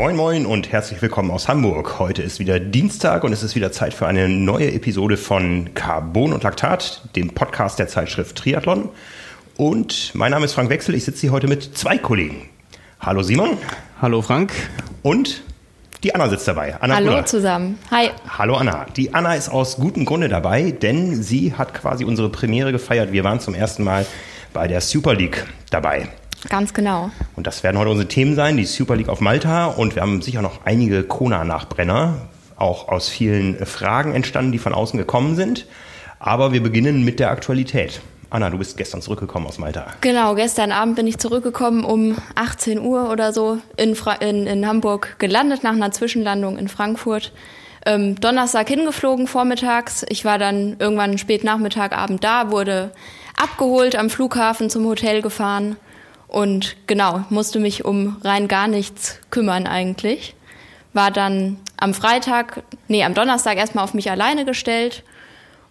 Moin Moin und herzlich willkommen aus Hamburg. Heute ist wieder Dienstag und es ist wieder Zeit für eine neue Episode von Carbon und Laktat, dem Podcast der Zeitschrift Triathlon. Und mein Name ist Frank Wechsel, ich sitze hier heute mit zwei Kollegen. Hallo Simon. Hallo Frank. Und die Anna sitzt dabei. Anna Hallo Buller. zusammen. Hi. Hallo Anna. Die Anna ist aus gutem Grunde dabei, denn sie hat quasi unsere Premiere gefeiert. Wir waren zum ersten Mal bei der Super League dabei. Ganz genau. Und das werden heute unsere Themen sein, die Super League auf Malta. Und wir haben sicher noch einige Kona-Nachbrenner, auch aus vielen Fragen entstanden, die von außen gekommen sind. Aber wir beginnen mit der Aktualität. Anna, du bist gestern zurückgekommen aus Malta. Genau, gestern Abend bin ich zurückgekommen um 18 Uhr oder so in, Fra in, in Hamburg gelandet, nach einer Zwischenlandung in Frankfurt. Ähm, Donnerstag hingeflogen vormittags. Ich war dann irgendwann spät Nachmittag, Abend da, wurde abgeholt, am Flughafen zum Hotel gefahren und genau, musste mich um rein gar nichts kümmern eigentlich. War dann am Freitag, nee, am Donnerstag erstmal auf mich alleine gestellt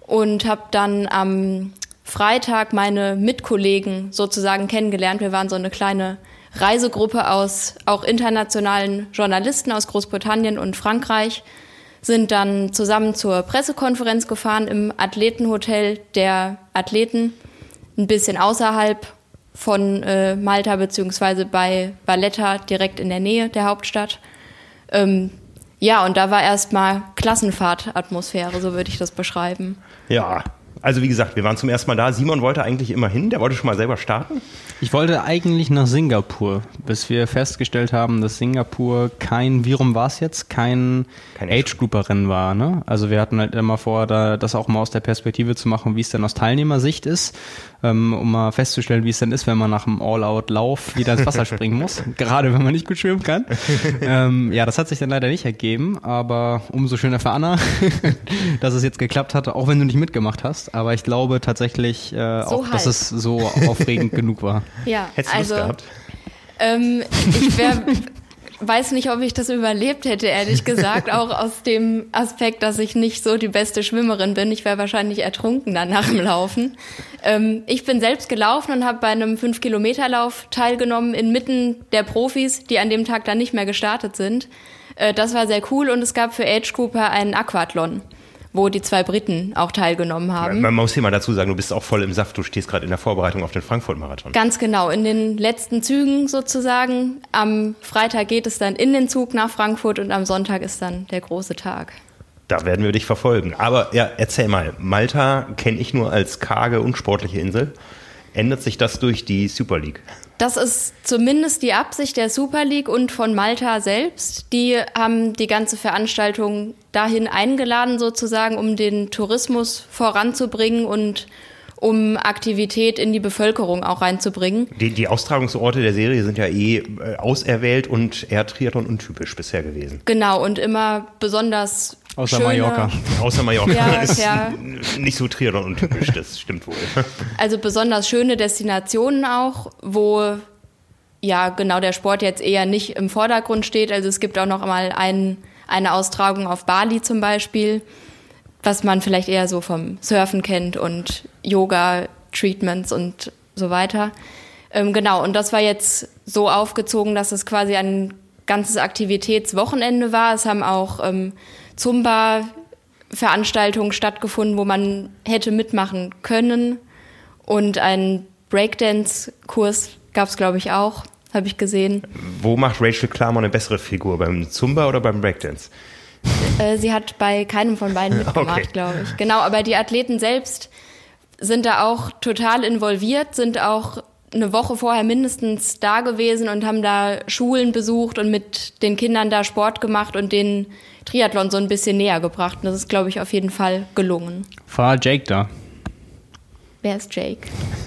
und habe dann am Freitag meine Mitkollegen sozusagen kennengelernt. Wir waren so eine kleine Reisegruppe aus auch internationalen Journalisten aus Großbritannien und Frankreich, sind dann zusammen zur Pressekonferenz gefahren im Athletenhotel der Athleten, ein bisschen außerhalb von äh, Malta beziehungsweise bei Valletta direkt in der Nähe der Hauptstadt. Ähm, ja, und da war erstmal Klassenfahrtatmosphäre, so würde ich das beschreiben. Ja, also wie gesagt, wir waren zum ersten Mal da. Simon wollte eigentlich immer hin, der wollte schon mal selber starten. Ich wollte eigentlich nach Singapur, bis wir festgestellt haben, dass Singapur kein, wie rum war es jetzt, kein, Kein Age-Grouper-Rennen war. Ne? Also wir hatten halt immer vor, da, das auch mal aus der Perspektive zu machen, wie es denn aus Teilnehmersicht ist, um mal festzustellen, wie es denn ist, wenn man nach einem All-Out-Lauf wieder ins Wasser springen muss, gerade wenn man nicht gut schwimmen kann. ähm, ja, das hat sich dann leider nicht ergeben, aber umso schöner für Anna, dass es jetzt geklappt hat, auch wenn du nicht mitgemacht hast. Aber ich glaube tatsächlich äh, So auch, dass halb. es so aufregend genug war. Ja, Hättest du also Lust gehabt? Ähm, ich wär, weiß nicht, ob ich das überlebt hätte, ehrlich gesagt, auch aus dem Aspekt, dass ich nicht so die beste Schwimmerin bin. Ich wäre wahrscheinlich ertrunken dann nach dem Laufen. Ähm, ich bin selbst gelaufen und habe bei einem 5-Kilometer-Lauf teilgenommen inmitten der Profis, die an dem Tag dann nicht mehr gestartet sind. Äh, das war sehr cool und es gab für Age Cooper einen Aquathlon, wo die zwei Briten auch teilgenommen haben. Man muss hier mal dazu sagen, du bist auch voll im Saft. Du stehst gerade in der Vorbereitung auf den Frankfurt-Marathon. Ganz genau, in den letzten Zügen sozusagen. Am Freitag geht es dann in den Zug nach Frankfurt und am Sonntag ist dann der große Tag. Da werden wir dich verfolgen. Aber ja, erzähl mal. Malta kenne ich nur als karge, unsportliche Insel. Ändert sich das durch die Super League? Das ist zumindest die Absicht der Super League und von Malta selbst. Die haben die ganze Veranstaltung dahin eingeladen, sozusagen, um den Tourismus voranzubringen und um Aktivität in die Bevölkerung auch reinzubringen. Die, die Austragungsorte der Serie sind ja eh äh, auserwählt und eher Triathlon untypisch bisher gewesen. Genau, und immer besonders Außer schöne, Mallorca. Außer Mallorca Ja, ist ja. nicht so Triathlon untypisch, das stimmt wohl. Also besonders schöne Destinationen auch, wo ja genau der Sport jetzt eher nicht im Vordergrund steht. Also es gibt auch noch mal ein, eine Austragung auf Bali zum Beispiel, was man vielleicht eher so vom Surfen kennt und Yoga-Treatments und so weiter. Ähm, genau, und das war jetzt so aufgezogen, dass es quasi ein ganzes Aktivitätswochenende war. Es haben auch ähm, Zumba-Veranstaltungen stattgefunden, wo man hätte mitmachen können. Und einen Breakdance-Kurs gab es, glaube ich, auch, habe ich gesehen. Wo macht Rachel Klammer eine bessere Figur? Beim Zumba oder beim Breakdance? Äh, sie hat bei keinem von beiden mitgemacht, Okay. glaube ich. Genau, aber die Athleten selbst sind da auch total involviert, sind auch eine Woche vorher mindestens da gewesen und haben da Schulen besucht und mit den Kindern da Sport gemacht und den Triathlon so ein bisschen näher gebracht. Und das ist, glaube ich, auf jeden Fall gelungen. War Jake da? Wer ist Jake?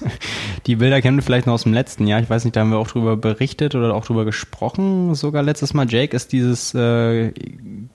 Die Bilder kennen wir vielleicht noch aus dem letzten Jahr. Ich weiß nicht, da haben wir auch drüber berichtet oder auch drüber gesprochen, sogar letztes Mal. Jake ist dieses äh,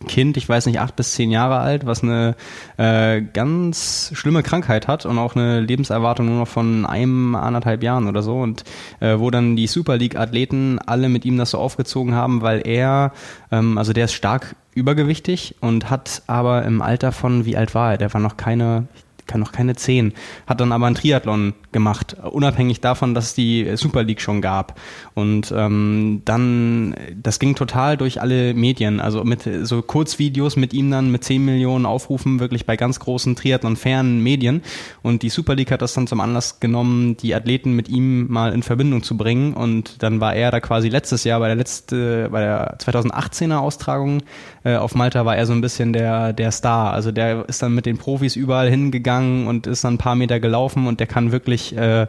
Kind, ich weiß nicht, acht bis zehn Jahre alt, was eine äh, ganz schlimme Krankheit hat und auch eine Lebenserwartung nur noch von einem, anderthalb Jahren oder so. Und äh, wo dann die Super League-Athleten alle mit ihm das so aufgezogen haben, weil er, ähm, also der ist stark übergewichtig und hat aber im Alter von, wie alt war er? Der war noch keine noch keine zehn, hat dann aber einen Triathlon gemacht, unabhängig davon, dass es die Super League schon gab. Und ähm, dann, das ging total durch alle Medien, also mit so Kurzvideos mit ihm dann mit 10 Millionen Aufrufen, wirklich bei ganz großen Triathlon-fernen Medien. Und die Super League hat das dann zum Anlass genommen, die Athleten mit ihm mal in Verbindung zu bringen. Und dann war er da quasi letztes Jahr bei der letzte, bei der 2018er Austragung äh, auf Malta war er so ein bisschen der, der Star. Also der ist dann mit den Profis überall hingegangen und ist dann ein paar Meter gelaufen und der kann wirklich äh,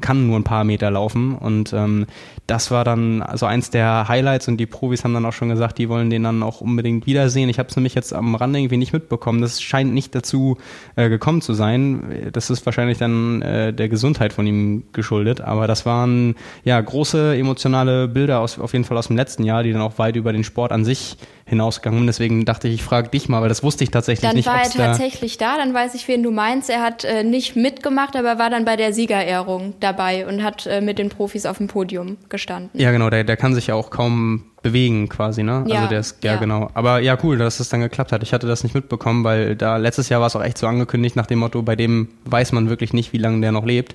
kann nur ein paar Meter laufen und ähm, das war dann also eins der Highlights und die Profis haben dann auch schon gesagt, die wollen den dann auch unbedingt wiedersehen. Ich habe es nämlich jetzt am Rande irgendwie nicht mitbekommen. Das scheint nicht dazu äh, gekommen zu sein. Das ist wahrscheinlich dann äh, der Gesundheit von ihm geschuldet, aber das waren ja große emotionale Bilder aus, auf jeden Fall aus dem letzten Jahr, die dann auch weit über den Sport an sich hinausgegangen. Deswegen dachte ich, ich frage dich mal, weil das wusste ich tatsächlich dann nicht. Dann war er tatsächlich da, dann weiß ich, wen du meinst. Er hat äh, nicht mitgemacht, aber war dann bei der Siegerehrung dabei und hat äh, mit den Profis auf dem Podium gestanden. Ja, genau, der, der kann sich ja auch kaum bewegen quasi, ne? Ja, also der ist, ja, ja, genau. Aber ja, cool, dass es dann geklappt hat. Ich hatte das nicht mitbekommen, weil da letztes Jahr war es auch echt so angekündigt nach dem Motto, bei dem weiß man wirklich nicht, wie lange der noch lebt.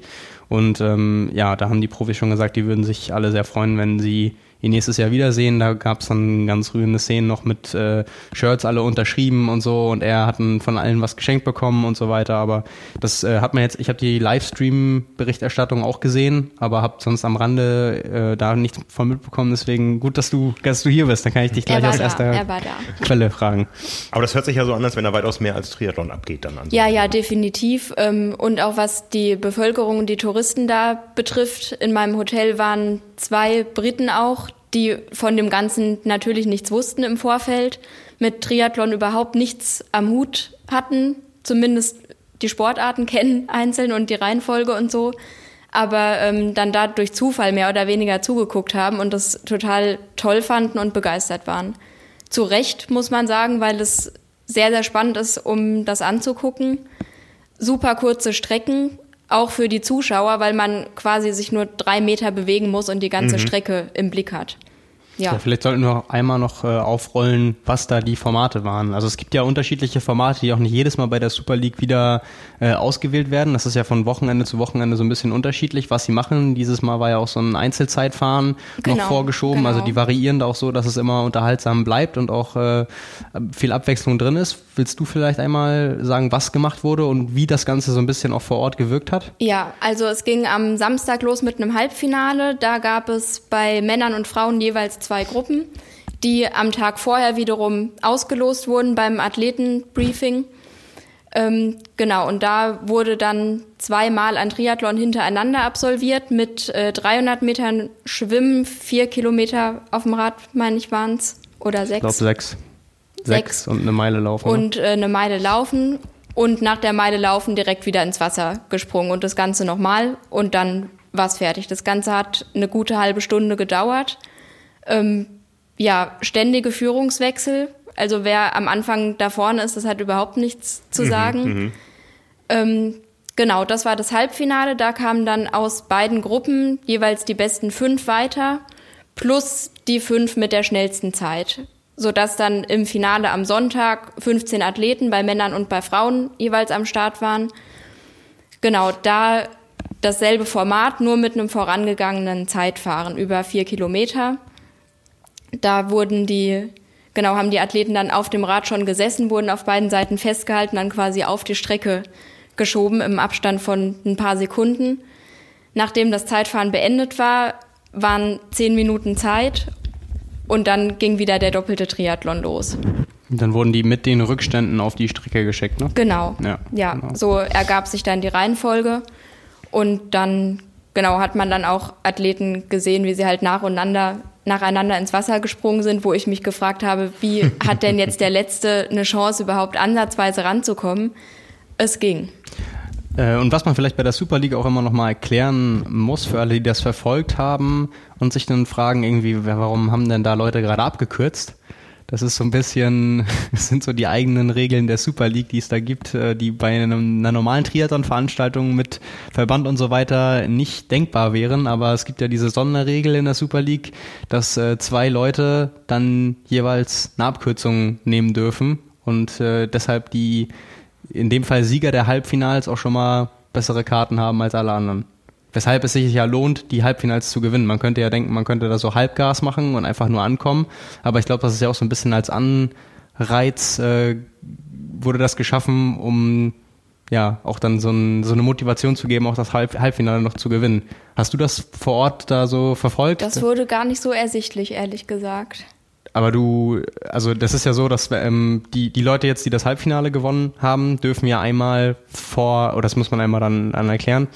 Und ähm, ja, da haben die Profis schon gesagt, die würden sich alle sehr freuen, wenn sie ihn nächstes Jahr wiedersehen. Da gab es dann ganz rührende Szenen noch mit äh, Shirts alle unterschrieben und so und er hat von allen was geschenkt bekommen und so weiter. Aber das äh, hat man jetzt, ich habe die Livestream-Berichterstattung auch gesehen, aber habe sonst am Rande äh, da nichts von mitbekommen. Deswegen gut, dass du, dass du hier bist. Dann kann ich dich gleich aus da, erster Quelle fragen. Aber das hört sich ja so an, als wenn er weitaus mehr als Triathlon abgeht dann an. Ja, ja, definitiv. Ähm, und auch was die Bevölkerung und die Touristen da betrifft, in meinem Hotel waren zwei Briten auch, die von dem Ganzen natürlich nichts wussten im Vorfeld, mit Triathlon überhaupt nichts am Hut hatten, zumindest die Sportarten kennen einzeln und die Reihenfolge und so, aber ähm, dann da durch Zufall mehr oder weniger zugeguckt haben und das total toll fanden und begeistert waren. Zu Recht muss man sagen, weil es sehr, sehr spannend ist, um das anzugucken. Super kurze Strecken, auch für die Zuschauer, weil man quasi sich nur drei Meter bewegen muss und die ganze mhm. Strecke im Blick hat. Ja. ja. vielleicht sollten wir einmal noch äh, aufrollen, was da die Formate waren. Also es gibt ja unterschiedliche Formate, die auch nicht jedes Mal bei der Super League wieder äh, ausgewählt werden. Das ist ja von Wochenende zu Wochenende so ein bisschen unterschiedlich, was sie machen. Dieses Mal war ja auch so ein Einzelzeitfahren genau, noch vorgeschoben. Genau. Also die variieren da auch so, dass es immer unterhaltsam bleibt und auch äh, viel Abwechslung drin ist. Willst du vielleicht einmal sagen, was gemacht wurde und wie das Ganze so ein bisschen auch vor Ort gewirkt hat? Ja, also es ging am Samstag los mit einem Halbfinale. Da gab es bei Männern und Frauen jeweils zwei Gruppen, die am Tag vorher wiederum ausgelost wurden beim Athletenbriefing. Ähm, genau, und da wurde dann zweimal ein Triathlon hintereinander absolviert mit äh, 300 Metern Schwimmen, vier Kilometer auf dem Rad, meine ich, waren es, oder sechs. Ich glaube sechs. Sechs und eine Meile laufen. Ne? Und äh, eine Meile laufen und nach der Meile laufen direkt wieder ins Wasser gesprungen und das Ganze nochmal und dann war es fertig. Das Ganze hat eine gute halbe Stunde gedauert. Ähm, ja, ständige Führungswechsel. Also wer am Anfang da vorne ist, das hat überhaupt nichts zu mhm, sagen. Mhm, ähm, genau, das war das Halbfinale. Da kamen dann aus beiden Gruppen jeweils die besten fünf weiter, plus die fünf mit der schnellsten Zeit. Sodass dann im Finale am Sonntag 15 Athleten bei Männern und bei Frauen jeweils am Start waren. Genau, da dasselbe Format, nur mit einem vorangegangenen Zeitfahren über vier Kilometer. Da wurden die, genau, haben die Athleten dann auf dem Rad schon gesessen, wurden auf beiden Seiten festgehalten, dann quasi auf die Strecke geschoben im Abstand von ein paar Sekunden. Nachdem das Zeitfahren beendet war, waren zehn Minuten Zeit und dann ging wieder der doppelte Triathlon los. Dann wurden die mit den Rückständen auf die Strecke geschickt, ne? Genau. Ja, ja genau. so ergab sich dann die Reihenfolge. Und dann, genau, hat man dann auch Athleten gesehen, wie sie halt nacheinander nacheinander ins Wasser gesprungen sind, wo ich mich gefragt habe, wie hat denn jetzt der Letzte eine Chance, überhaupt ansatzweise ranzukommen? Es ging. Äh, und was man vielleicht bei der Super League auch immer noch mal erklären muss für alle, die das verfolgt haben und sich dann fragen irgendwie, warum haben denn da Leute gerade abgekürzt? Das ist so ein bisschen, das sind so die eigenen Regeln der Super League, die es da gibt, äh, die bei einer normalen Triathlon-Veranstaltung mit Verband und so weiter nicht denkbar wären. Aber es gibt ja diese Sonderregel in der Super League, dass äh, zwei Leute dann jeweils eine Abkürzung nehmen dürfen und äh, deshalb die in dem Fall Sieger der Halbfinals auch schon mal bessere Karten haben als alle anderen. Weshalb es sich ja lohnt, die Halbfinals zu gewinnen. Man könnte ja denken, man könnte da so Halbgas machen und einfach nur ankommen. Aber ich glaube, das ist ja auch so ein bisschen als Anreiz äh, wurde das geschaffen, um ja auch dann so, ein, so eine Motivation zu geben, auch das Halb Halbfinale noch zu gewinnen. Hast du das vor Ort da so verfolgt? Das wurde gar nicht so ersichtlich, ehrlich gesagt. Aber du, also das ist ja so, dass ähm, die, die Leute jetzt, die das Halbfinale gewonnen haben, dürfen ja einmal vor, oder das muss man einmal dann, dann erklären,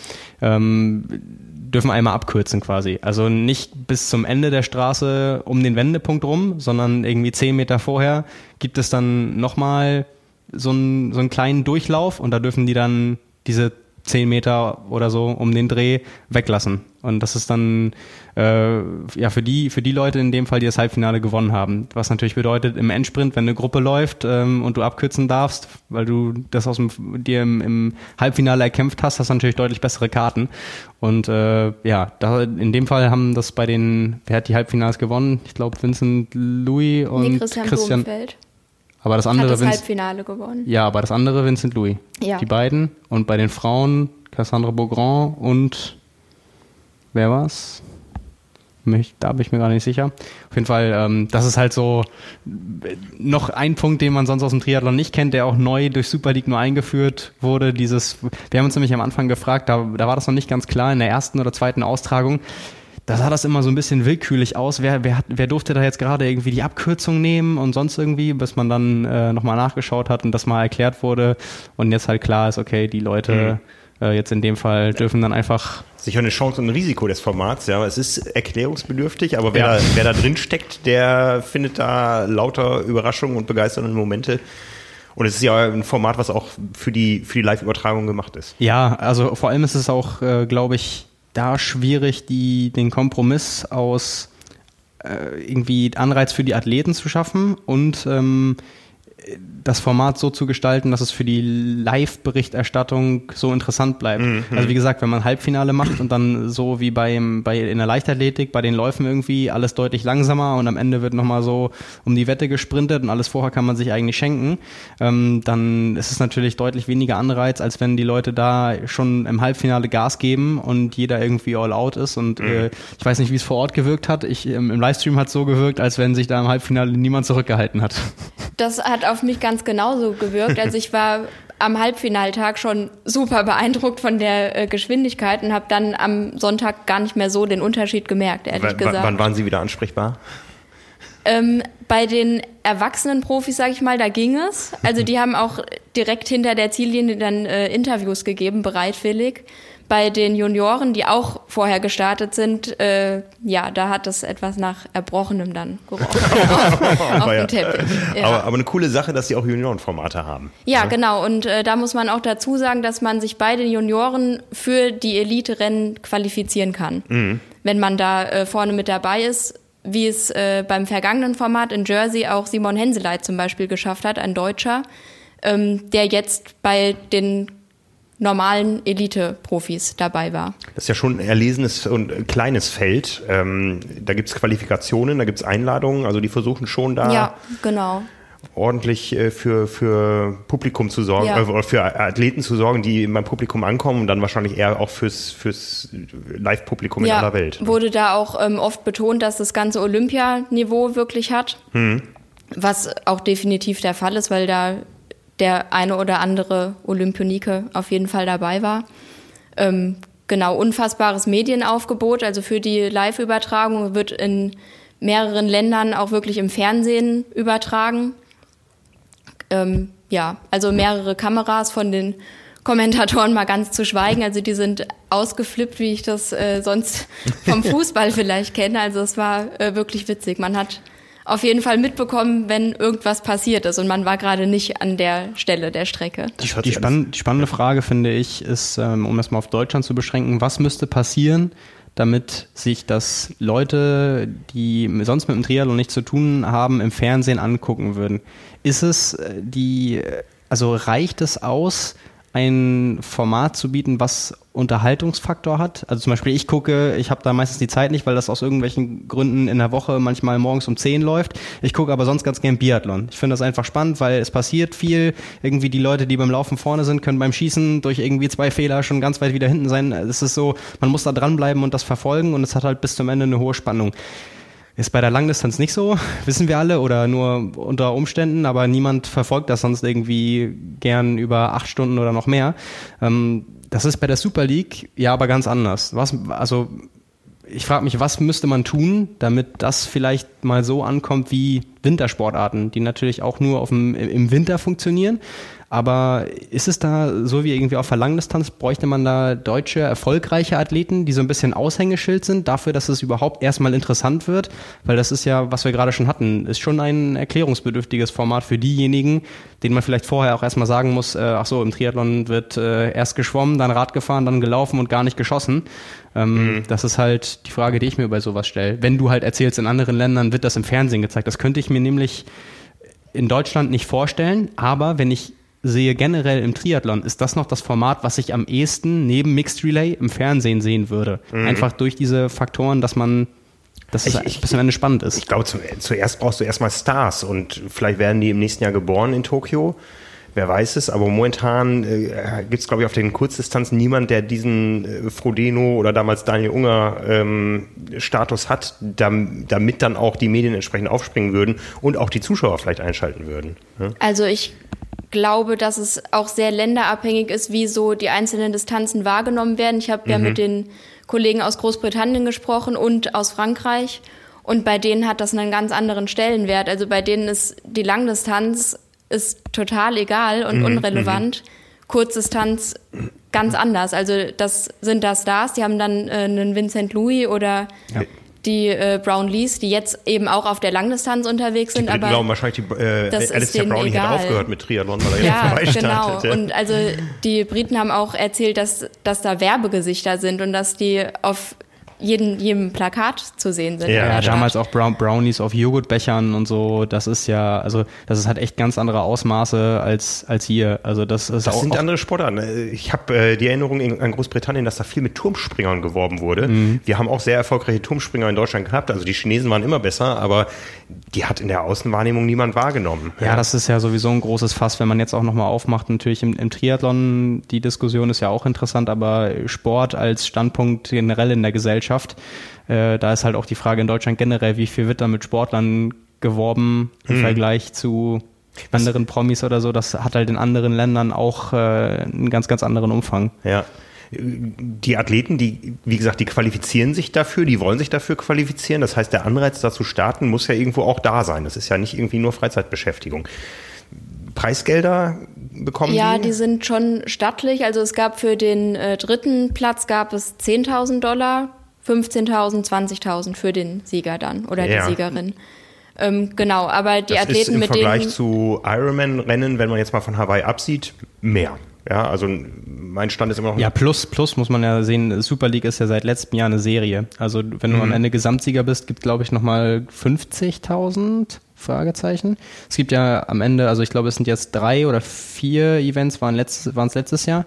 ähm, dürfen einmal abkürzen quasi. Also nicht bis zum Ende der Straße um den Wendepunkt rum, sondern irgendwie zehn Meter vorher gibt es dann nochmal so einen, so einen kleinen Durchlauf und da dürfen die dann diese zehn Meter oder so um den Dreh weglassen. Und das ist dann äh, ja für die für die Leute in dem Fall, die das Halbfinale gewonnen haben. Was natürlich bedeutet im Endsprint, wenn eine Gruppe läuft ähm, und du abkürzen darfst, weil du das aus dem dir im, im Halbfinale erkämpft hast, hast du natürlich deutlich bessere Karten. Und äh, ja, da, in dem Fall haben das bei den, wer hat die Halbfinals gewonnen? Ich glaube Vincent Louis und nee, Christian, Christian. Aber das andere hat das Halbfinale gewonnen. Ja, aber das andere Vincent Louis. Ja. Die beiden. Und bei den Frauen Cassandra Beaugrand und wer war's? Da bin ich mir gar nicht sicher. Auf jeden Fall, ähm, das ist halt so noch ein Punkt, den man sonst aus dem Triathlon nicht kennt, der auch neu durch Super League nur eingeführt wurde. Dieses, wir haben uns nämlich am Anfang gefragt, da, da war das noch nicht ganz klar in der ersten oder zweiten Austragung da sah das immer so ein bisschen willkürlich aus. Wer, wer, hat, wer durfte da jetzt gerade irgendwie die Abkürzung nehmen und sonst irgendwie, bis man dann äh, nochmal nachgeschaut hat und das mal erklärt wurde und jetzt halt klar ist, okay, die Leute mhm. äh, jetzt in dem Fall dürfen dann einfach. Sicher eine Chance und ein Risiko des Formats, ja. Es ist erklärungsbedürftig, aber wer, ja. da, wer da drin steckt, der findet da lauter Überraschungen und begeisternde Momente. Und es ist ja ein Format, was auch für die, für die Live-Übertragung gemacht ist. Ja, also vor allem ist es auch, äh, glaube ich, da schwierig, die, den Kompromiss aus äh, irgendwie Anreiz für die Athleten zu schaffen und ähm, das Format so zu gestalten, dass es für die Live-Berichterstattung so interessant bleibt. Mhm. Also wie gesagt, wenn man Halbfinale macht und dann so wie beim, bei, in der Leichtathletik, bei den Läufen irgendwie alles deutlich langsamer und am Ende wird nochmal so um die Wette gesprintet und alles vorher kann man sich eigentlich schenken, ähm, dann ist es natürlich deutlich weniger Anreiz, als wenn die Leute da schon im Halbfinale Gas geben und jeder irgendwie all out ist und mhm. äh, ich weiß nicht, wie es vor Ort gewirkt hat. Ich, im, im Livestream hat es so gewirkt, als wenn sich da im Halbfinale niemand zurückgehalten hat. Das hat auf mich ganz genauso gewirkt. Also ich war am Halbfinaltag schon super beeindruckt von der äh, Geschwindigkeit und habe dann am Sonntag gar nicht mehr so den Unterschied gemerkt, ehrlich w gesagt. Wann waren Sie wieder ansprechbar? Ähm, bei den erwachsenen Profis, sage ich mal, da ging es. Also die haben auch direkt hinter der Ziellinie dann äh, Interviews gegeben, bereitwillig bei den Junioren, die auch vorher gestartet sind, äh, ja, da hat es etwas nach Erbrochenem dann gerochen. auf, auf dem Teppich. Ja. Aber, aber, eine coole Sache, dass sie auch Juniorenformate haben. Ja, ja, genau. Und äh, da muss man auch dazu sagen, dass man sich bei den Junioren für die Elite-Rennen qualifizieren kann. Mhm. Wenn man da äh, vorne mit dabei ist, wie es äh, beim vergangenen Format in Jersey auch Simon Henseleit zum Beispiel geschafft hat, ein Deutscher, ähm, der jetzt bei den normalen Elite-Profis dabei war. Das ist ja schon ein erlesenes und kleines Feld. Ähm, da gibt es Qualifikationen, da gibt es Einladungen, also die versuchen schon da ja, genau. ordentlich äh, für, für Publikum zu sorgen, ja. äh, für Athleten zu sorgen, die beim Publikum ankommen und dann wahrscheinlich eher auch fürs, fürs Live-Publikum ja, in aller Welt. Wurde da auch ähm, oft betont, dass das ganze Olympianiveau wirklich hat. Hm. Was auch definitiv der Fall ist, weil da der eine oder andere Olympionike auf jeden Fall dabei war. Ähm, genau, unfassbares Medienaufgebot, also für die Live-Übertragung wird in mehreren Ländern auch wirklich im Fernsehen übertragen. Ähm, ja, also mehrere Kameras von den Kommentatoren mal ganz zu schweigen. Also die sind ausgeflippt, wie ich das äh, sonst vom Fußball vielleicht kenne. Also es war äh, wirklich witzig. Man hat auf jeden Fall mitbekommen, wenn irgendwas passiert ist und man war gerade nicht an der Stelle der Strecke. Die, die, spann die spannende Frage, finde ich, ist, ähm, um das mal auf Deutschland zu beschränken, was müsste passieren, damit sich das Leute, die sonst mit dem Triathlon nichts zu tun haben, im Fernsehen angucken würden? Ist es äh, die, also reicht es aus, ein Format zu bieten, was Unterhaltungsfaktor hat. Also zum Beispiel ich gucke, ich habe da meistens die Zeit nicht, weil das aus irgendwelchen Gründen in der Woche manchmal morgens um 10 läuft. Ich gucke aber sonst ganz gern Biathlon. Ich finde das einfach spannend, weil es passiert viel. Irgendwie die Leute, die beim Laufen vorne sind, können beim Schießen durch irgendwie zwei Fehler schon ganz weit wieder hinten sein. Es ist so, man muss da dranbleiben und das verfolgen und es hat halt bis zum Ende eine hohe Spannung. Ist bei der Langdistanz nicht so, wissen wir alle, oder nur unter Umständen, aber niemand verfolgt das sonst irgendwie gern über acht Stunden oder noch mehr. Ähm, das ist bei der Super League ja aber ganz anders. Was, also ich frage mich, was müsste man tun, damit das vielleicht mal so ankommt wie Wintersportarten, die natürlich auch nur auf dem, im Winter funktionieren, aber ist es da, so wie irgendwie auf Verlangdistanz, bräuchte man da deutsche, erfolgreiche Athleten, die so ein bisschen Aushängeschild sind dafür, dass es überhaupt erstmal interessant wird? Weil das ist ja, was wir gerade schon hatten, ist schon ein erklärungsbedürftiges Format für diejenigen, denen man vielleicht vorher auch erstmal sagen muss, äh, ach so, im Triathlon wird äh, erst geschwommen, dann Rad gefahren, dann gelaufen und gar nicht geschossen. Ähm, mhm. Das ist halt die Frage, die ich mir bei sowas stelle. Wenn du halt erzählst, in anderen Ländern wird das im Fernsehen gezeigt. Das könnte ich mir nämlich in Deutschland nicht vorstellen, aber wenn ich sehe generell im Triathlon, ist das noch das Format, was ich am ehesten neben Mixed Relay im Fernsehen sehen würde. Mhm. Einfach durch diese Faktoren, dass man dass es ich, ein bisschen Ende spannend ist. Ich glaube, zuerst brauchst du erstmal Stars und vielleicht werden die im nächsten Jahr geboren in Tokio. Wer weiß es, aber momentan äh, gibt es, glaube ich, auf den Kurzdistanzen niemand, der diesen äh, Frodeno oder damals Daniel Unger ähm, Status hat, damit, damit dann auch die Medien entsprechend aufspringen würden und auch die Zuschauer vielleicht einschalten würden. Ja? Also ich glaube, dass es auch sehr länderabhängig ist, wie so die einzelnen Distanzen wahrgenommen werden. Ich habe mhm. ja mit den Kollegen aus Großbritannien gesprochen und aus Frankreich. Und bei denen hat das einen ganz anderen Stellenwert. Also bei denen ist die Langdistanz ist total egal und mhm. unrelevant. Mhm. Kurzdistanz ganz anders. Also das sind da Stars, die haben dann äh, einen Vincent Louis oder ja die äh, Brownlees, die jetzt eben auch auf der Langdistanz unterwegs sind. Die aber glauben wahrscheinlich, die, äh, Alistair Brownie hätte aufgehört mit Triathlon, weil er ja, jetzt genau. Hätte. Und also die Briten haben auch erzählt, dass, dass da Werbegesichter sind und dass die auf jeden, jedem Plakat zu sehen sind. Ja, damals auch Brown Brownies auf Joghurtbechern und so. Das ist ja, also das ist halt echt ganz andere Ausmaße als, als hier. Also das ist das auch, sind andere Sportarten. Ich habe äh, die Erinnerung in, an Großbritannien, dass da viel mit Turmspringern geworben wurde. Mhm. Wir haben auch sehr erfolgreiche Turmspringer in Deutschland gehabt. Also die Chinesen waren immer besser, aber die hat in der Außenwahrnehmung niemand wahrgenommen. Ja, ja. das ist ja sowieso ein großes Fass, wenn man jetzt auch nochmal aufmacht. Natürlich im, im Triathlon, die Diskussion ist ja auch interessant, aber Sport als Standpunkt generell in der Gesellschaft, äh, da ist halt auch die Frage in Deutschland generell, wie viel wird da mit Sportlern geworben im mhm. Vergleich zu anderen Promis oder so. Das hat halt in anderen Ländern auch äh, einen ganz, ganz anderen Umfang. Ja die Athleten, die, wie gesagt, die qualifizieren sich dafür, die wollen sich dafür qualifizieren. Das heißt, der Anreiz, da zu starten, muss ja irgendwo auch da sein. Das ist ja nicht irgendwie nur Freizeitbeschäftigung. Preisgelder bekommen Ja, die? die sind schon stattlich. Also es gab für den äh, dritten Platz gab es 10.000 Dollar, 15.000, 20.000 für den Sieger dann oder ja. die Siegerin. Ähm, genau, aber die das Athleten ist im mit Vergleich denen zu Ironman-Rennen, wenn man jetzt mal von Hawaii absieht, mehr. Ja, also mein Stand ist immer noch. Ja, plus, plus muss man ja sehen, Super League ist ja seit letztem Jahr eine Serie. Also wenn du mhm. am Ende Gesamtsieger bist, gibt glaube ich nochmal 50.000 Fragezeichen. Es gibt ja am Ende, also ich glaube es sind jetzt drei oder vier Events, waren es letztes Jahr.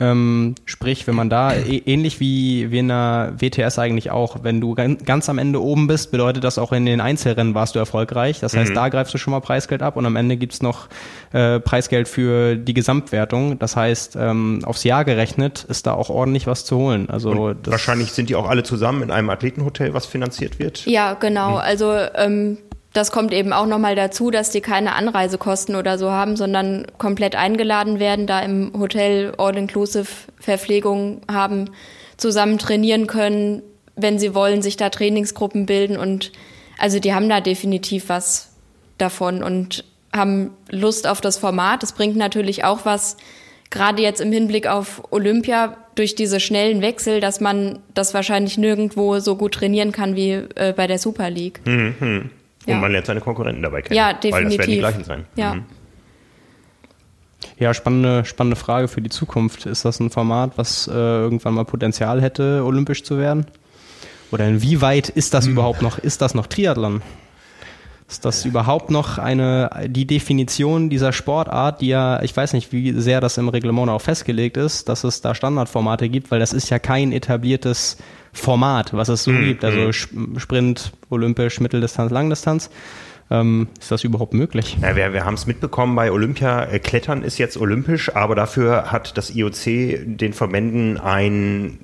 Ähm, sprich, wenn man da e ähnlich wie, wie in der WTS eigentlich auch, wenn du ganz am Ende oben bist, bedeutet das auch in den Einzelrennen warst du erfolgreich. Das heißt, mhm. da greifst du schon mal Preisgeld ab und am Ende gibt's noch äh, Preisgeld für die Gesamtwertung. Das heißt, ähm, aufs Jahr gerechnet ist da auch ordentlich was zu holen. Also wahrscheinlich sind die auch alle zusammen in einem Athletenhotel, was finanziert wird. Ja, genau. Mhm. Also ähm, das kommt eben auch nochmal dazu, dass die keine Anreisekosten oder so haben, sondern komplett eingeladen werden, da im Hotel All-Inclusive Verpflegung haben, zusammen trainieren können, wenn sie wollen, sich da Trainingsgruppen bilden und also die haben da definitiv was davon und haben Lust auf das Format. Es bringt natürlich auch was, gerade jetzt im Hinblick auf Olympia, durch diese schnellen Wechsel, dass man das wahrscheinlich nirgendwo so gut trainieren kann wie äh, bei der Super League. Mhm. Ja. Und man lernt seine Konkurrenten dabei kennen. Ja, definitiv. Weil das werden die gleichen sein. Ja. Mhm. Ja, spannende, spannende Frage für die Zukunft. Ist das ein Format, was äh, irgendwann mal Potenzial hätte, olympisch zu werden? Oder inwieweit ist das mhm. überhaupt noch, ist das noch Triathlon? Ist das überhaupt noch eine, die Definition dieser Sportart, die ja, ich weiß nicht, wie sehr das im Reglement auch festgelegt ist, dass es da Standardformate gibt, weil das ist ja kein etabliertes Format, was es so mhm. gibt. Also Sprint, Olympisch, Mitteldistanz, Langdistanz. Ähm, ist das überhaupt möglich? Ja, wir, wir haben es mitbekommen bei Olympia. Äh, Klettern ist jetzt olympisch, aber dafür hat das IOC den Verbänden ein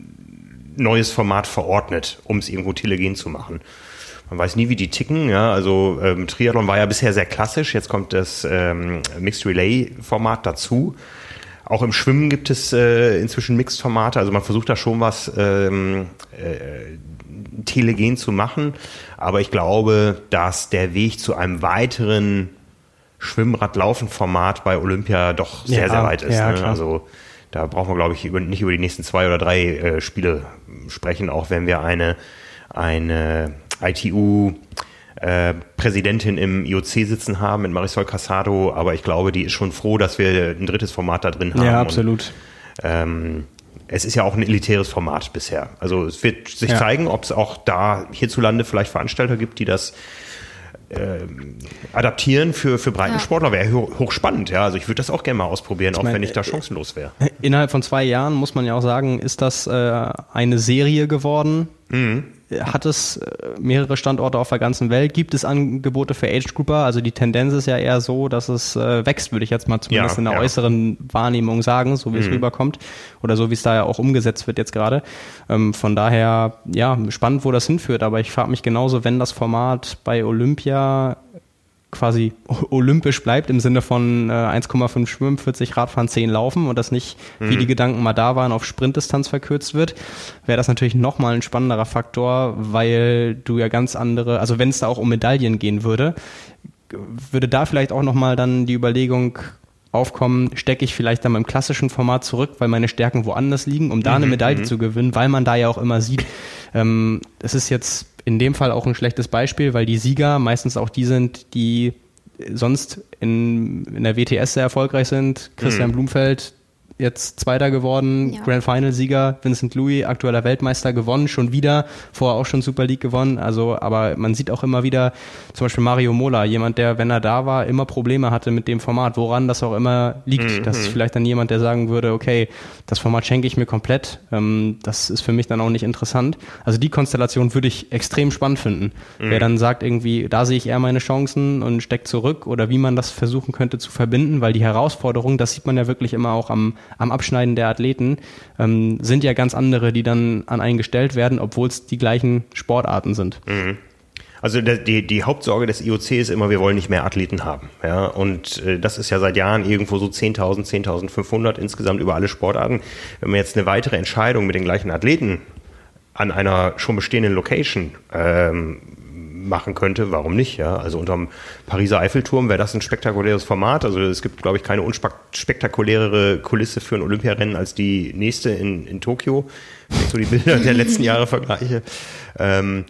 neues Format verordnet, um es irgendwo telegen zu machen man weiß nie, wie die ticken. Ja, also ähm, Triathlon war ja bisher sehr klassisch. Jetzt kommt das ähm, Mixed Relay Format dazu. Auch im Schwimmen gibt es äh, inzwischen Mixed Formate. Also man versucht da schon was ähm, äh, telegen zu machen. Aber ich glaube, dass der Weg zu einem weiteren Schwimmradlaufen-Format bei Olympia doch sehr, ja, sehr weit ist. Ja, ne? Also da brauchen wir, glaube ich, über, nicht über die nächsten zwei oder drei äh, Spiele sprechen, auch wenn wir eine, eine ITU äh, Präsidentin im IOC sitzen haben mit Marisol Casado, aber ich glaube, die ist schon froh, dass wir ein drittes Format da drin haben. Ja, absolut. Und, ähm, es ist ja auch ein elitäres Format bisher. Also es wird sich ja. zeigen, ob es auch da hierzulande vielleicht Veranstalter gibt, die das äh, adaptieren für, für Breitensportler ja. wäre hochspannend. Ja, also ich würde das auch gerne mal ausprobieren, ich auch mein, wenn ich da chancenlos wäre. Innerhalb von zwei Jahren muss man ja auch sagen, ist das äh, eine Serie geworden. Mhm hat es äh, mehrere Standorte auf der ganzen Welt? Gibt es Angebote für Age Grouper? Also die Tendenz ist ja eher so, dass es äh, wächst, würde ich jetzt mal zumindest ja, in der ja. äußeren Wahrnehmung sagen, so wie mhm. es rüberkommt oder so wie es da ja auch umgesetzt wird jetzt gerade. Ähm, von daher, ja, spannend, wo das hinführt. Aber ich frage mich genauso, wenn das Format bei Olympia quasi olympisch bleibt im Sinne von äh, 1,5 Schwimmen, 40 Radfahren, 10 Laufen und das nicht, mhm. wie die Gedanken mal da waren, auf Sprintdistanz verkürzt wird, wäre das natürlich nochmal ein spannenderer Faktor, weil du ja ganz andere, also wenn es da auch um Medaillen gehen würde, würde da vielleicht auch nochmal dann die Überlegung aufkommen, stecke ich vielleicht dann beim klassischen Format zurück, weil meine Stärken woanders liegen, um da eine mhm, Medaille mhm. zu gewinnen, weil man da ja auch immer sieht, ähm, es ist jetzt in dem Fall auch ein schlechtes Beispiel, weil die Sieger meistens auch die sind, die sonst in, in der WTS sehr erfolgreich sind. Christian mhm. Blumfeld, jetzt Zweiter geworden, ja. Grand Final-Sieger, Vincent Louis, aktueller Weltmeister gewonnen, schon wieder, vorher auch schon Super League gewonnen. Also, aber man sieht auch immer wieder, zum Beispiel Mario Mola, jemand, der, wenn er da war, immer Probleme hatte mit dem Format, woran das auch immer liegt. Mhm. Das ist vielleicht dann jemand, der sagen würde, okay, das Format schenke ich mir komplett. Ähm, das ist für mich dann auch nicht interessant. Also die Konstellation würde ich extrem spannend finden. Mhm. Wer dann sagt irgendwie, da sehe ich eher meine Chancen und steckt zurück oder wie man das versuchen könnte zu verbinden, weil die Herausforderung, das sieht man ja wirklich immer auch am, am Abschneiden der Athleten, ähm, sind ja ganz andere, die dann an einen gestellt werden, obwohl es die gleichen Sportarten sind. Mhm. Also die, die Hauptsorge des IOC ist immer, wir wollen nicht mehr Athleten haben. Ja, und äh, das ist ja seit Jahren irgendwo so 10.000, 10.500 insgesamt über alle Sportarten. Wenn man jetzt eine weitere Entscheidung mit den gleichen Athleten an einer schon bestehenden Location ähm, machen könnte, warum nicht? Ja? Also unterm Pariser Eiffelturm wäre das ein spektakuläres Format. Also es gibt, glaube ich, keine unspektakulärere Kulisse für ein Olympiarennen als die nächste in, in Tokio, wenn ich so die Bilder der letzten Jahre vergleiche. Ähm,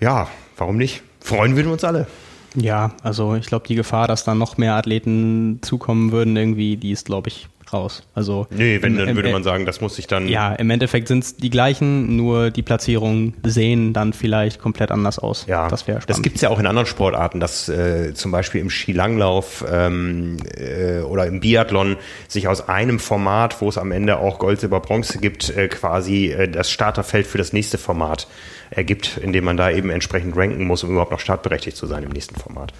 ja, warum nicht? Freuen wir uns alle. Ja, also ich glaube, die Gefahr, dass da noch mehr Athleten zukommen würden, irgendwie, die ist, glaube ich, raus. Also nee, wenn dann würde man sagen, das muss sich dann. Ja, im Endeffekt sind es die gleichen, nur die Platzierungen sehen dann vielleicht komplett anders aus. Ja, das wäre Das gibt es ja auch in anderen Sportarten, dass äh, zum Beispiel im Skilanglauf ähm, äh, oder im Biathlon sich aus einem Format, wo es am Ende auch Gold, Silber, Bronze gibt, äh, quasi äh, das Starterfeld für das nächste Format ergibt, indem man da eben entsprechend ranken muss, um überhaupt noch startberechtigt zu sein im nächsten Format.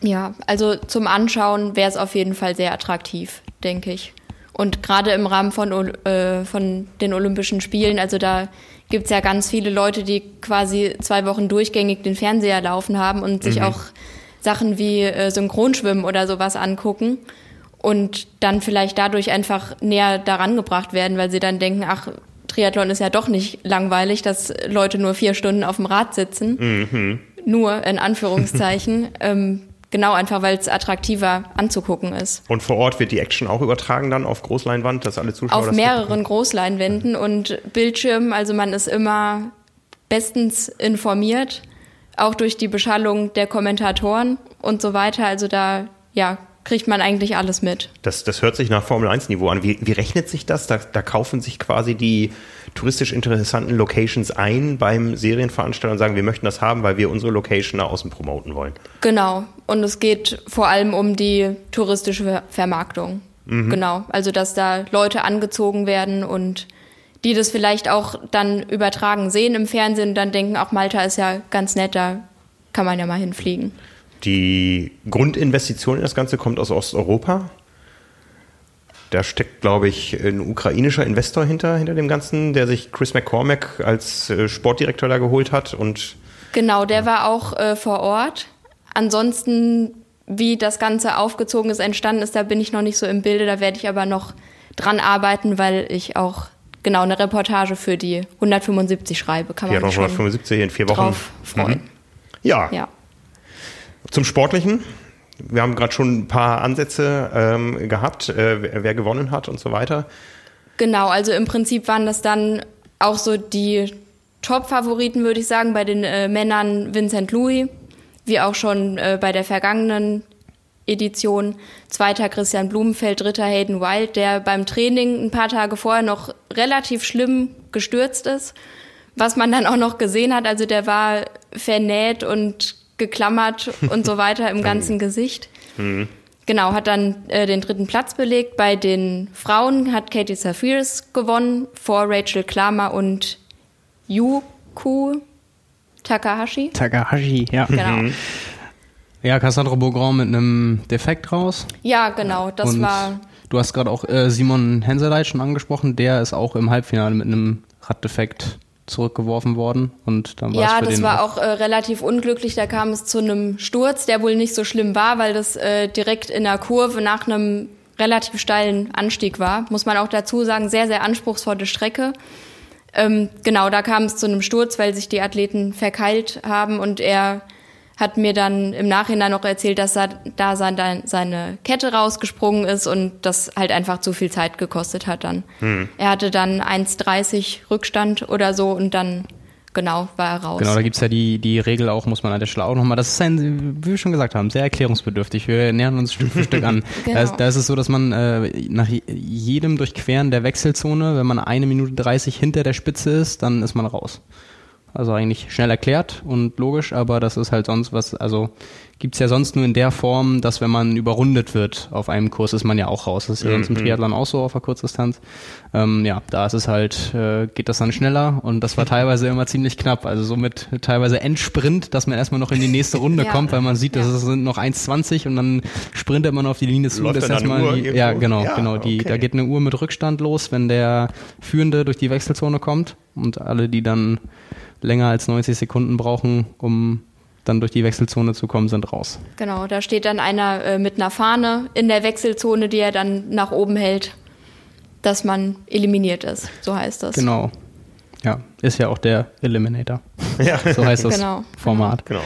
Ja, also zum Anschauen wäre es auf jeden Fall sehr attraktiv denke ich. Und gerade im Rahmen von, äh, von den Olympischen Spielen, also da gibt es ja ganz viele Leute, die quasi zwei Wochen durchgängig den Fernseher laufen haben und sich mhm. auch Sachen wie äh, Synchronschwimmen oder sowas angucken und dann vielleicht dadurch einfach näher daran gebracht werden, weil sie dann denken, ach, Triathlon ist ja doch nicht langweilig, dass Leute nur vier Stunden auf dem Rad sitzen. Mhm. Nur in Anführungszeichen. ähm, Genau, einfach weil es attraktiver anzugucken ist. Und vor Ort wird die Action auch übertragen dann auf Großleinwand, dass alle Zuschauer Auf mehreren Großleinwänden und Bildschirmen. Also man ist immer bestens informiert, auch durch die Beschallung der Kommentatoren und so weiter. Also da ja, kriegt man eigentlich alles mit. Das, das hört sich nach Formel 1-Niveau an. Wie, wie rechnet sich das? Da, da kaufen sich quasi die touristisch interessanten Locations ein beim Serienveranstalter und sagen, wir möchten das haben, weil wir unsere Location nach außen promoten wollen. Genau. Und es geht vor allem um die touristische Vermarktung. Mhm. Genau. Also, dass da Leute angezogen werden und die das vielleicht auch dann übertragen sehen im Fernsehen und dann denken, auch Malta ist ja ganz nett, da kann man ja mal hinfliegen. Die Grundinvestition in das Ganze kommt aus Osteuropa. Da steckt, glaube ich, ein ukrainischer Investor hinter, hinter dem Ganzen, der sich Chris McCormack als äh, Sportdirektor da geholt hat und Genau, der war auch äh, vor Ort. Ansonsten, wie das Ganze aufgezogen ist, entstanden ist, da bin ich noch nicht so im Bilde. Da werde ich aber noch dran arbeiten, weil ich auch genau eine Reportage für die 175 schreibe. Kann man ja, 175 in vier Wochen. Drauf freuen. Mhm. Ja. ja. Zum Sportlichen. Wir haben gerade schon ein paar Ansätze ähm, gehabt, äh, wer gewonnen hat und so weiter. Genau, also im Prinzip waren das dann auch so die Top-Favoriten, würde ich sagen, bei den äh, Männern Vincent Louis, wie auch schon äh, bei der vergangenen Edition. Zweiter Christian Blumenfeld, dritter Hayden Wild, der beim Training ein paar Tage vorher noch relativ schlimm gestürzt ist. Was man dann auch noch gesehen hat, also der war vernäht und geklammert und so weiter im ganzen Gesicht. Mhm. Genau, hat dann äh, den dritten Platz belegt. Bei den Frauen hat Katie Safiris gewonnen vor Rachel Klammer und Yuku Takahashi. Takahashi, ja. Genau. Mhm. Ja, Cassandra Beaugrand mit einem Defekt raus. Ja, genau, das und war. Du hast gerade auch äh, Simon Henseleit schon angesprochen, der ist auch im Halbfinale mit einem Raddefekt zurückgeworfen worden und dann war ja, es für das war auch äh, relativ unglücklich. Da kam es zu einem Sturz, der wohl nicht so schlimm war, weil das äh, direkt in der Kurve nach einem relativ steilen Anstieg war. Muss man auch dazu sagen, sehr, sehr anspruchsvolle Strecke. Ähm, genau, da kam es zu einem Sturz, weil sich die Athleten verkeilt haben und er hat mir dann im Nachhinein noch erzählt, dass er da seine Kette rausgesprungen ist und das halt einfach zu viel Zeit gekostet hat dann. Hm. Er hatte dann 1,30 Rückstand oder so und dann genau war er raus. Genau, da gibt's ja die, die Regel auch, muss man an der Stelle auch nochmal, das ist ein, wie wir schon gesagt haben, sehr erklärungsbedürftig. Wir nähern uns Stück für Stück an. genau. da, ist, da ist es so, dass man äh, nach jedem Durchqueren der Wechselzone, wenn man eine Minute 30 hinter der Spitze ist, dann ist man raus. Also eigentlich schnell erklärt und logisch, aber das ist halt sonst was, also gibt's ja sonst nur in der Form, dass wenn man überrundet wird auf einem Kurs, ist man ja auch raus. Das ist ja sonst im mhm. Triathlon auch so auf der Kurzdistanz. Ähm, ja, da ist es halt, äh, geht das dann schneller und das war teilweise immer ziemlich knapp. Also somit teilweise Endsprint, dass man erstmal noch in die nächste Runde ja. kommt, weil man sieht, ja. das sind noch 1,20 und dann sprintet man auf die Linie zu. Läuft das erstmal die, ja, genau, ja, genau. Die, okay. Da geht eine Uhr mit Rückstand los, wenn der Führende durch die Wechselzone kommt und alle, die dann länger als 90 Sekunden brauchen, um dann durch die Wechselzone zu kommen, sind raus. Genau, da steht dann einer äh, mit einer Fahne in der Wechselzone, die er dann nach oben hält, dass man eliminiert ist. So heißt das. Genau. Ja, ist ja auch der Eliminator. Ja. So heißt das genau. Format. Genau.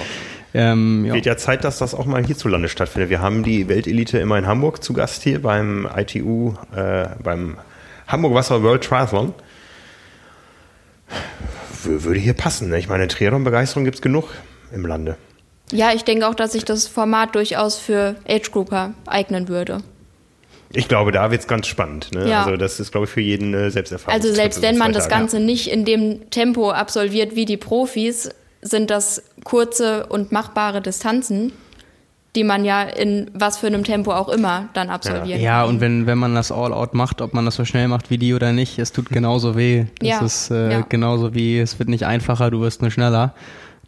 Ähm, ja. Wird ja Zeit, dass das auch mal hierzulande stattfindet. Wir haben die Weltelite immer in Hamburg zu Gast hier beim ITU, äh, beim Hamburg Wasser World Triathlon würde hier passen. Ne? Ich meine, Triathlon-Begeisterung gibt es genug im Lande. Ja, ich denke auch, dass sich das Format durchaus für Age-Grouper eignen würde. Ich glaube, da wird es ganz spannend. Ne? Ja. Also das ist, glaube ich, für jeden äh, Selbsterfahrung. Also selbst wenn man das Ganze ja. nicht in dem Tempo absolviert wie die Profis, sind das kurze und machbare Distanzen die man ja in was für einem Tempo auch immer dann absolviert. Ja, und wenn, wenn man das All-Out macht, ob man das so schnell macht wie die oder nicht, es tut genauso weh. Das ja, ist äh, ja. genauso wie, es wird nicht einfacher, du wirst nur schneller.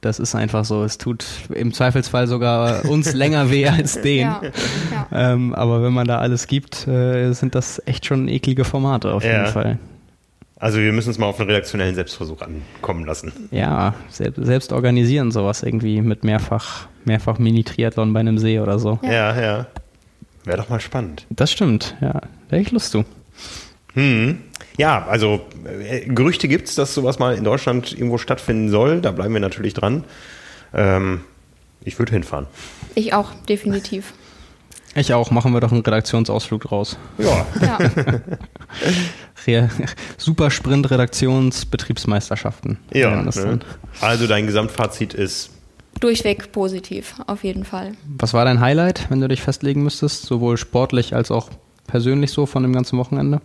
Das ist einfach so. Es tut im Zweifelsfall sogar uns länger weh als den. Ja, ja. Ähm, aber wenn man da alles gibt, äh, sind das echt schon eklige Formate auf jeden Fall. Also wir müssen uns mal auf einen redaktionellen Selbstversuch ankommen lassen. Ja, selbst, selbst organisieren sowas irgendwie mit mehrfach, mehrfach Mini-Triathlon bei einem See oder so. Ja, ja. ja. Wäre doch mal spannend. Das stimmt, ja. Da hätte ich Lust zu. Hm. Ja, also äh, Gerüchte gibt es, dass sowas mal in Deutschland irgendwo stattfinden soll. Da bleiben wir natürlich dran. Ähm, ich würde hinfahren. Ich auch, definitiv. Ich auch. Machen wir doch einen Redaktionsausflug draus. Ja. ja. Supersprint Redaktionsbetriebsmeisterschaften. Ja. Ne? Also dein Gesamtfazit ist durchweg positiv, auf jeden Fall. Was war dein Highlight, wenn du dich festlegen müsstest, sowohl sportlich als auch persönlich so von dem ganzen Wochenende?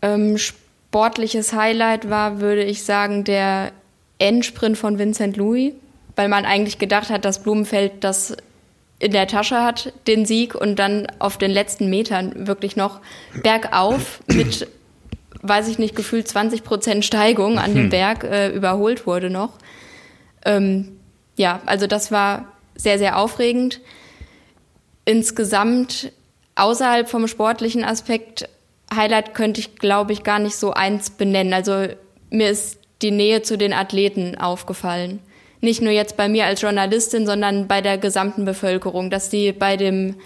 Ähm, sportliches Highlight war, würde ich sagen, der Endsprint von Vincent Louis, weil man eigentlich gedacht hat, dass Blumenfeld das in der Tasche hat, den Sieg, und dann auf den letzten Metern wirklich noch bergauf mit, weiß ich nicht, gefühlt 20 Prozent Steigung an dem hm. Berg äh, überholt wurde noch. Ähm, ja, also das war sehr, sehr aufregend. Insgesamt außerhalb vom sportlichen Aspekt, Highlight könnte ich, glaube ich, gar nicht so eins benennen. Also mir ist die Nähe zu den Athleten aufgefallen. Nicht nur jetzt bei mir als Journalistin, sondern bei der gesamten Bevölkerung, dass die bei dem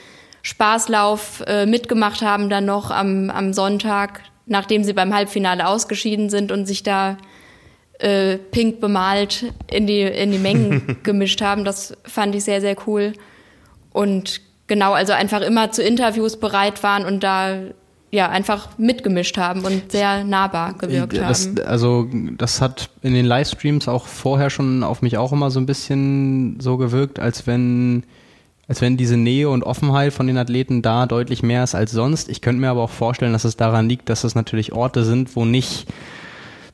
Spaßlauf äh, mitgemacht haben, dann noch am, am Sonntag, nachdem sie beim Halbfinale ausgeschieden sind und sich da äh, pink bemalt in die, in die Mengen gemischt haben. Das fand ich sehr, sehr cool. Und genau, also einfach immer zu Interviews bereit waren und da ja, einfach mitgemischt haben und sehr nahbar gewirkt das, haben. Also das hat in den Livestreams auch vorher schon auf mich auch immer so ein bisschen so gewirkt, als wenn als wenn diese Nähe und Offenheit von den Athleten da deutlich mehr ist als sonst. Ich könnte mir aber auch vorstellen, dass es daran liegt, dass es natürlich Orte sind, wo nicht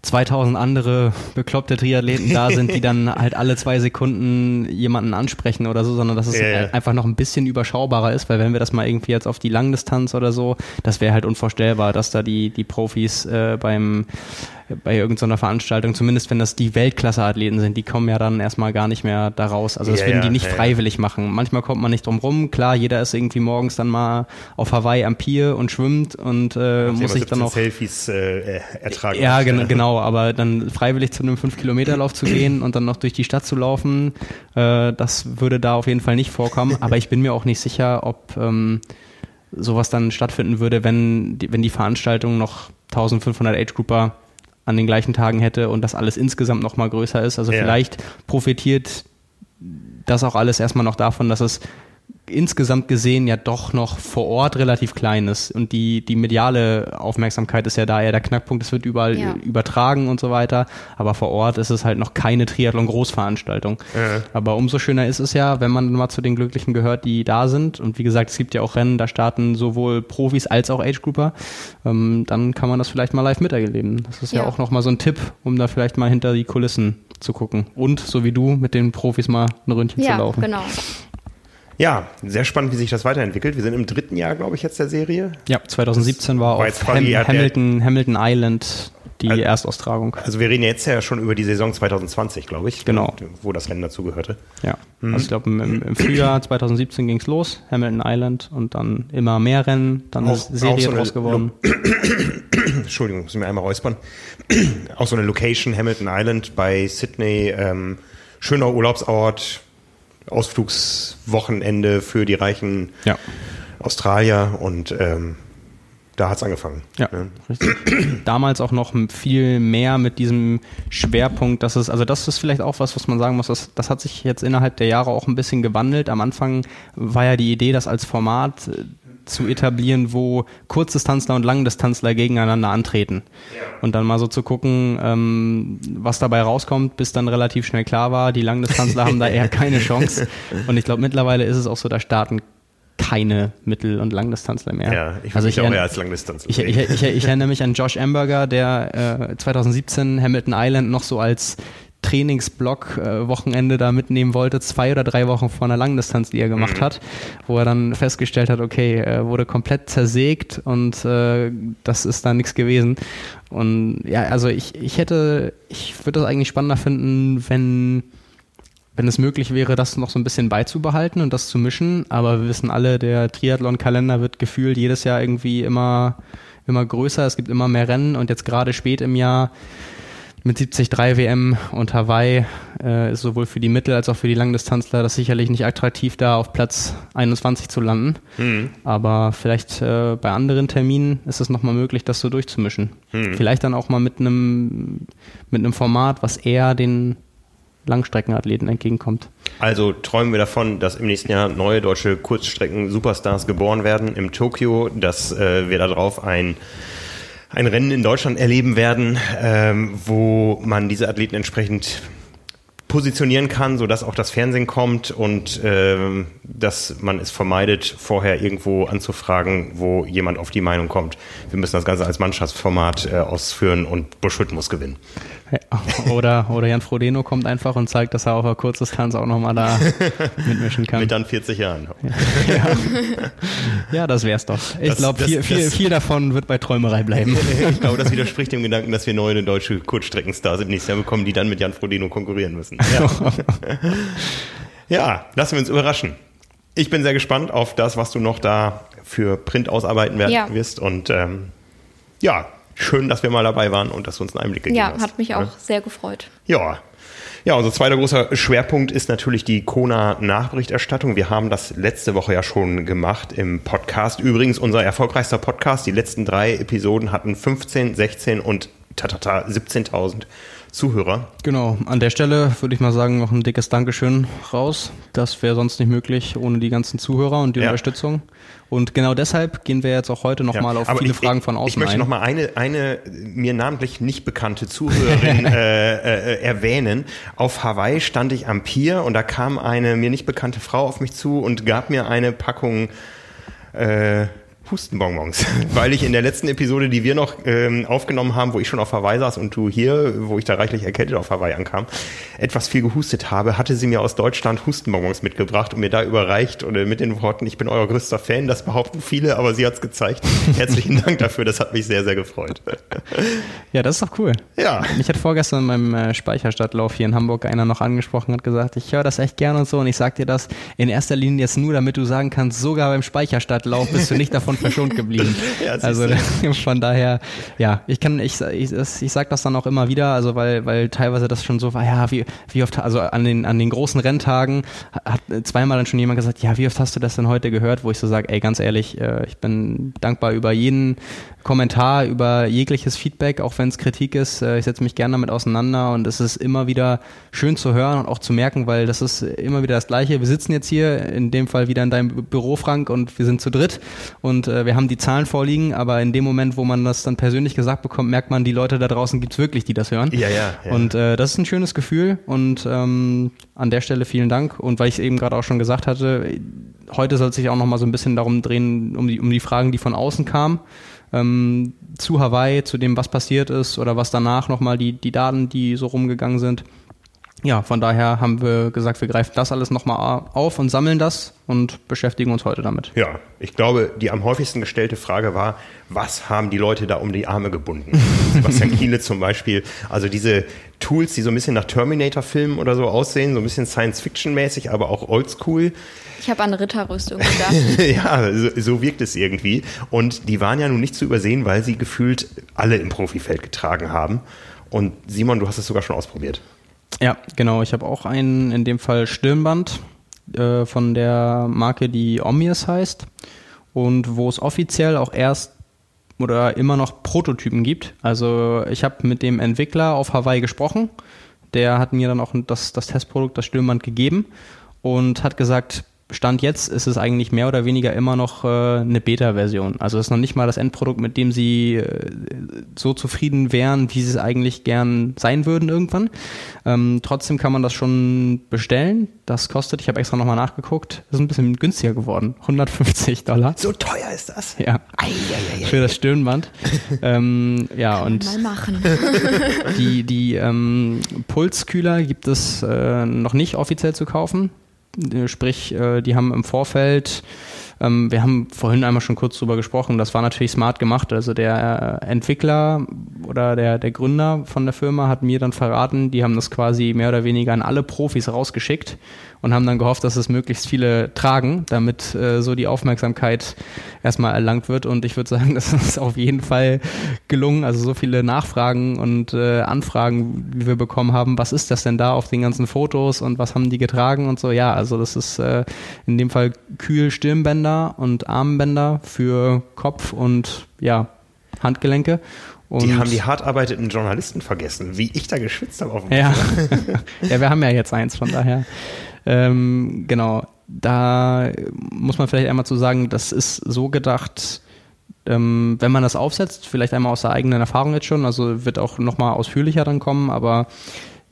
2000 andere bekloppte Triathleten da sind, die dann halt alle zwei Sekunden jemanden ansprechen oder so, sondern dass es yeah. einfach noch ein bisschen überschaubarer ist, weil wenn wir das mal irgendwie jetzt auf die Langdistanz oder so, das wäre halt unvorstellbar, dass da die, die Profis äh, beim bei irgendeiner Veranstaltung, zumindest wenn das die Weltklasse-Athleten sind, die kommen ja dann erstmal gar nicht mehr da raus. Also das ja, würden die nicht ja, freiwillig machen. Manchmal kommt man nicht drum rum. Klar, jeder ist irgendwie morgens dann mal auf Hawaii am Pier und schwimmt und äh, muss sich dann noch Selfies äh, ertragen. Ja, gen genau, aber dann freiwillig zu einem 5-Kilometer-Lauf zu gehen und dann noch durch die Stadt zu laufen, äh, das würde da auf jeden Fall nicht vorkommen. Aber ich bin mir auch nicht sicher, ob ähm, sowas dann stattfinden würde, wenn die, wenn die Veranstaltung noch 1500 Age-Grouper an den gleichen Tagen hätte und das alles insgesamt noch mal größer ist. Also ja. vielleicht profitiert das auch alles erstmal noch davon, dass es insgesamt gesehen ja doch noch vor Ort relativ klein ist und die, die mediale Aufmerksamkeit ist ja da eher der Knackpunkt, es wird überall ja. übertragen und so weiter, aber vor Ort ist es halt noch keine Triathlon-Großveranstaltung. Ja. Aber umso schöner ist es ja, wenn man mal zu den Glücklichen gehört, die da sind und wie gesagt, es gibt ja auch Rennen, da starten sowohl Profis als auch Age-Grouper, ähm, dann kann man das vielleicht mal live miterleben. Das ist ja, ja auch nochmal so ein Tipp, um da vielleicht mal hinter die Kulissen zu gucken und so wie du mit den Profis mal ein Ründchen ja, zu laufen. Genau. Ja, sehr spannend, wie sich das weiterentwickelt. Wir sind im dritten Jahr, glaube ich, jetzt der Serie. Ja, 2017 war, war auf Ham Hamilton, Hamilton Island die also, Erstaustragung. Also wir reden jetzt ja schon über die Saison 2020, glaube ich. Genau. Wo das Rennen dazugehörte. Ja, mhm. also ich glaube im, im, Frühjahr 2017 ging es los, Hamilton Island und dann immer mehr Rennen, dann auch, ist Serie so draus geworden. Entschuldigung, muss ich mir einmal räuspern. auch so eine Location, Hamilton Island bei Sydney, ähm, schöner Urlaubsort, Ausflugswochenende für die reichen ja. Australier und ähm, da hat es angefangen. Ja, ja, richtig. Damals auch noch viel mehr mit diesem Schwerpunkt, dass es, also das ist vielleicht auch was, was man sagen muss, das, das hat sich jetzt innerhalb der Jahre auch ein bisschen gewandelt. Am Anfang war ja die Idee, das als Format äh, zu etablieren, wo Kurzdistanzler und Langdistanzler gegeneinander antreten. Und dann mal so zu gucken, ähm, was dabei rauskommt, bis dann relativ schnell klar war, die Langdistanzler haben da eher keine Chance. Und ich glaube, mittlerweile ist es auch so, da starten keine Mittel- und Langdistanzler mehr. Ja, ich also ich auch eher als Langdistanzler. Ich, ich, ich, ich, erinnere mich an Josh Amberger, der äh, 2017 Hamilton Island noch so als Trainingsblock äh, Wochenende da mitnehmen wollte, zwei oder drei Wochen vor einer Langdistanz, die er gemacht mhm. hat, wo er dann festgestellt hat, okay, er wurde komplett zersägt und äh, das ist da nichts gewesen. Und ja, also ich, ich hätte, ich würde das eigentlich spannender finden, wenn wenn es möglich wäre, das noch so ein bisschen beizubehalten und das zu mischen. Aber wir wissen alle, der Triathlon-Kalender wird gefühlt jedes Jahr irgendwie immer, immer größer. Es gibt immer mehr Rennen und jetzt gerade spät im Jahr mit 73 WM und Hawaii äh, ist sowohl für die Mittel- als auch für die Langdistanzler das sicherlich nicht attraktiv, da auf Platz 21 zu landen. Mhm. Aber vielleicht äh, bei anderen Terminen ist es nochmal möglich, das so durchzumischen. Mhm. Vielleicht dann auch mal mit einem mit einem Format, was eher den Langstreckenathleten entgegenkommt. Also träumen wir davon, dass im nächsten Jahr neue deutsche Kurzstrecken-Superstars geboren werden im Tokio, dass äh, wir darauf ein ein Rennen in Deutschland erleben werden, ähm, wo man diese Athleten entsprechend positionieren kann, sodass auch das Fernsehen kommt und ähm, dass man es vermeidet, vorher irgendwo anzufragen, wo jemand auf die Meinung kommt. Wir müssen das Ganze als Mannschaftsformat äh, ausführen und Buschütt muss gewinnen. Oder, oder Jan Frodeno kommt einfach und zeigt, dass er auf ein kurzes Tanz auch nochmal da mitmischen kann. Mit dann 40 Jahren. Ja, ja. ja das wär's doch. Ich glaube, viel, viel, viel davon wird bei Träumerei bleiben. ich glaube, das widerspricht dem Gedanken, dass wir neue deutsche Kurzstreckenstars im nächsten Jahr bekommen, die dann mit Jan Frodeno konkurrieren müssen. Ja. ja, lassen wir uns überraschen. Ich bin sehr gespannt auf das, was du noch da für Print ausarbeiten wirst. Ja. Und ähm, ja, schön, dass wir mal dabei waren und dass du uns einen Einblick gegeben ja, hast. Ja, hat mich auch sehr gefreut. Ja. Ja, unser zweiter großer Schwerpunkt ist natürlich die Kona-Nachberichterstattung. Wir haben das letzte Woche ja schon gemacht im Podcast. Übrigens unser erfolgreichster Podcast. Die letzten drei Episoden hatten 15, 16 und tatata 17.000 Zuhörer. Genau, an der Stelle würde ich mal sagen, noch ein dickes Dankeschön raus. Das wäre sonst nicht möglich ohne die ganzen Zuhörer und die ja. Unterstützung. Und genau deshalb gehen wir jetzt auch heute nochmal ja, auf viele ich, Fragen von außen Ich möchte nochmal eine, eine mir namentlich nicht bekannte Zuhörerin äh, äh, erwähnen. Auf Hawaii stand ich am Pier und da kam eine mir nicht bekannte Frau auf mich zu und gab mir eine Packung äh, Hustenbonbons, weil ich in der letzten Episode, die wir noch ähm, aufgenommen haben, wo ich schon auf Hawaii saß und du hier, wo ich da reichlich erkältet auf Hawaii ankam, etwas viel gehustet habe, hatte sie mir aus Deutschland Hustenbonbons mitgebracht und mir da überreicht oder mit den Worten, ich bin euer größter Fan, das behaupten viele, aber sie hat es gezeigt. Herzlichen Dank dafür, das hat mich sehr, sehr gefreut. Ja, das ist doch cool. Ja. Mich hat vorgestern in meinem äh, Speicherstadtlauf hier in Hamburg einer noch angesprochen, hat gesagt, ich höre das echt gerne und so und ich sag dir das in erster Linie jetzt nur, damit du sagen kannst, sogar beim Speicherstadtlauf bist du nicht davon verschont geblieben. ja, also von daher, ja, ich kann, ich, ich, ich sag das dann auch immer wieder, also weil, weil teilweise das schon so war, ja, wie, wie oft, also an den, an den großen Renntagen hat zweimal dann schon jemand gesagt, ja, wie oft hast du das denn heute gehört, wo ich so sage, ey, ganz ehrlich, äh, ich bin dankbar über jeden Kommentar, über jegliches Feedback, auch wenn es Kritik ist. Äh, ich setze mich gerne damit auseinander und es ist immer wieder schön zu hören und auch zu merken, weil das ist immer wieder das Gleiche. Wir sitzen jetzt hier, in dem Fall wieder in deinem Büro, Frank, und wir sind zu dritt und äh, wir haben die Zahlen vorliegen, aber in dem Moment, wo man das dann persönlich gesagt bekommt, merkt man, die Leute da draußen gibt's wirklich, die das hören. Ja, ja. ja. Und äh, das ist ein schönes Gefühl und ähm, an der Stelle vielen Dank. Und weil ich es eben gerade auch schon gesagt hatte, heute soll es sich auch nochmal so ein bisschen darum drehen, um die, um die Fragen, die von außen kamen ähm, zu Hawaii, zu dem, was passiert ist oder was danach nochmal die, die Daten, die so rumgegangen sind. Ja, von daher haben wir gesagt, wir greifen das alles nochmal auf und sammeln das und beschäftigen uns heute damit. Ja, ich glaube, die am häufigsten gestellte Frage war, was haben die Leute da um die Arme gebunden? Sebastian Kiele zum Beispiel. Also diese Tools, die so ein bisschen nach Terminator-Filmen oder so aussehen, so ein bisschen Science-Fiction-mäßig, aber auch oldschool. Ich habe an Ritterrüstung gedacht. ja, so, so, wirkt es irgendwie. Und die waren ja nun nicht zu übersehen, weil sie gefühlt alle im Profifeld getragen haben. Und Simon, du hast es sogar schon ausprobiert. Ja, genau. Ich habe auch einen, in dem Fall Stirnband äh, von der Marke, die Omnius heißt. Und wo es offiziell auch erst oder immer noch Prototypen gibt. Also ich habe mit dem Entwickler auf Hawaii gesprochen. Der hat mir dann auch das, das Testprodukt, das Stirnband gegeben und hat gesagt, Stand jetzt ist es eigentlich mehr oder weniger immer noch äh, eine Beta-Version. Also es ist noch nicht mal das Endprodukt, mit dem sie äh, so zufrieden wären, wie sie es eigentlich gern sein würden irgendwann. Ähm, trotzdem kann man das schon bestellen. Das kostet, ich habe extra nochmal nachgeguckt, ist ein bisschen günstiger geworden. 150 Dollar. So teuer ist das? Ja. Ei, ei, ei, Für das Stirnband. ähm, ja, und mal machen. die, die ähm, Pulskühler gibt es äh, noch nicht offiziell zu kaufen. Äh, sprich, äh, die haben im Vorfeld, ähm, wir haben vorhin einmal schon kurz drüber gesprochen, das war natürlich smart gemacht. Also der äh, Entwickler oder der, der Gründer von der Firma hat mir dann verraten, die haben das quasi mehr oder weniger an alle Profis rausgeschickt und haben dann gehofft, dass es möglichst viele tragen, damit äh, so die Aufmerksamkeit erstmal erlangt wird. Und ich würde sagen, das ist auf jeden Fall gelungen. Also so viele Nachfragen und äh, Anfragen, wie wir bekommen haben, was ist das denn da auf den ganzen Fotos und was haben die getragen und so. Ja, also das ist äh, in dem Fall kühl Stirnbänder und Armbänder für Kopf und ja, Handgelenke. Und die haben die hart arbeitenden Journalisten vergessen, wie ich da geschwitzt habe auf dem Ja. ja, wir haben ja jetzt eins, von daher. Ähm, genau, da muss man vielleicht einmal zu sagen, das ist so gedacht, ähm, wenn man das aufsetzt, vielleicht einmal aus der eigenen Erfahrung jetzt schon, also wird auch nochmal ausführlicher dann kommen, aber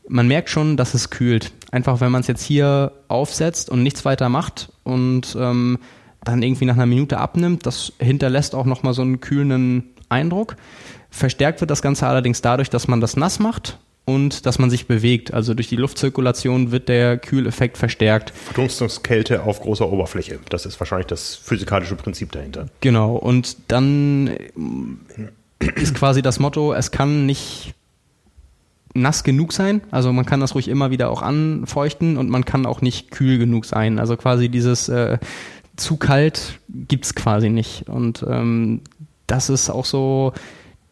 man merkt schon, dass es kühlt. Einfach wenn man es jetzt hier aufsetzt und nichts weiter macht und ähm, dann irgendwie nach einer Minute abnimmt, das hinterlässt auch nochmal so einen kühlenden Eindruck. Verstärkt wird das Ganze allerdings dadurch, dass man das nass macht und dass man sich bewegt. Also durch die Luftzirkulation wird der Kühleffekt verstärkt. Verdunstungskälte auf großer Oberfläche. Das ist wahrscheinlich das physikalische Prinzip dahinter. Genau. Und dann ist quasi das Motto, es kann nicht nass genug sein. Also man kann das ruhig immer wieder auch anfeuchten und man kann auch nicht kühl genug sein. Also quasi dieses äh, zu kalt gibt's quasi nicht. Und ähm, das ist auch so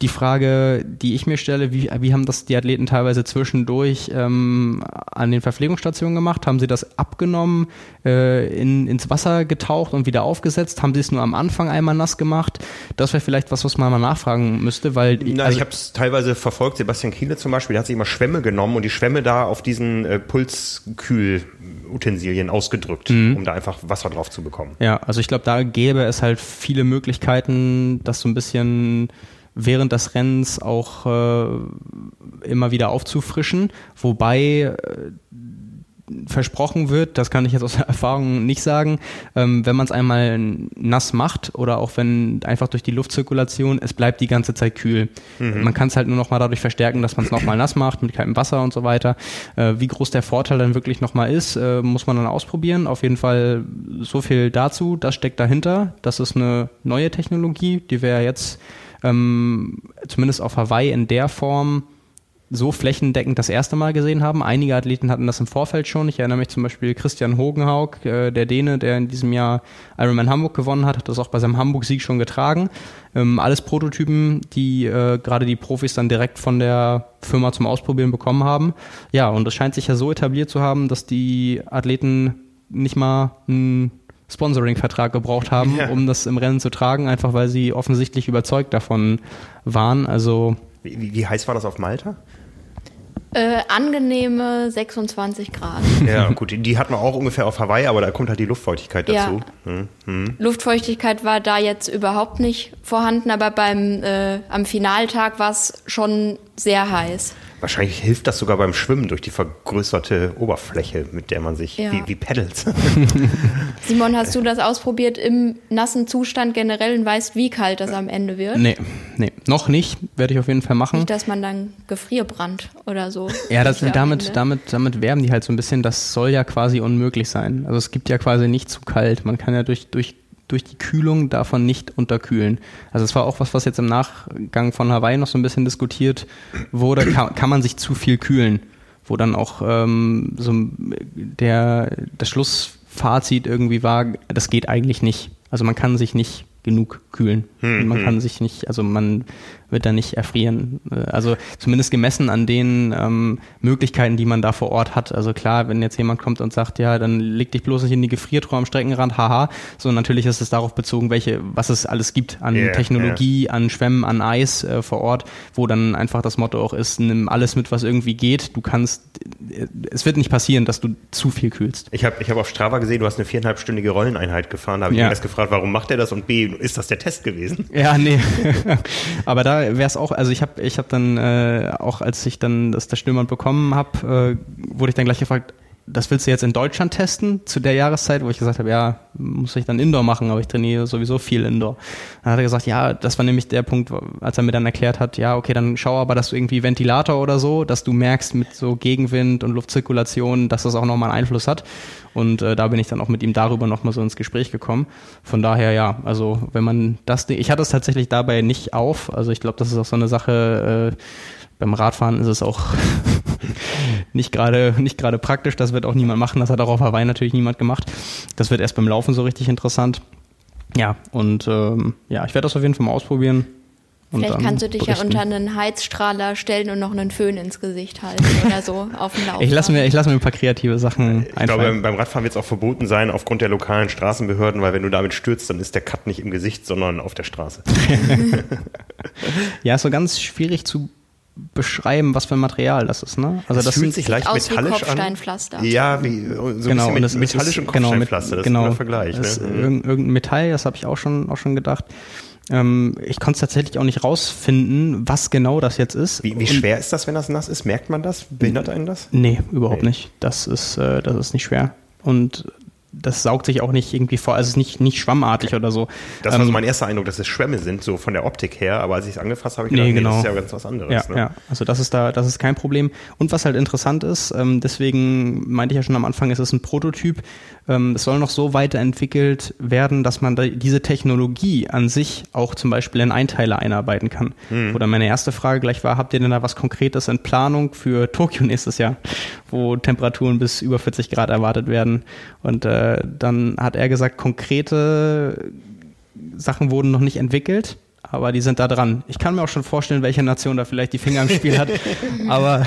die Frage, die ich mir stelle, wie, wie haben das die Athleten teilweise zwischendurch ähm, an den Verpflegungsstationen gemacht? Haben sie das abgenommen, äh, in, ins Wasser getaucht und wieder aufgesetzt? Haben sie es nur am Anfang einmal nass gemacht? Das wäre vielleicht was, was man mal nachfragen müsste, weil Na, also, ich habe es teilweise verfolgt. Sebastian Kiele zum Beispiel, der hat sich immer Schwämme genommen und die Schwämme da auf diesen äh, Pulskühlutensilien ausgedrückt, mhm. um da einfach Wasser drauf zu bekommen. Ja, also ich glaube, da gäbe es halt viele Möglichkeiten, das so ein bisschen während des Rennens auch äh, immer wieder aufzufrischen, wobei äh, versprochen wird, das kann ich jetzt aus Erfahrung nicht sagen, ähm, wenn man es einmal nass macht oder auch wenn einfach durch die Luftzirkulation, es bleibt die ganze Zeit kühl. Mhm. Man kann es halt nur noch mal dadurch verstärken, dass man es nochmal nass macht mit kaltem Wasser und so weiter. Äh, wie groß der Vorteil dann wirklich nochmal ist, äh, muss man dann ausprobieren. Auf jeden Fall so viel dazu, das steckt dahinter. Das ist eine neue Technologie, die wir jetzt ähm, zumindest auf Hawaii in der Form so flächendeckend das erste Mal gesehen haben. Einige Athleten hatten das im Vorfeld schon. Ich erinnere mich zum Beispiel Christian Hogenhaug, äh, der Däne, der in diesem Jahr Ironman Hamburg gewonnen hat, hat das auch bei seinem Hamburg-Sieg schon getragen. Ähm, alles Prototypen, die äh, gerade die Profis dann direkt von der Firma zum Ausprobieren bekommen haben. Ja, und das scheint sich ja so etabliert zu haben, dass die Athleten nicht mal ein Sponsoring-Vertrag gebraucht haben, ja. um das im Rennen zu tragen, einfach weil sie offensichtlich überzeugt davon waren. Also wie, wie heiß war das auf Malta? Äh, angenehme 26 Grad. Ja, gut, die hat man auch ungefähr auf Hawaii, aber da kommt halt die Luftfeuchtigkeit dazu. Ja. Hm, hm. Luftfeuchtigkeit war da jetzt überhaupt nicht vorhanden, aber beim äh, am Finaltag war es schon sehr heiß. Wahrscheinlich hilft das sogar beim Schwimmen durch die vergrößerte Oberfläche, mit der man sich ja. wie, wie Pedals. Simon, hast du das ausprobiert im nassen Zustand generell und weißt, wie kalt das am Ende wird? Nee, nee, noch nicht. Werde ich auf jeden Fall machen. Nicht, dass man dann Gefrierbrand oder so. Ja, das, damit, damit, damit werben die halt so ein bisschen, das soll ja quasi unmöglich sein. Also es gibt ja quasi nicht zu kalt. Man kann ja durch, durch durch die Kühlung davon nicht unterkühlen. Also es war auch was, was jetzt im Nachgang von Hawaii noch so ein bisschen diskutiert wurde, kann, kann man sich zu viel kühlen, wo dann auch ähm, so der das Schlussfazit irgendwie war, das geht eigentlich nicht. Also man kann sich nicht genug kühlen. Hm, man hm. kann sich nicht, also man wird da nicht erfrieren. Äh, also zumindest gemessen an den ähm, Möglichkeiten, die man da vor Ort hat. Also klar, wenn jetzt jemand kommt und sagt, ja, dann leg dich bloß nicht in die Gefriertruhe am Streckenrand, haha. So natürlich ist es darauf bezogen, welche, was es alles gibt an yeah, Technologie, yeah. an Schwämmen, an Eis äh, vor Ort, wo dann einfach das Motto auch ist, nimm alles mit, was irgendwie geht. Du kannst, äh, es wird nicht passieren, dass du zu viel kühlst. Ich habe ich hab auf Strava gesehen, du hast eine viereinhalbstündige Rolleneinheit gefahren. Da habe ich ja. mir erst gefragt, warum macht er das und B, ist das der Test gewesen? Ja, nee. Aber da wäre es auch, also ich habe ich hab dann äh, auch, als ich dann das, das Stürmern bekommen habe, äh, wurde ich dann gleich gefragt, das willst du jetzt in Deutschland testen zu der Jahreszeit, wo ich gesagt habe, ja, muss ich dann Indoor machen, aber ich trainiere sowieso viel Indoor. Dann hat er gesagt, ja, das war nämlich der Punkt, als er mir dann erklärt hat, ja, okay, dann schau aber, dass du irgendwie Ventilator oder so, dass du merkst mit so Gegenwind und Luftzirkulation, dass das auch nochmal einen Einfluss hat. Und äh, da bin ich dann auch mit ihm darüber nochmal so ins Gespräch gekommen. Von daher, ja, also wenn man das, ich hatte es tatsächlich dabei nicht auf, also ich glaube, das ist auch so eine Sache, äh, beim Radfahren ist es auch nicht gerade nicht gerade praktisch. Das wird auch niemand machen. Das hat auch auf Hawaii natürlich niemand gemacht. Das wird erst beim Laufen so richtig interessant. Ja, und ähm, ja, ich werde das auf jeden Fall mal ausprobieren. Vielleicht kannst du dich berichten. ja unter einen Heizstrahler stellen und noch einen Föhn ins Gesicht halten oder so auf dem Lauf. Ich lasse mir, lass mir ein paar kreative Sachen Ich glaube, beim Radfahren wird es auch verboten sein aufgrund der lokalen Straßenbehörden, weil wenn du damit stürzt, dann ist der Cut nicht im Gesicht, sondern auf der Straße. ja, ist so ganz schwierig zu beschreiben, was für ein Material das ist. Ne? Also das, das fühlt sich leicht metallisch an. Ja, wie so genau, ein bisschen metallisch und genau, Kopfsteinpflaster. Genau, das ist ein Vergleich. Das ne? ist irgendein Metall, das habe ich auch schon auch schon gedacht. Ähm, ich konnte es tatsächlich auch nicht rausfinden, was genau das jetzt ist. Wie, wie schwer ist das, wenn das nass ist? Merkt man das? Behindert einen das? Nee, überhaupt nee. nicht. Das ist, äh, das ist nicht schwer. Und das saugt sich auch nicht irgendwie vor, also es ist nicht, nicht schwammartig oder so. Das war ähm, so mein erster Eindruck, dass es Schwämme sind, so von der Optik her, aber als ich es angefasst habe, habe ich nee, gedacht, genau. nee, das ist ja ganz was anderes. Ja, ne? ja, also das ist da, das ist kein Problem. Und was halt interessant ist, ähm, deswegen meinte ich ja schon am Anfang, es ist ein Prototyp, ähm, es soll noch so weiterentwickelt werden, dass man diese Technologie an sich auch zum Beispiel in Einteiler einarbeiten kann. Hm. Oder meine erste Frage gleich war, habt ihr denn da was Konkretes in Planung für Tokio nächstes Jahr, wo Temperaturen bis über 40 Grad erwartet werden? Und äh, dann hat er gesagt, konkrete Sachen wurden noch nicht entwickelt aber die sind da dran. Ich kann mir auch schon vorstellen, welche Nation da vielleicht die Finger im Spiel hat. aber,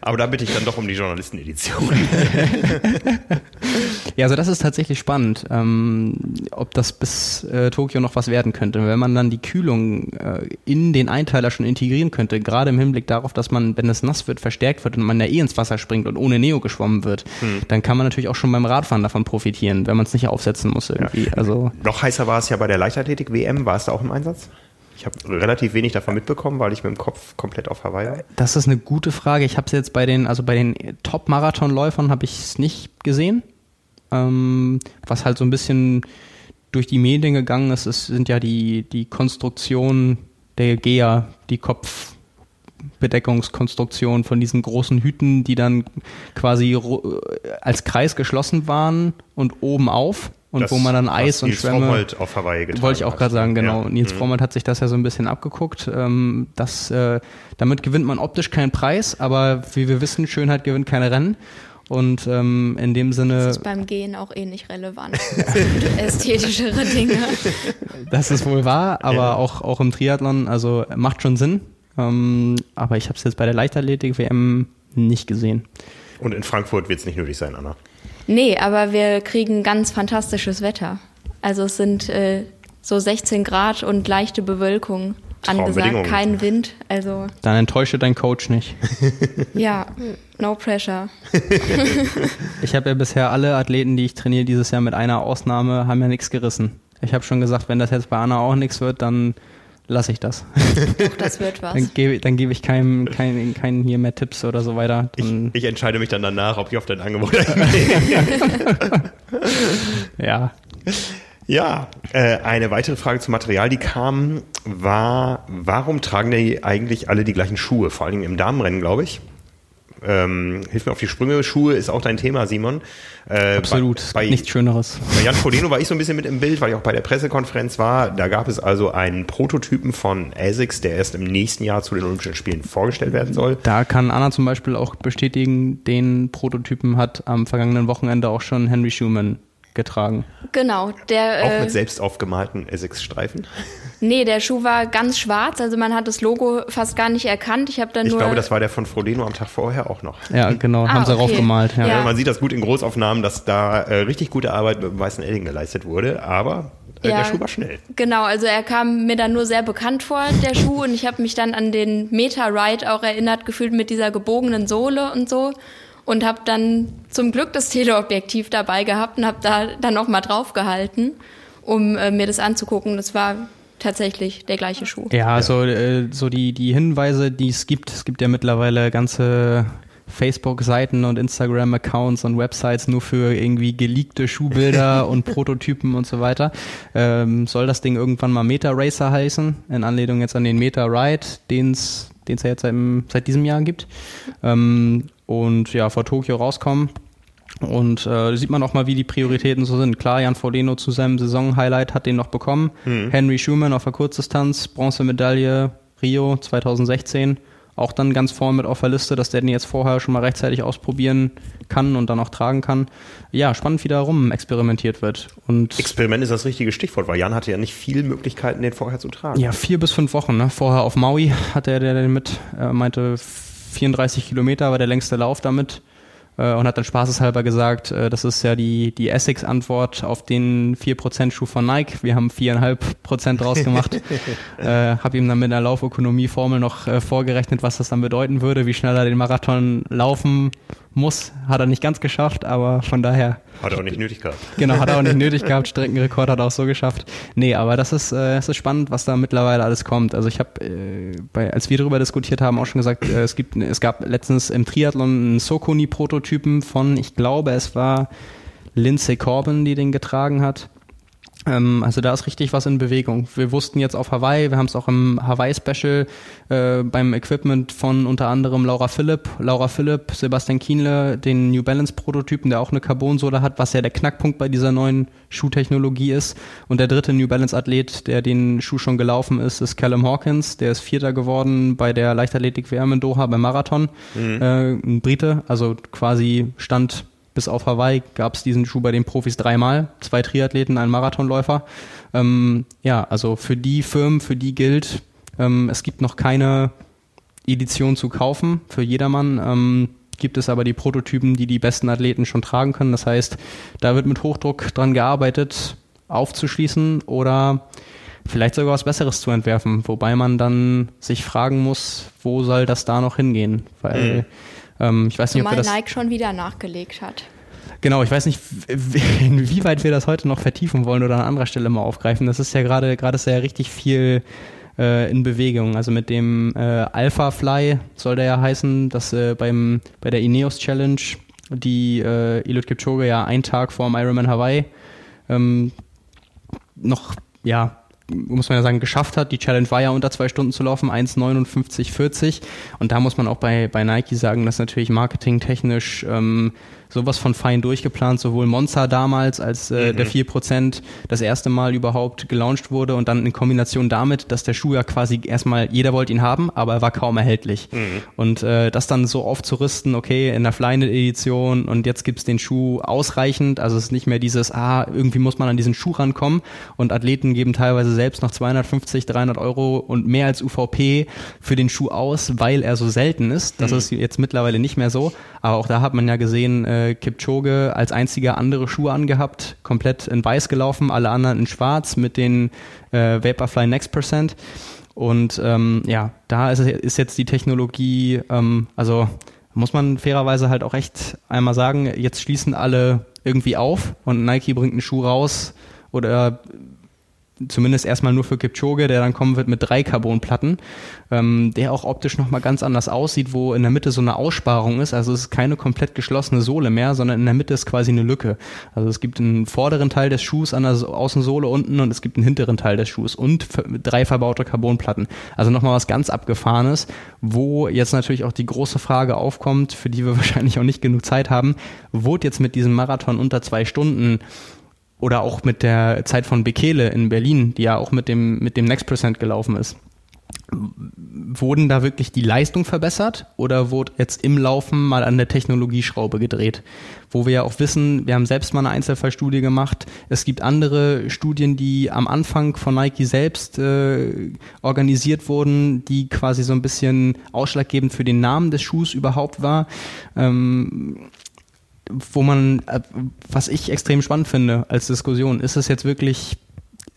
aber da bitte ich dann doch um die Journalistenedition. ja, also das ist tatsächlich spannend, ähm, ob das bis äh, Tokio noch was werden könnte. Wenn man dann die Kühlung äh, in den Einteiler schon integrieren könnte, gerade im Hinblick darauf, dass man, wenn es nass wird, verstärkt wird und man ja eh ins Wasser springt und ohne Neo geschwommen wird, hm. dann kann man natürlich auch schon beim Radfahren davon profitieren, wenn man es nicht aufsetzen muss irgendwie. Ja. Also noch heißer war es ja bei der Leichtathletik-WM. War es da auch im Einsatz? Ich habe relativ wenig davon mitbekommen, weil ich mit dem Kopf komplett auf Hawaii war. Das ist eine gute Frage. Ich habe es jetzt bei den, also bei den Top-Marathonläufern habe ich es nicht gesehen. Ähm, was halt so ein bisschen durch die Medien gegangen ist, ist sind ja die, die Konstruktion der GEA, die Kopfbedeckungskonstruktion von diesen großen Hüten, die dann quasi als Kreis geschlossen waren und oben auf und das, wo man dann Eis und Nils Schwämme. Frommold auf Hawaii getragen Wollte ich auch gerade sagen, genau. Ja. Nils mhm. Frommold hat sich das ja so ein bisschen abgeguckt. Ähm, das, äh, damit gewinnt man optisch keinen Preis, aber wie wir wissen, Schönheit gewinnt keine Rennen. Und ähm, in dem Sinne. Das ist beim Gehen auch eh nicht relevant. Ästhetischere Dinge. Das ist wohl wahr, aber ja. auch, auch im Triathlon, also macht schon Sinn. Ähm, aber ich habe es jetzt bei der Leichtathletik-WM nicht gesehen. Und in Frankfurt wird es nicht nötig sein, Anna. Nee, aber wir kriegen ganz fantastisches Wetter. Also es sind äh, so 16 Grad und leichte Bewölkung angesagt, kein Wind. Also Dann enttäusche dein Coach nicht. ja, no pressure. ich habe ja bisher alle Athleten, die ich trainiere dieses Jahr mit einer Ausnahme, haben ja nichts gerissen. Ich habe schon gesagt, wenn das jetzt bei Anna auch nichts wird, dann lasse ich das. Doch, das wird was. Dann gebe, dann gebe ich keinem, keinen, keinen hier mehr Tipps oder so weiter. Ich, ich, entscheide mich dann danach, ob ich auf dein Angebot Ja. Ja, äh, eine weitere Frage zum Material, die kam, war, warum tragen die eigentlich alle die gleichen Schuhe? Vor allen Dingen im Damenrennen, glaube ich. Ähm, Hilf mir auf die Sprünge. Schuhe ist auch dein Thema, Simon. Äh, Absolut, bei, nichts Schöneres. Bei Jan Frodeno war ich so ein bisschen mit im Bild, weil ich auch bei der Pressekonferenz war. Da gab es also einen Prototypen von ASICS, der erst im nächsten Jahr zu den Olympischen Spielen vorgestellt werden soll. Da kann Anna zum Beispiel auch bestätigen, den Prototypen hat am vergangenen Wochenende auch schon Henry Schumann getragen. Genau, der. Auch mit äh, selbst aufgemalten Essex-Streifen? Nee, der Schuh war ganz schwarz, also man hat das Logo fast gar nicht erkannt. Ich habe dann Ich nur glaube, das war der von Frodeno am Tag vorher auch noch. Ja, genau, ah, haben sie okay. raufgemalt. Ja. ja. man sieht das gut in Großaufnahmen, dass da äh, richtig gute Arbeit mit dem weißen Edding geleistet wurde, aber äh, ja, der Schuh war schnell. Genau, also er kam mir dann nur sehr bekannt vor, der Schuh, und ich habe mich dann an den Meta-Ride auch erinnert gefühlt mit dieser gebogenen Sohle und so und habe dann zum Glück das Teleobjektiv dabei gehabt und habe da dann noch mal drauf gehalten, um äh, mir das anzugucken. Das war tatsächlich der gleiche Schuh. Ja, also äh, so die die Hinweise, die es gibt, es gibt ja mittlerweile ganze Facebook-Seiten und Instagram-Accounts und Websites nur für irgendwie geleakte Schuhbilder und Prototypen und so weiter. Ähm, soll das Ding irgendwann mal Meta Racer heißen? In Anlehnung jetzt an den Meta Ride, den es ja jetzt seit, seit, diesem Jahr gibt. Ähm, und ja, vor Tokio rauskommen. Und äh, sieht man auch mal, wie die Prioritäten so sind. Klar, Jan Frodeno zu seinem Saisonhighlight hat den noch bekommen. Mhm. Henry Schumann auf der Kurzdistanz, Bronzemedaille Rio 2016. Auch dann ganz vorne mit auf der Liste, dass der den jetzt vorher schon mal rechtzeitig ausprobieren kann und dann auch tragen kann. Ja, spannend, wie da rum experimentiert wird. Und Experiment ist das richtige Stichwort, weil Jan hatte ja nicht viele Möglichkeiten, den vorher zu tragen. Ja, vier bis fünf Wochen. Ne? Vorher auf Maui hat er den mit, er meinte 34 Kilometer war der längste Lauf damit äh, und hat dann spaßeshalber gesagt, äh, das ist ja die, die Essex-Antwort auf den 4% Schuh von Nike. Wir haben 4,5% draus gemacht. äh, habe ihm dann mit einer Laufökonomie-Formel noch äh, vorgerechnet, was das dann bedeuten würde, wie schnell er den Marathon laufen muss. Hat er nicht ganz geschafft, aber von daher. Hat er auch nicht nötig gehabt. Genau, hat er auch nicht nötig gehabt. Streckenrekord hat er auch so geschafft. Nee, aber das ist, äh, das ist spannend, was da mittlerweile alles kommt. Also ich habe, äh, als wir darüber diskutiert haben, auch schon gesagt, äh, es gibt, es gab letztens im Triathlon einen Sokoni-Prototypen von, ich glaube, es war Lindsay Corbin, die den getragen hat. Ähm, also da ist richtig was in Bewegung. Wir wussten jetzt auf Hawaii, wir haben es auch im Hawaii-Special äh, beim Equipment von unter anderem Laura Philipp, Laura Philipp, Sebastian Kienle, den New Balance-Prototypen, der auch eine Carbonsohle hat, was ja der Knackpunkt bei dieser neuen Schuhtechnologie ist. Und der dritte New Balance-Athlet, der den Schuh schon gelaufen ist, ist Callum Hawkins. Der ist Vierter geworden bei der Leichtathletik-WM in Doha beim Marathon. Mhm. Äh, ein Brite, also quasi stand bis auf Hawaii gab es diesen Schuh bei den Profis dreimal. Zwei Triathleten, ein Marathonläufer. Ähm, ja, also für die Firmen, für die gilt, ähm, es gibt noch keine Edition zu kaufen für jedermann. Ähm, gibt es aber die Prototypen, die die besten Athleten schon tragen können. Das heißt, da wird mit Hochdruck dran gearbeitet, aufzuschließen oder vielleicht sogar was Besseres zu entwerfen, wobei man dann sich fragen muss, wo soll das da noch hingehen? Weil mhm ähm, ich weiß nicht, Zumal ob wir das Nike schon wieder nachgelegt hat. Genau, ich weiß nicht, inwieweit wir das heute noch vertiefen wollen oder an anderer Stelle mal aufgreifen. Das ist ja gerade gerade ist ja richtig viel äh, in Bewegung. Also mit dem äh, Alpha Fly soll der ja heißen, dass äh, beim bei der Ineos Challenge die äh, Eliud Kipchoge ja einen Tag vor dem Ironman Hawaii ähm, noch ja muss man ja sagen, geschafft hat. Die Challenge war ja unter zwei Stunden zu laufen, 1,59,40. Und da muss man auch bei, bei Nike sagen, dass natürlich marketingtechnisch ähm, sowas von fein durchgeplant, sowohl Monza damals, als äh, mhm. der 4% das erste Mal überhaupt gelauncht wurde und dann in Kombination damit, dass der Schuh ja quasi erstmal, jeder wollte ihn haben, aber er war kaum erhältlich. Mhm. Und äh, das dann so aufzurüsten, okay, in der Flyknit-Edition und jetzt gibt's den Schuh ausreichend, also es ist nicht mehr dieses, ah, irgendwie muss man an diesen Schuh rankommen und Athleten geben teilweise selbst noch 250, 300 Euro und mehr als UVP für den Schuh aus, weil er so selten ist. Das mhm. ist jetzt mittlerweile nicht mehr so, aber auch da hat man ja gesehen, äh, Kipchoge als einziger andere Schuhe angehabt, komplett in weiß gelaufen, alle anderen in schwarz mit den äh, Vaporfly Next Percent. Und ähm, ja, da ist, ist jetzt die Technologie, ähm, also muss man fairerweise halt auch echt einmal sagen, jetzt schließen alle irgendwie auf und Nike bringt einen Schuh raus oder zumindest erstmal nur für Kipchoge, der dann kommen wird mit drei Carbonplatten, ähm, der auch optisch nochmal ganz anders aussieht, wo in der Mitte so eine Aussparung ist. Also es ist keine komplett geschlossene Sohle mehr, sondern in der Mitte ist quasi eine Lücke. Also es gibt einen vorderen Teil des Schuhs an der Außensohle unten und es gibt einen hinteren Teil des Schuhs und drei verbaute Carbonplatten. Also nochmal was ganz Abgefahrenes, wo jetzt natürlich auch die große Frage aufkommt, für die wir wahrscheinlich auch nicht genug Zeit haben, wurde jetzt mit diesem Marathon unter zwei Stunden oder auch mit der Zeit von Bekele in Berlin, die ja auch mit dem, mit dem Next Percent gelaufen ist. Wurden da wirklich die Leistung verbessert oder wurde jetzt im Laufen mal an der Technologieschraube gedreht? Wo wir ja auch wissen, wir haben selbst mal eine Einzelfallstudie gemacht. Es gibt andere Studien, die am Anfang von Nike selbst äh, organisiert wurden, die quasi so ein bisschen ausschlaggebend für den Namen des Schuhs überhaupt war. Ähm, wo man, äh, was ich extrem spannend finde als Diskussion, ist es jetzt wirklich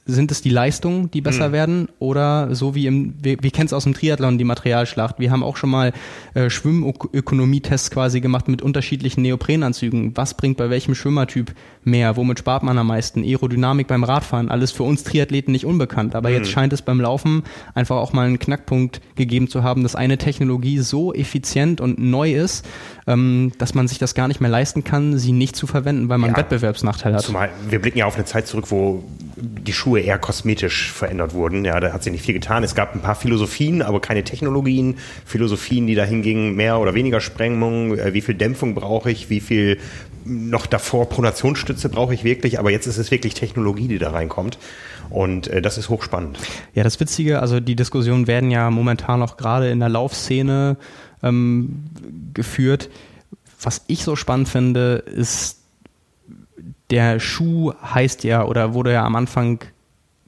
sind es die Leistungen, die besser mhm. werden oder so wie im, wir, wir kennen es aus dem Triathlon, die Materialschlacht. Wir haben auch schon mal äh, Schwimmökonomie-Tests quasi gemacht mit unterschiedlichen Neoprenanzügen. Was bringt bei welchem Schwimmertyp mehr? Womit spart man am meisten? Aerodynamik beim Radfahren, alles für uns Triathleten nicht unbekannt. Aber mhm. jetzt scheint es beim Laufen einfach auch mal einen Knackpunkt gegeben zu haben, dass eine Technologie so effizient und neu ist, ähm, dass man sich das gar nicht mehr leisten kann, sie nicht zu verwenden, weil man ja, Wettbewerbsnachteil hat. Zumal wir blicken ja auf eine Zeit zurück, wo die Schuhe eher kosmetisch verändert wurden. Ja, da hat sich nicht viel getan. Es gab ein paar Philosophien, aber keine Technologien. Philosophien, die dahin gingen, mehr oder weniger Sprengung, äh, wie viel Dämpfung brauche ich, wie viel noch davor Pronationsstütze brauche ich wirklich, aber jetzt ist es wirklich Technologie, die da reinkommt. Und äh, das ist hochspannend. Ja, das Witzige, also die Diskussionen werden ja momentan auch gerade in der Laufszene ähm, geführt. Was ich so spannend finde, ist der Schuh heißt ja oder wurde ja am Anfang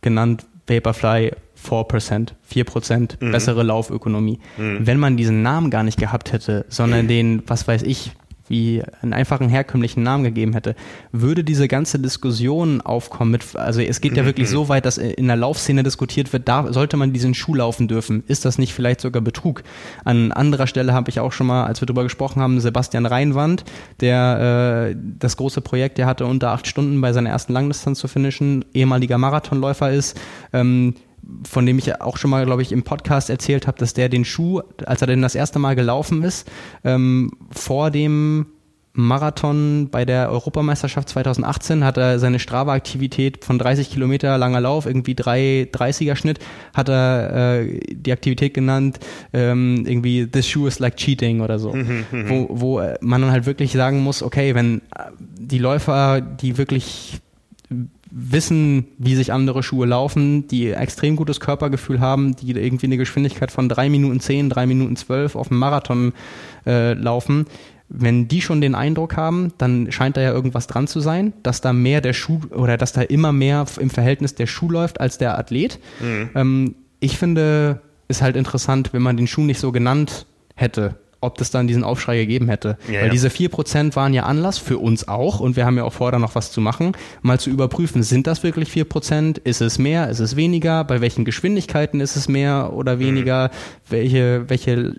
genannt Vaporfly 4%, 4% mhm. bessere Laufökonomie. Mhm. Wenn man diesen Namen gar nicht gehabt hätte, sondern den, was weiß ich, wie einen einfachen herkömmlichen Namen gegeben hätte, würde diese ganze Diskussion aufkommen mit, also es geht ja Mhm. wirklich so weit, dass in der Laufszene diskutiert wird, da sollte man diesen Schuh laufen dürfen? Ist das nicht vielleicht sogar Betrug? An anderer Stelle habe ich auch schon mal, als wir darüber gesprochen haben, Sebastian Reinwand, der äh, das große Projekt, der hatte unter acht Stunden bei seiner ersten Langdistanz zu finishen, ehemaliger Marathonläufer ist, ähm, von dem ich auch schon mal, glaube ich, im Podcast erzählt habe, dass der den Schuh, als er denn das erste Mal gelaufen ist, ähm, vor dem Marathon bei der Europameisterschaft 2018 hat er seine Strava-Aktivität von 30 Kilometer langer Lauf, irgendwie 3,30er Schnitt, hat er äh, die Aktivität genannt, ähm, irgendwie This Shoe is like cheating oder so. wo, wo äh, man dann halt wirklich sagen muss, okay, wenn äh, die Läufer, die wirklich wissen, wie sich andere Schuhe laufen, die extrem gutes Körpergefühl haben, die irgendwie eine Geschwindigkeit von 3 Minuten 10, 3 Minuten 12 auf dem Marathon äh, laufen. Wenn die schon den Eindruck haben, dann scheint da ja irgendwas dran zu sein, dass da mehr der Schuh oder dass da immer mehr im Verhältnis der Schuh läuft als der Athlet. Ähm, ich finde, ist halt interessant, wenn man den Schuh nicht so genannt hätte, ob das dann diesen Aufschrei gegeben hätte. Ja, Weil ja. diese 4% waren ja Anlass für uns auch und wir haben ja auch vor, da noch was zu machen, mal zu überprüfen, sind das wirklich 4%? Ist es mehr? Ist es weniger? Bei welchen Geschwindigkeiten ist es mehr oder weniger? Welche, welche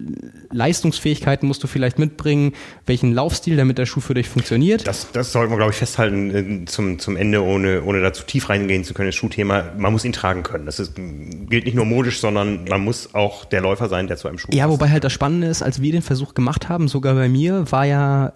Leistungsfähigkeiten musst du vielleicht mitbringen? Welchen Laufstil, damit der Schuh für dich funktioniert? Das, das sollten wir, glaube ich, festhalten äh, zum, zum Ende, ohne, ohne da zu tief reingehen zu können. Das Schuhthema, man muss ihn tragen können. Das ist, gilt nicht nur modisch, sondern man muss auch der Läufer sein, der zu einem Schuh Ja, passt. wobei halt das Spannende ist, als wir den Versuch gemacht haben, sogar bei mir, war ja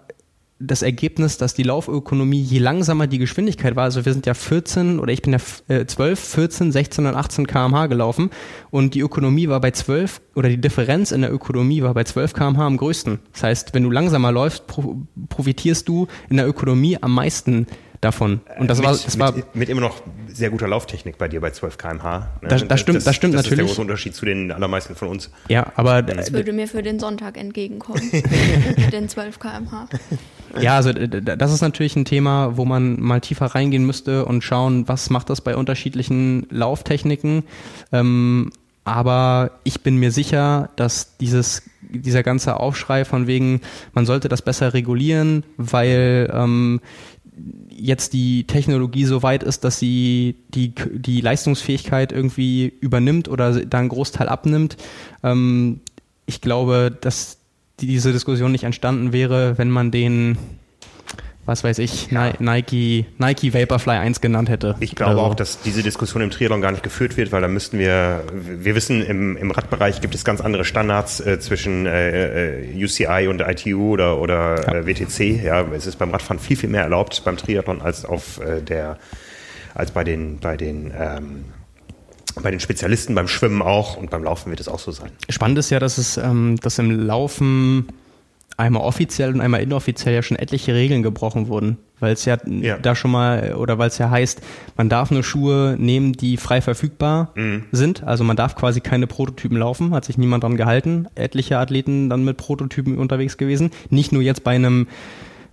das Ergebnis, dass die Laufökonomie, je langsamer die Geschwindigkeit war, also wir sind ja 14 oder ich bin ja äh, 12, 14, 16 und 18 kmh gelaufen und die Ökonomie war bei 12 oder die Differenz in der Ökonomie war bei 12 kmh am größten. Das heißt, wenn du langsamer läufst, pro profitierst du in der Ökonomie am meisten davon. Und das mit, war, das war mit, mit immer noch sehr guter Lauftechnik bei dir bei 12 km/h. ne? Das- das stimmt- das stimmt das ist der natürlich. große Unterschied zu den allermeisten von uns. ja, aber Das würde mir für den Sonntag entgegenkommen. Mit den 12 km/h. Ja, also d- das ist natürlich ein Thema, wo man mal tiefer reingehen müsste und schauen, was macht das bei unterschiedlichen Lauftechniken. Ähm, aber ich bin mir sicher, dass dieses, dieser ganze Aufschrei von wegen, man sollte das besser regulieren, weil ähm, jetzt die Technologie so weit ist, dass sie die, die Leistungsfähigkeit irgendwie übernimmt oder da einen Großteil abnimmt. Ähm, ich glaube, dass diese Diskussion nicht entstanden wäre, wenn man den, was weiß ich, Ni- Nike, Nike Vaporfly 1 genannt hätte. Ich glaube Also, auch, dass diese Diskussion im Triathlon gar nicht geführt wird, weil da müssten wir, wir wissen, im, im Radbereich gibt es ganz andere Standards äh, zwischen äh, äh, UCI und ITU oder, oder Ja. äh, WTC. Ja, es ist beim Radfahren viel, viel mehr erlaubt beim Triathlon als auf äh, der, als bei den, bei den, ähm, bei den Spezialisten, beim Schwimmen auch und beim Laufen wird es auch so sein. Spannend ist ja, dass es, ähm, dass im Laufen einmal offiziell und einmal inoffiziell ja schon etliche Regeln gebrochen wurden, weil es ja, Ja. da schon mal oder weil es ja heißt, man darf nur Schuhe nehmen, die frei verfügbar sind. Also man darf quasi keine Prototypen laufen, hat sich niemand dran gehalten. Etliche Athleten dann mit Prototypen unterwegs gewesen. Nicht nur jetzt bei einem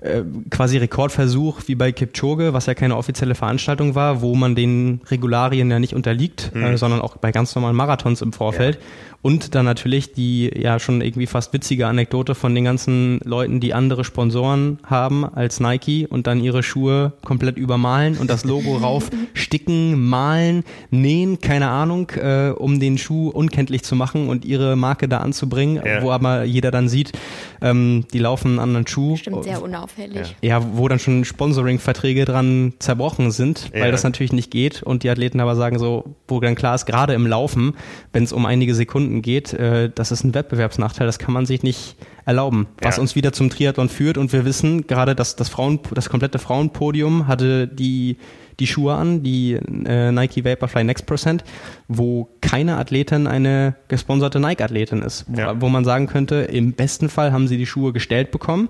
äh, quasi Rekordversuch wie bei Kipchoge, was ja keine offizielle Veranstaltung war, wo man den Regularien ja nicht unterliegt, äh, sondern auch bei ganz normalen Marathons im Vorfeld. Und dann natürlich die ja schon irgendwie fast witzige Anekdote von den ganzen Leuten, die andere Sponsoren haben als Nike und dann ihre Schuhe komplett übermalen und das Logo rauf sticken, malen, nähen, keine Ahnung, äh, um den Schuh unkenntlich zu machen und ihre Marke da anzubringen, Ja. wo aber jeder dann sieht, ähm, die laufen einen anderen Schuh. Stimmt, sehr unauffällig. Ja, wo dann schon Sponsoring-Verträge dran zerbrochen sind, weil Ja. das natürlich nicht geht und die Athleten aber sagen so, wo dann klar ist, gerade im Laufen, wenn es um einige Sekunden geht, äh, das ist ein Wettbewerbsnachteil, das kann man sich nicht erlauben. Was Ja. uns wieder zum Triathlon führt und wir wissen gerade, dass das Frauen, das komplette Frauenpodium hatte die die Schuhe an, die äh, Nike Vaporfly Next Percent, wo keine Athletin eine gesponserte Nike-Athletin ist. Wo, Ja. wo man sagen könnte, im besten Fall haben sie die Schuhe gestellt bekommen,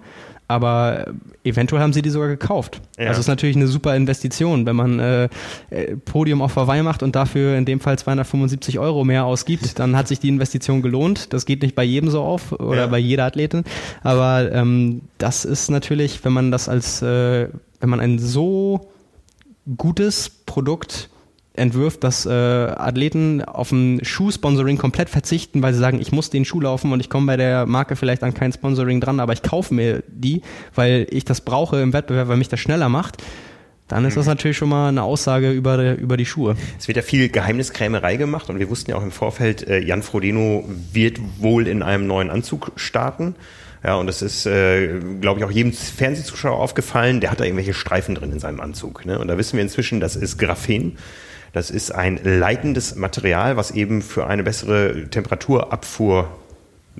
aber eventuell haben sie die sogar gekauft. Ja. Also es ist natürlich eine super Investition, wenn man äh, äh, Podium auf Hawaii macht und dafür in dem Fall 275 Euro mehr ausgibt, dann hat sich die Investition gelohnt. Das geht nicht bei jedem so auf oder Ja. bei jeder Athletin, aber ähm, das ist natürlich, wenn man das als, äh, wenn man ein so gutes Produkt entwirft, dass äh, Athleten auf ein Schuhsponsoring komplett verzichten, weil sie sagen, ich muss den Schuh laufen und ich komme bei der Marke vielleicht an kein Sponsoring dran, aber ich kaufe mir die, weil ich das brauche im Wettbewerb, weil mich das schneller macht dann ist das mhm. natürlich schon mal eine Aussage über, über die Schuhe. Es wird ja viel Geheimniskrämerei gemacht und wir wussten ja auch im Vorfeld, äh, Jan Frodeno wird wohl in einem neuen Anzug starten. Ja, und das ist, äh, glaube ich, auch jedem Fernsehzuschauer aufgefallen, der hat da irgendwelche Streifen drin in seinem Anzug. Ne? Und da wissen wir inzwischen, das ist Graphen. Das ist ein leitendes Material, was eben für eine bessere Temperaturabfuhr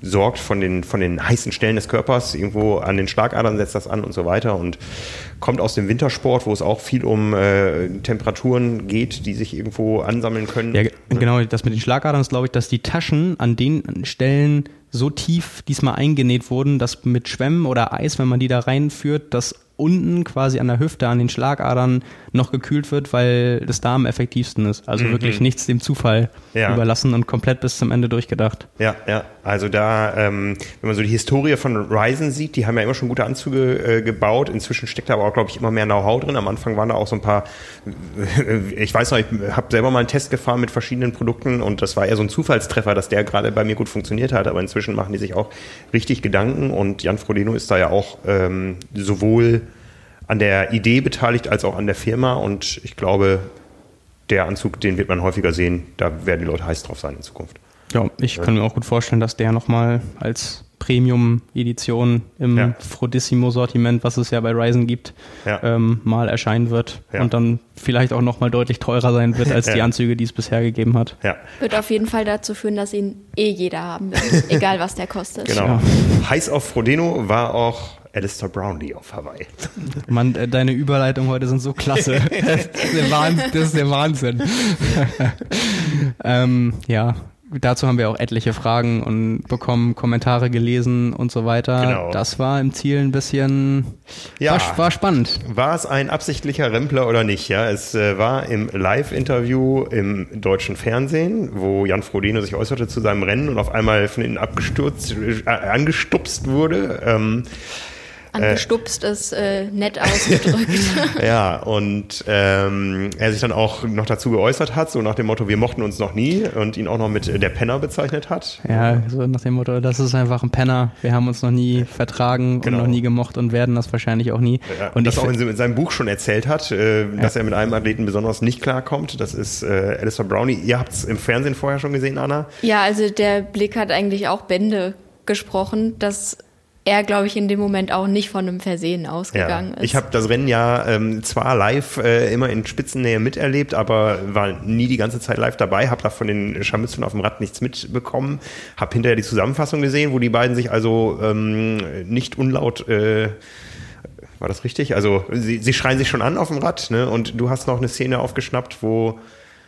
sorgt von den, von den heißen Stellen des Körpers. Irgendwo an den Schlagadern setzt das an und so weiter und kommt aus dem Wintersport, wo es auch viel um äh, Temperaturen geht, die sich irgendwo ansammeln können. Ja, genau, das mit den Schlagadern ist, glaube ich, dass die Taschen an den Stellen so tief diesmal eingenäht wurden, dass mit Schwämmen oder Eis, wenn man die da reinführt, das unten quasi an der Hüfte, an den Schlagadern noch gekühlt wird, weil das da am effektivsten ist. Also mhm. wirklich nichts dem Zufall ja. überlassen und komplett bis zum Ende durchgedacht. Ja, ja. Also da, ähm, wenn man so die Historie von Ryzen sieht, die haben ja immer schon gute Anzüge äh, gebaut. Inzwischen steckt da aber auch, glaube ich, immer mehr Know-how drin. Am Anfang waren da auch so ein paar, ich weiß noch, ich habe selber mal einen Test gefahren mit verschiedenen Produkten und das war eher so ein Zufallstreffer, dass der gerade bei mir gut funktioniert hat. Aber inzwischen machen die sich auch richtig Gedanken und Jan Frodeno ist da ja auch ähm, sowohl an der Idee beteiligt als auch an der Firma. Und ich glaube, der Anzug, den wird man häufiger sehen. Da werden die Leute heiß drauf sein in Zukunft. Ja, ich ja. kann mir auch gut vorstellen, dass der nochmal als Premium-Edition im ja. Frodissimo-Sortiment, was es ja bei Ryzen gibt, ja. ähm, mal erscheinen wird ja. und dann vielleicht auch nochmal deutlich teurer sein wird als die Anzüge, die es bisher gegeben hat. Wird auf jeden Fall dazu führen, dass ihn eh jeder haben wird, egal was der kostet. Genau. Heiß auf Frodeno war auch Alistair Brownlee auf Hawaii. Mann, äh, deine Überleitungen heute sind so klasse. das, ist der Wahnsinn. Das ist der Wahnsinn. ähm, ja, dazu haben wir auch etliche Fragen und bekommen Kommentare gelesen und so weiter. Genau. Das war im Ziel ein bisschen ja, war, war, spannend. War es ein absichtlicher Rempler oder nicht? Ja, es äh, war im Live-Interview im deutschen Fernsehen, wo Jan Frodeno sich äußerte zu seinem Rennen und auf einmal von innen abgestürzt, äh, angestupst wurde. Ähm, Angestupst äh, ist äh, nett ausgedrückt. ja, und ähm, er sich dann auch noch dazu geäußert hat, so nach dem Motto, wir mochten uns noch nie und ihn auch noch mit der Penner bezeichnet hat. Ja, so nach dem Motto, das ist einfach ein Penner, wir haben uns noch nie vertragen genau. und noch nie gemocht und werden das wahrscheinlich auch nie. Ja, und das auch in, seinem Buch schon erzählt hat, äh, ja. dass er mit einem Athleten besonders nicht klarkommt. Das ist äh, Alistair Brownie. Ihr habt es im Fernsehen vorher schon gesehen, Anna? Ja, also der Blick hat eigentlich auch Bände gesprochen, dass er, glaube ich, in dem Moment auch nicht von einem Versehen ausgegangen ja. ist. Ich habe das Rennen ja ähm, zwar live äh, immer in Spitzennähe miterlebt, aber war nie die ganze Zeit live dabei, habe da von den Scharmützeln auf dem Rad nichts mitbekommen, habe hinterher die Zusammenfassung gesehen, wo die beiden sich also ähm, nicht unlaut äh, war das richtig? Also sie, sie schreien sich schon an auf dem Rad, ne? Und du hast noch eine Szene aufgeschnappt, wo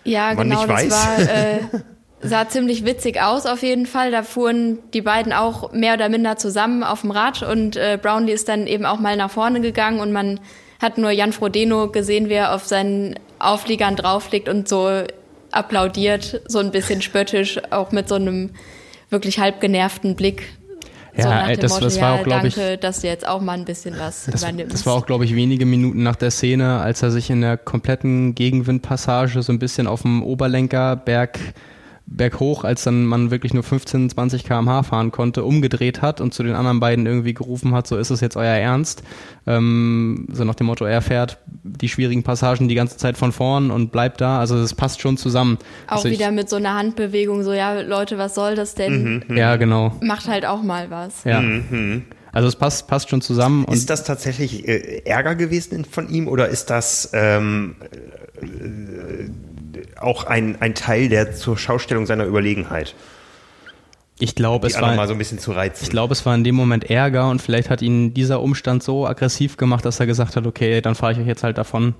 ja, man genau, nicht weiß. Das war, äh, sah ziemlich witzig aus auf jeden Fall. Da fuhren die beiden auch mehr oder minder zusammen auf dem Rad und äh, Brownlee ist dann eben auch mal nach vorne gegangen und man hat nur Jan Frodeno gesehen, wie er auf seinen Aufliegern draufliegt und so applaudiert, so ein bisschen spöttisch, auch mit so einem wirklich halb genervten Blick. Ja, so nach dem das, Motto, das war ja, auch, glaube ich, dass du jetzt auch mal ein bisschen was das, übernimmst. Das war auch, glaube ich, wenige Minuten nach der Szene, als er sich in der kompletten Gegenwindpassage so ein bisschen auf dem Oberlenkerberg berghoch, als dann man wirklich nur 15, 20 km/h fahren konnte, umgedreht hat und zu den anderen beiden irgendwie gerufen hat, so ist es jetzt euer Ernst. Ähm, so nach dem Motto, er fährt die schwierigen Passagen die ganze Zeit von vorn und bleibt da. Also das passt schon zusammen. Auch also wieder mit so einer Handbewegung, so ja Leute, was soll das denn? Mhm, mhm. ja, genau. Macht halt auch mal was. Ja. Mhm. Also es passt, passt schon zusammen. ist das tatsächlich äh, Ärger gewesen von ihm oder ist das ähm, äh, auch ein, ein Teil der zur Schaustellung seiner Überlegenheit. Ich glaube, es war so ein bisschen zu reizen. Ich glaube, es war in dem Moment Ärger und vielleicht hat ihn dieser Umstand so aggressiv gemacht, dass er gesagt hat, okay, dann fahre ich euch jetzt halt davon.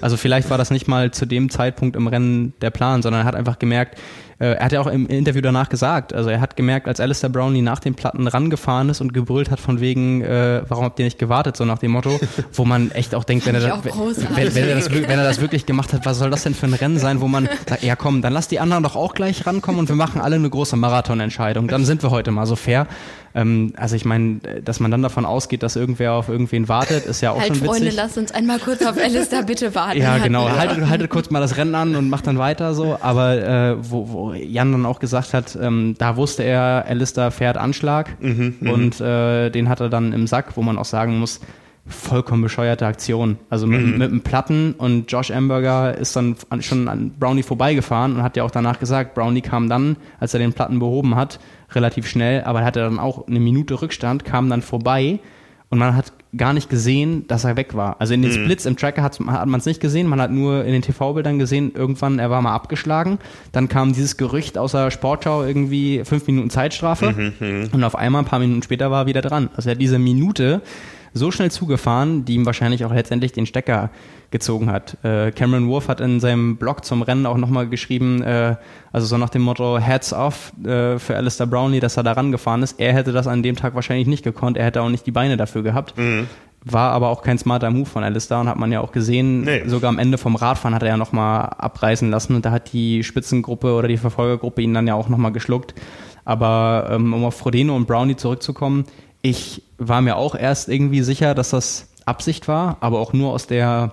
Also vielleicht war das nicht mal zu dem Zeitpunkt im Rennen der Plan, sondern er hat einfach gemerkt, er hat ja auch im Interview danach gesagt, also er hat gemerkt, als Alistair Brownlee nach den Platten rangefahren ist und gebrüllt hat von wegen, äh, warum habt ihr nicht gewartet, so nach dem Motto, wo man echt auch denkt, wenn er, auch wenn, wenn, er das, wenn er das wirklich gemacht hat, was soll das denn für ein Rennen sein, wo man sagt, ja komm, dann lass die anderen doch auch gleich rankommen und wir machen alle eine große Marathonentscheidung, dann sind wir heute mal so fair. Ähm, also ich meine, dass man dann davon ausgeht, dass irgendwer auf irgendwen wartet, ist ja auch halt, schon witzig. Freunde, lasst uns einmal kurz auf Alistair bitte warten. Ja, genau. Haltet, haltet kurz mal das Rennen an und macht dann weiter so. Aber äh, wo, wo Jan dann auch gesagt hat, ähm, da wusste er, Alistair fährt Anschlag Mhm, und äh, den hat er dann im Sack, wo man auch sagen muss, vollkommen bescheuerte Aktion. Also mit, Mhm. mit einem Platten und Josh Amberger ist dann an, schon an Brownie vorbeigefahren und hat ja auch danach gesagt, Brownie kam dann, als er den Platten behoben hat, relativ schnell, aber er hatte dann auch eine Minute Rückstand, kam dann vorbei und man hat gar nicht gesehen, dass er weg war. Also in den Splits im Tracker hat, hat man es nicht gesehen, man hat nur in den TV-Bildern gesehen, irgendwann, er war mal abgeschlagen. Dann kam dieses Gerücht aus der Sportschau irgendwie fünf Minuten Zeitstrafe und auf einmal, ein paar Minuten später, war er wieder dran. Also er hat diese Minute so schnell zugefahren, die ihm wahrscheinlich auch letztendlich den Stecker gezogen hat. Äh, Cameron Wolf hat in seinem Blog zum Rennen auch nochmal geschrieben, äh, also so nach dem Motto Heads off äh, für Alistair Brownlee, dass er da rangefahren ist. Er hätte das an dem Tag wahrscheinlich nicht gekonnt, er hätte auch nicht die Beine dafür gehabt. War aber auch kein smarter Move von Alistair und hat man ja auch gesehen, Nee. sogar am Ende vom Radfahren hat er ja nochmal abreißen lassen und da hat die Spitzengruppe oder die Verfolgergruppe ihn dann ja auch nochmal geschluckt. Aber ähm, um auf Frodeno und Brownie zurückzukommen, ich war mir auch erst irgendwie sicher, dass das Absicht war, aber auch nur aus der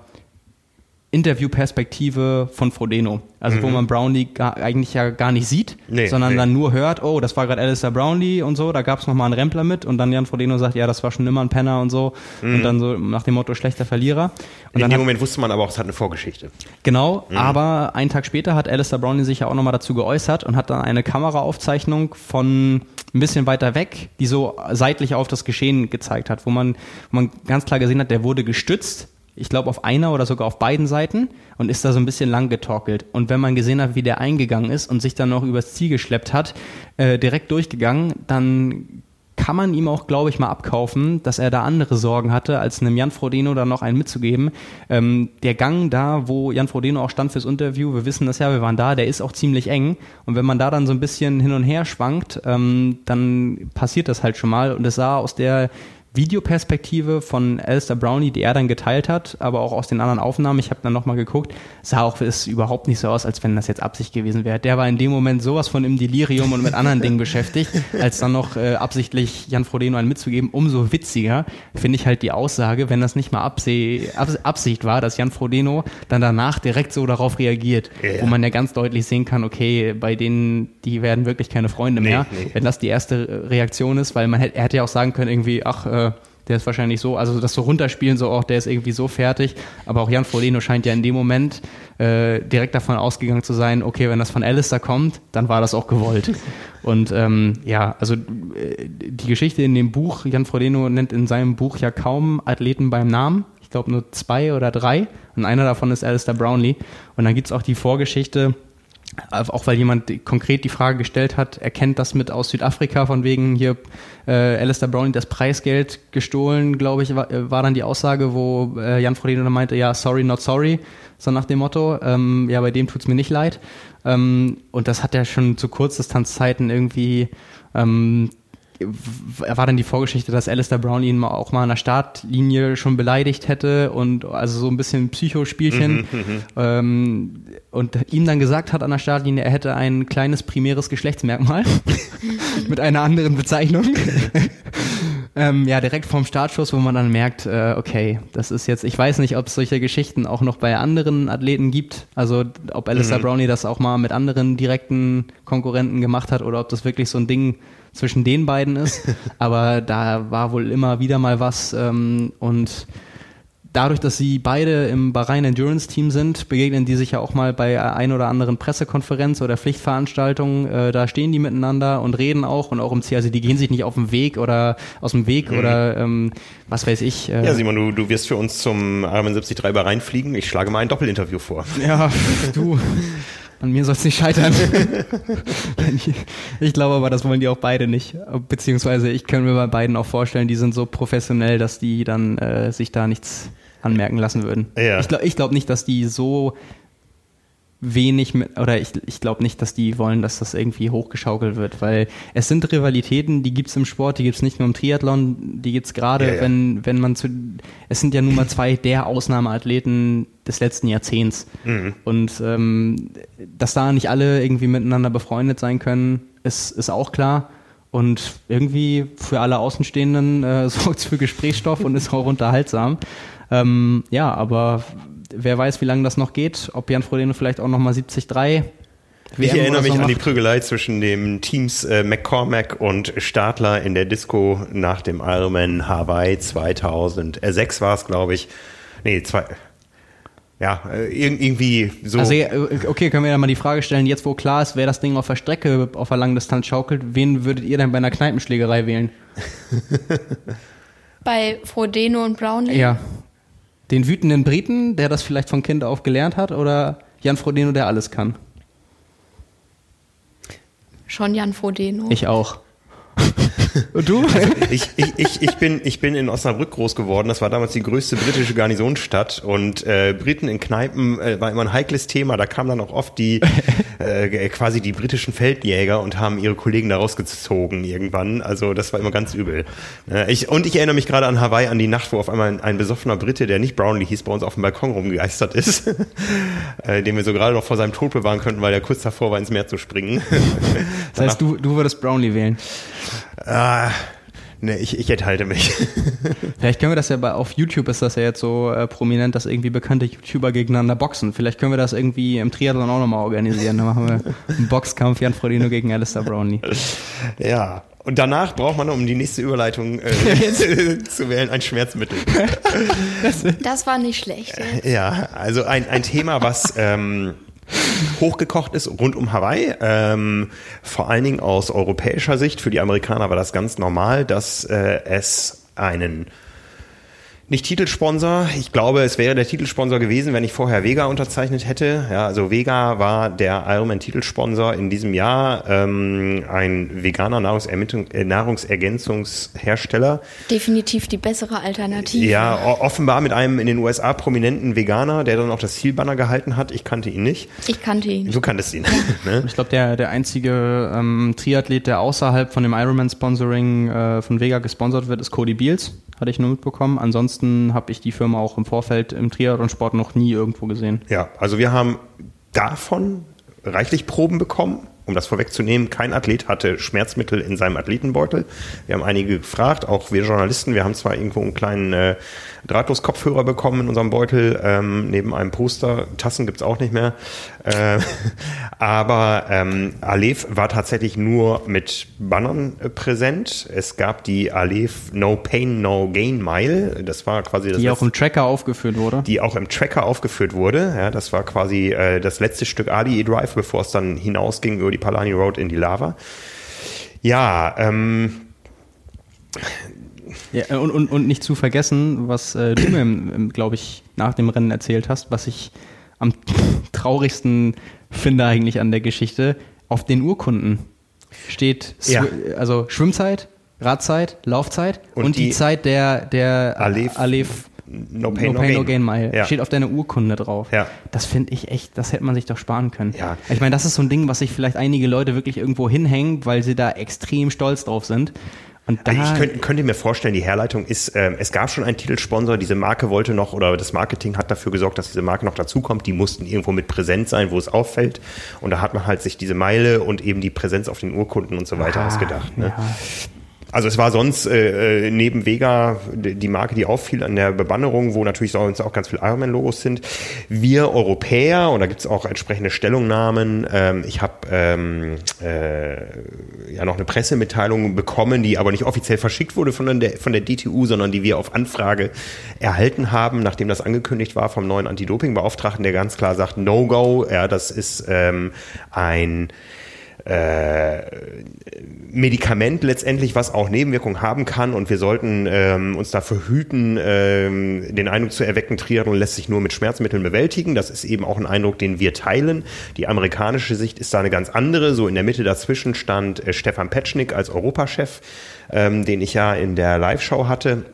Interviewperspektive von Frodeno. Also wo man Brownlee gar, eigentlich ja gar nicht sieht, Mhm. Nee, sondern nee. dann nur hört, oh, das war gerade Alistair Brownlee und so, da gab es nochmal einen Rempler mit und dann Jan Frodeno sagt, ja, das war schon immer ein Penner und so und dann so nach dem Motto schlechter Verlierer. Und Mhm. In dann dem hat, Moment wusste man aber auch, es hat eine Vorgeschichte. Genau, Mhm. aber einen Tag später hat Alistair Brownlee sich ja auch nochmal dazu geäußert und hat dann eine Kameraaufzeichnung von ein bisschen weiter weg, die so seitlich auf das Geschehen gezeigt hat, wo man, wo man ganz klar gesehen hat, der wurde gestützt, ich glaube auf einer oder sogar auf beiden Seiten und ist da so ein bisschen lang getorkelt. Und wenn man gesehen hat, wie der eingegangen ist und sich dann noch übers Ziel geschleppt hat, äh, direkt durchgegangen, dann kann man ihm auch, glaube ich, mal abkaufen, dass er da andere Sorgen hatte, als einem Jan Frodeno da noch einen mitzugeben. Ähm, der Gang da, wo Jan Frodeno auch stand fürs Interview, wir wissen das ja, wir waren da, der ist auch ziemlich eng. Und wenn man da dann so ein bisschen hin und her schwankt, ähm, dann passiert das halt schon mal. Und es sah aus der Videoperspektive von Alistair Brownie, die er dann geteilt hat, aber auch aus den anderen Aufnahmen, ich habe dann nochmal geguckt, sah auch es überhaupt nicht so aus, als wenn das jetzt Absicht gewesen wäre. Der war in dem Moment sowas von im Delirium und mit anderen Dingen beschäftigt, als dann noch äh, absichtlich Jan Frodeno einen mitzugeben. Umso witziger finde ich halt die Aussage, wenn das nicht mal Abseh Abs Absicht war, dass Jan Frodeno dann danach direkt so darauf reagiert, Ja, wo man ja ganz deutlich sehen kann, okay, bei denen, die werden wirklich keine Freunde mehr, nee. wenn das die erste Reaktion ist, weil man hätte, er hätte ja auch sagen können, irgendwie, ach, äh, der ist wahrscheinlich so, also das so runterspielen, so, auch der ist irgendwie so fertig. Aber auch Jan Frodeno scheint ja in dem Moment äh, direkt davon ausgegangen zu sein, okay, wenn das von Alistair kommt, dann war das auch gewollt. Und ähm, ja, also äh, die Geschichte in dem Buch, Jan Frodeno nennt in seinem Buch ja kaum Athleten beim Namen. Ich glaube nur zwei oder drei. Und einer davon ist Alistair Brownlee. Und dann gibt's auch die Vorgeschichte, auch weil jemand konkret die Frage gestellt hat, er kennt das mit aus Südafrika, von wegen hier äh, Alistair Browning das Preisgeld gestohlen, glaube ich, war, äh, war dann die Aussage, wo äh, Jan Frodeno dann meinte, ja, sorry, not sorry, so nach dem Motto, ähm, ja, bei dem tut's mir nicht leid. Ähm, und das hat er schon zu Kurzdistanzzeiten irgendwie ähm, war dann die Vorgeschichte, dass Alistair Brown ihn mal auch mal an der Startlinie schon beleidigt hätte und also so ein bisschen Psychospielchen ähm, und ihm dann gesagt hat an der Startlinie, er hätte ein kleines primäres Geschlechtsmerkmal mit einer anderen Bezeichnung. ähm, ja, direkt vorm Startschuss, wo man dann merkt, äh, okay, das ist jetzt, ich weiß nicht, ob es solche Geschichten auch noch bei anderen Athleten gibt, also ob Alistair Brownlee das auch mal mit anderen direkten Konkurrenten gemacht hat oder ob das wirklich so ein Ding zwischen den beiden ist. Aber da war wohl immer wieder mal was ähm, und dadurch, dass sie beide im Bahrain Endurance Team sind, begegnen die sich ja auch mal bei ein oder anderen Pressekonferenz oder Pflichtveranstaltung. Äh, da stehen die miteinander und reden auch und auch im Ziel. Also die gehen sich nicht auf den Weg oder aus dem Weg oder ähm, was weiß ich. Äh, Ja, Simon, du, du wirst für uns zum Ironman 73 bei reinfliegen. Ich schlage mal ein Doppelinterview vor. Ja, du. An mir soll es nicht scheitern. ich glaube aber, das wollen die auch beide nicht. Beziehungsweise ich kann mir bei beiden auch vorstellen, die sind so professionell, dass die dann äh, sich da nichts anmerken lassen würden. Ja. Ich glaube ich glaub nicht, dass die so wenig mit, oder ich, ich glaube nicht, dass die wollen, dass das irgendwie hochgeschaukelt wird, weil es sind Rivalitäten, die gibt's im Sport, die gibt's nicht nur im Triathlon, die gibt's gerade, Ja, ja. wenn, wenn man zu, es sind ja nun mal zwei der Ausnahmeathleten des letzten Jahrzehnts. Mhm. Und ähm, dass da nicht alle irgendwie miteinander befreundet sein können, ist, ist auch klar. Und irgendwie für alle Außenstehenden äh, sorgt es für Gesprächsstoff und ist auch unterhaltsam. Ähm, ja, aber wer weiß, wie lange das noch geht. Ob Jan Frodeno vielleicht auch nochmal 73 ich erinnere mich an die Prügelei zwischen dem Teams äh, McCormack und Stadler in der Disco nach dem Ironman Hawaii 2006 war es, glaube ich. Nee, zwei, ja, äh, irgendwie so. Also, okay, können wir ja mal die Frage stellen, jetzt wo klar ist, wer das Ding auf der Strecke auf der langen Distanz schaukelt, wen würdet ihr denn bei einer Kneipenschlägerei wählen? bei Frodeno und Brownlee? Ja. Den wütenden Briten, der das vielleicht von Kind auf gelernt hat, oder Jan Frodeno, der alles kann? Schon Jan Frodeno. Ich auch. Und du? Also ich, ich, ich, ich, bin, ich bin in Osnabrück groß geworden. Das war damals die größte britische Garnisonsstadt. Und äh, Briten in Kneipen äh, war immer ein heikles Thema. Da kamen dann auch oft die äh, quasi die britischen Feldjäger und haben ihre Kollegen da rausgezogen irgendwann. Also das war immer ganz übel. Äh, ich, und ich erinnere mich gerade an Hawaii, an die Nacht, wo auf einmal ein, ein besoffener Brite, der nicht Brownlee hieß, bei uns auf dem Balkon rumgegeistert ist. äh, den wir so gerade noch vor seinem Tod bewahren könnten, weil er kurz davor war, ins Meer zu springen. das heißt, du, du würdest Brownlee wählen? Ah, ne, ich, ich enthalte mich. Vielleicht können wir das ja bei, auf YouTube ist das ja jetzt so äh, prominent, dass irgendwie bekannte YouTuber gegeneinander boxen. Vielleicht können wir das irgendwie im Triathlon auch nochmal organisieren. Dann machen wir einen Boxkampf Jan Frodino gegen Alistair Brownlee. Ja. Und danach braucht man, um die nächste Überleitung äh, zu wählen, ein Schmerzmittel. Das war nicht schlecht. Ja, also ein, ein Thema, was ähm, hochgekocht ist rund um Hawaii. Ähm, vor allen Dingen aus europäischer Sicht. Für die Amerikaner war das ganz normal, dass äh, es einen nicht Titelsponsor. Ich glaube, es wäre der Titelsponsor gewesen, wenn ich vorher Vega unterzeichnet hätte. Ja, also Vega war der Ironman-Titelsponsor in diesem Jahr, ähm, ein veganer äh, Nahrungsergänzungshersteller. Definitiv die bessere Alternative. Ja, offenbar mit einem in den USA prominenten Veganer, der dann auch das Zielbanner gehalten hat. Ich kannte ihn nicht. Ich kannte ihn. Du kanntest ihn. ne? Ich glaube, der, der einzige ähm, Triathlet, der außerhalb von dem Ironman-Sponsoring äh, von Vega gesponsert wird, ist Cody Beals hatte ich nur mitbekommen. Ansonsten habe ich die Firma auch im Vorfeld im Triathlon-Sport noch nie irgendwo gesehen. Ja, also wir haben davon reichlich Proben bekommen. Um das vorwegzunehmen, kein Athlet hatte Schmerzmittel in seinem Athletenbeutel. Wir haben einige gefragt, auch wir Journalisten. Wir haben zwar irgendwo einen kleinen äh, Drahtlos-Kopfhörer bekommen in unserem Beutel, ähm, neben einem Poster. Tassen gibt's auch nicht mehr. Äh, aber ähm, Aleph war tatsächlich nur mit Bannern äh, präsent. Es gab die Aleph No Pain, No Gain Mile. Das war quasi das Die auch im Tracker aufgeführt wurde. Die auch im Tracker aufgeführt wurde. Ja, das war quasi äh, das letzte Stück Ali Drive, bevor es dann hinausging über die Palani Road in die Lava. Ja, ähm, ja, und, und, und nicht zu vergessen, was äh, du mir, glaube ich, nach dem Rennen erzählt hast, was ich am traurigsten finde eigentlich an der Geschichte, auf den Urkunden steht ja. also Schwimmzeit, Radzeit, Laufzeit und, und die, die, Zeit der, der Alef, Alef No Pain, no, pain, no Gain Mile. Ja. Steht auf deiner Urkunde drauf. Ja. Das finde ich echt, das hätte man sich doch sparen können. Ja. Ich meine, das ist so ein Ding, was sich vielleicht einige Leute wirklich irgendwo hinhängen, weil sie da extrem stolz drauf sind. Und da also ich könnte, könnte, mir vorstellen, die Herleitung ist, äh, es gab schon einen Titelsponsor, diese Marke wollte noch, oder das Marketing hat dafür gesorgt, dass diese Marke noch dazukommt. Die mussten irgendwo mit präsent sein, wo es auffällt. Und da hat man halt sich diese Meile und eben die Präsenz auf den Urkunden und so weiter ah, ausgedacht. Ne? Ja. Also es war sonst äh, äh, neben Vega die Marke, die auffiel an der Bebannerung, wo natürlich sonst auch ganz viele Ironman-Logos sind. Wir Europäer, und da gibt es auch entsprechende Stellungnahmen, ähm, ich habe ähm, äh, ja noch eine Pressemitteilung bekommen, die aber nicht offiziell verschickt wurde von der, von der DTU, sondern die wir auf Anfrage erhalten haben, nachdem das angekündigt war vom neuen Anti-Doping-Beauftragten, der ganz klar sagt, No-Go, ja, das ist ähm, ein äh, Medikament letztendlich, was auch Nebenwirkungen haben kann und wir sollten ähm, uns dafür hüten, ähm, den Eindruck zu erwecken, Triathlon lässt sich nur mit Schmerzmitteln bewältigen. Das ist eben auch ein Eindruck, den wir teilen. Die amerikanische Sicht ist da eine ganz andere. So in der Mitte dazwischen stand äh, Stefan Petschnik als Europachef, ähm, den ich ja in der Live-Show hatte,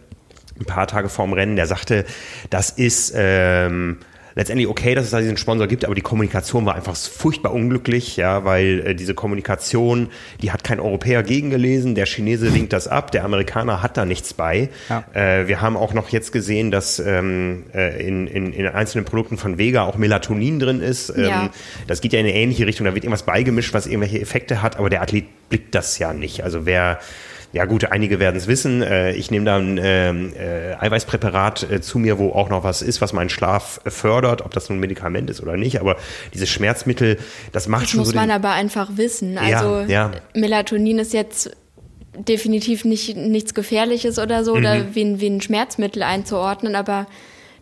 ein paar Tage vorm Rennen. Der sagte, das ist ähm, letztendlich okay, dass es da diesen Sponsor gibt, aber die Kommunikation war einfach furchtbar unglücklich, ja, weil äh, diese Kommunikation, die hat kein Europäer gegengelesen, der Chinese winkt das ab, der Amerikaner hat da nichts bei. Ja. Äh, wir haben auch noch jetzt gesehen, dass ähm, äh, in, in, in einzelnen Produkten von Vega auch Melatonin drin ist. Ähm, ja. Das geht ja in eine ähnliche Richtung, da wird irgendwas beigemischt, was irgendwelche Effekte hat, aber der Athlet blickt das ja nicht. Also wer ja gut, einige werden es wissen. Äh, ich nehme da ein äh, Eiweißpräparat äh, zu mir, wo auch noch was ist, was meinen Schlaf fördert, ob das nun ein Medikament ist oder nicht. Aber dieses Schmerzmittel, das macht das schon muss so man aber einfach wissen. Also ja, ja. Melatonin ist jetzt definitiv nicht nichts Gefährliches oder so, mhm. oder wie ein, wie ein Schmerzmittel einzuordnen, aber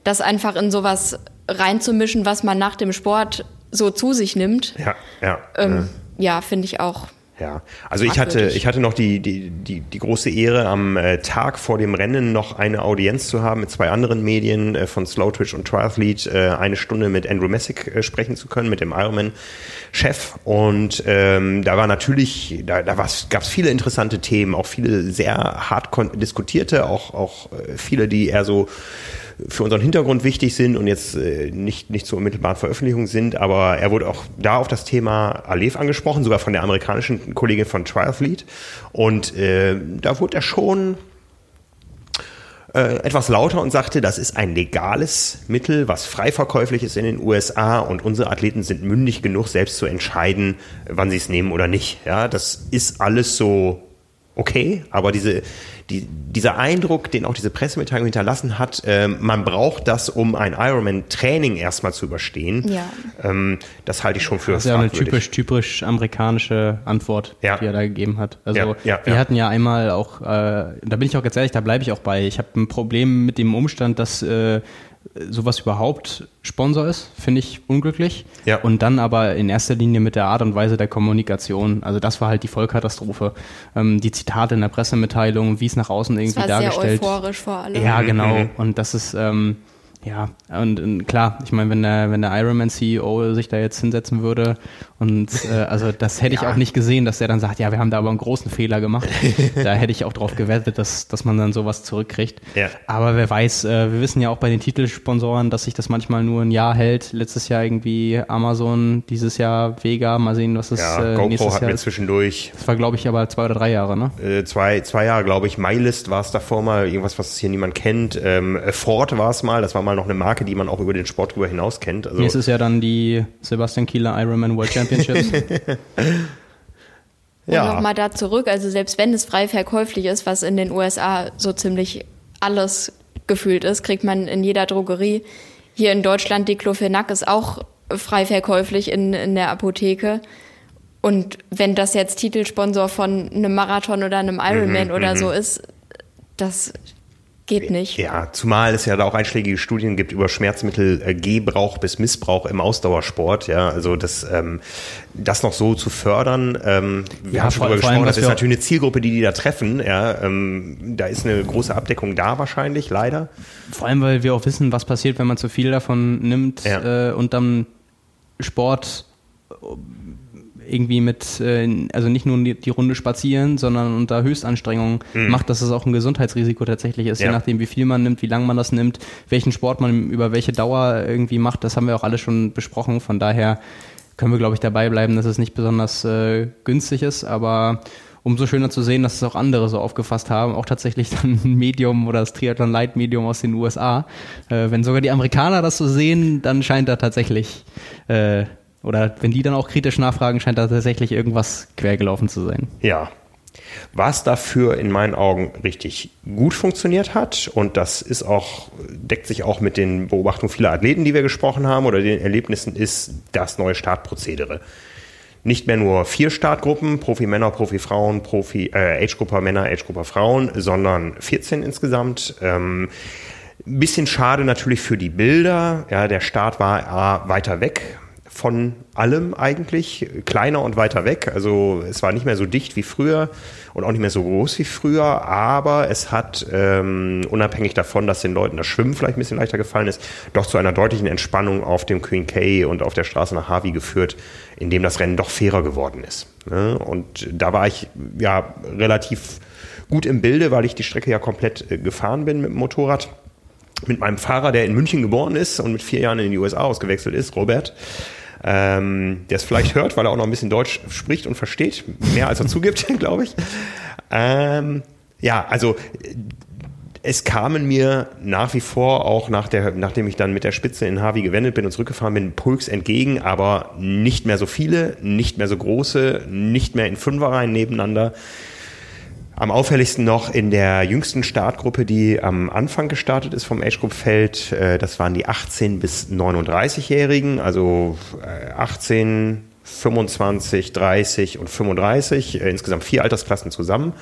das einfach in sowas reinzumischen, was man nach dem Sport so zu sich nimmt. Ja, ja. Ähm, ja, finde ich auch ja, also ich hatte, ich hatte noch die, die, die, die große Ehre, am äh, Tag vor dem Rennen noch eine Audienz zu haben mit zwei anderen Medien äh, von Slow Twitch und Triathlete, äh, eine Stunde mit Andrew Messick äh, sprechen zu können, mit dem Ironman-Chef. Und ähm, da war natürlich, da, da gab es viele interessante Themen, auch viele sehr hart diskutierte, auch, auch äh, viele, die eher so für unseren Hintergrund wichtig sind und jetzt äh, nicht, nicht zur unmittelbaren Veröffentlichung sind, aber er wurde auch da auf das Thema Aleph angesprochen, sogar von der amerikanischen Kollegin von Triathlete. Und äh, da wurde er schon äh, etwas lauter und sagte, das ist ein legales Mittel, was frei verkäuflich ist in den USA und unsere Athleten sind mündig genug, selbst zu entscheiden, wann sie es nehmen oder nicht. Ja, das ist alles so okay, aber diese die, dieser Eindruck, den auch diese Pressemitteilung hinterlassen hat, äh, man braucht das, um ein Ironman-Training erstmal zu überstehen. Ja. Ähm, das halte ich schon für Das ist ja eine typisch, typisch amerikanische Antwort, ja. die er da gegeben hat. Also ja, ja, wir hatten ja einmal auch, äh, da bin ich auch ganz ehrlich, da bleibe ich auch bei. Ich habe ein Problem mit dem Umstand, dass äh, sowas überhaupt Sponsor ist, finde ich unglücklich. Ja. Und dann aber in erster Linie mit der Art und Weise der Kommunikation. Also das war halt die Vollkatastrophe. Ähm, die Zitate in der Pressemitteilung, wie es nach außen irgendwie das war dargestellt. Sehr euphorisch vor allem. Ja, genau. Mhm. Und das ist ähm, ja, und, und, klar, ich meine, wenn der, wenn der Ironman CEO sich da jetzt hinsetzen würde und äh, also das hätte ich ja. auch nicht gesehen, dass er dann sagt, ja, wir haben da aber einen großen Fehler gemacht. da hätte ich auch drauf gewettet, dass, dass man dann sowas zurückkriegt. Ja. Aber wer weiß, äh, wir wissen ja auch bei den Titelsponsoren, dass sich das manchmal nur ein Jahr hält. Letztes Jahr irgendwie Amazon, dieses Jahr Vega, mal sehen, was es ja, äh, GoPro nächstes hat Jahr mir zwischendurch. Das war, glaube ich, aber zwei oder drei Jahre, ne? Äh, zwei, zwei Jahre, glaube ich. MyList war es davor mal, irgendwas, was hier niemand kennt. Ähm, Ford war es mal, das war mal mal noch eine Marke, die man auch über den Sport drüber hinaus kennt. Also Nächstes Jahr dann die Sebastian Kieler Ironman World Championships. ja. Und nochmal da zurück, also selbst wenn es frei verkäuflich ist, was in den USA so ziemlich alles gefühlt ist, kriegt man in jeder Drogerie. Hier in Deutschland, Diclofenac ist auch frei verkäuflich in, in der Apotheke. Und wenn das jetzt Titelsponsor von einem Marathon oder einem Ironman mhm, oder mhm. so ist, das Geht nicht. Ja, zumal es ja da auch einschlägige Studien gibt über Schmerzmittelgebrauch bis Missbrauch im Ausdauersport. Ja, also das, ähm, das noch so zu fördern. Ähm, wir ja, haben schon darüber gesprochen, allem, das ist natürlich eine Zielgruppe, die die da treffen. Ja, ähm, da ist eine große Abdeckung da wahrscheinlich, leider. Vor allem, weil wir auch wissen, was passiert, wenn man zu viel davon nimmt ja. äh, und dann Sport irgendwie mit, äh, also nicht nur die, die, Runde spazieren, sondern unter Höchstanstrengungen mhm. macht, dass es auch ein Gesundheitsrisiko tatsächlich ist, ja. je nachdem, wie viel man nimmt, wie lange man das nimmt, welchen Sport man über welche Dauer irgendwie macht. Das haben wir auch alle schon besprochen. Von daher können wir, glaube ich, dabei bleiben, dass es nicht besonders äh, günstig ist, aber umso schöner zu sehen, dass es auch andere so aufgefasst haben, auch tatsächlich dann ein Medium oder das Triathlon Light Medium aus den USA. Äh, wenn sogar die Amerikaner das so sehen, dann scheint da tatsächlich äh, oder wenn die dann auch kritisch nachfragen, scheint da tatsächlich irgendwas quergelaufen zu sein. Ja. Was dafür in meinen Augen richtig gut funktioniert hat, und das ist auch, deckt sich auch mit den Beobachtungen vieler Athleten, die wir gesprochen haben, oder den Erlebnissen, ist das neue Startprozedere. Nicht mehr nur vier Startgruppen, Profi-Männer, Profi-Frauen, Profi, äh, Age-Grupper Männer, Age-Grupper Frauen, sondern 14 insgesamt. Ähm, bisschen schade natürlich für die Bilder. Ja, der Start war A, weiter weg von allem eigentlich, kleiner und weiter weg. Also es war nicht mehr so dicht wie früher und auch nicht mehr so groß wie früher, aber es hat ähm, unabhängig davon, dass den Leuten das Schwimmen vielleicht ein bisschen leichter gefallen ist, doch zu einer deutlichen Entspannung auf dem Queen K und auf der Straße nach Harvey geführt, in dem das Rennen doch fairer geworden ist. Ne? Und da war ich ja relativ gut im Bilde, weil ich die Strecke ja komplett äh, gefahren bin mit dem Motorrad mit meinem Fahrer, der in München geboren ist und mit vier Jahren in die USA ausgewechselt ist, Robert, ähm, der es vielleicht hört, weil er auch noch ein bisschen Deutsch spricht und versteht, mehr als er zugibt, glaube ich. Ähm, ja, also es kamen mir nach wie vor, auch nach der, nachdem ich dann mit der Spitze in Harvey gewendet bin und zurückgefahren bin, Pulks entgegen, aber nicht mehr so viele, nicht mehr so große, nicht mehr in Fünferreihen nebeneinander. Am auffälligsten noch in der jüngsten Startgruppe, die am Anfang gestartet ist vom Age Group Feld. Äh, das waren die 18 bis 39-Jährigen, also 18, 25, 30 und 35, äh, insgesamt vier Altersklassen zusammen.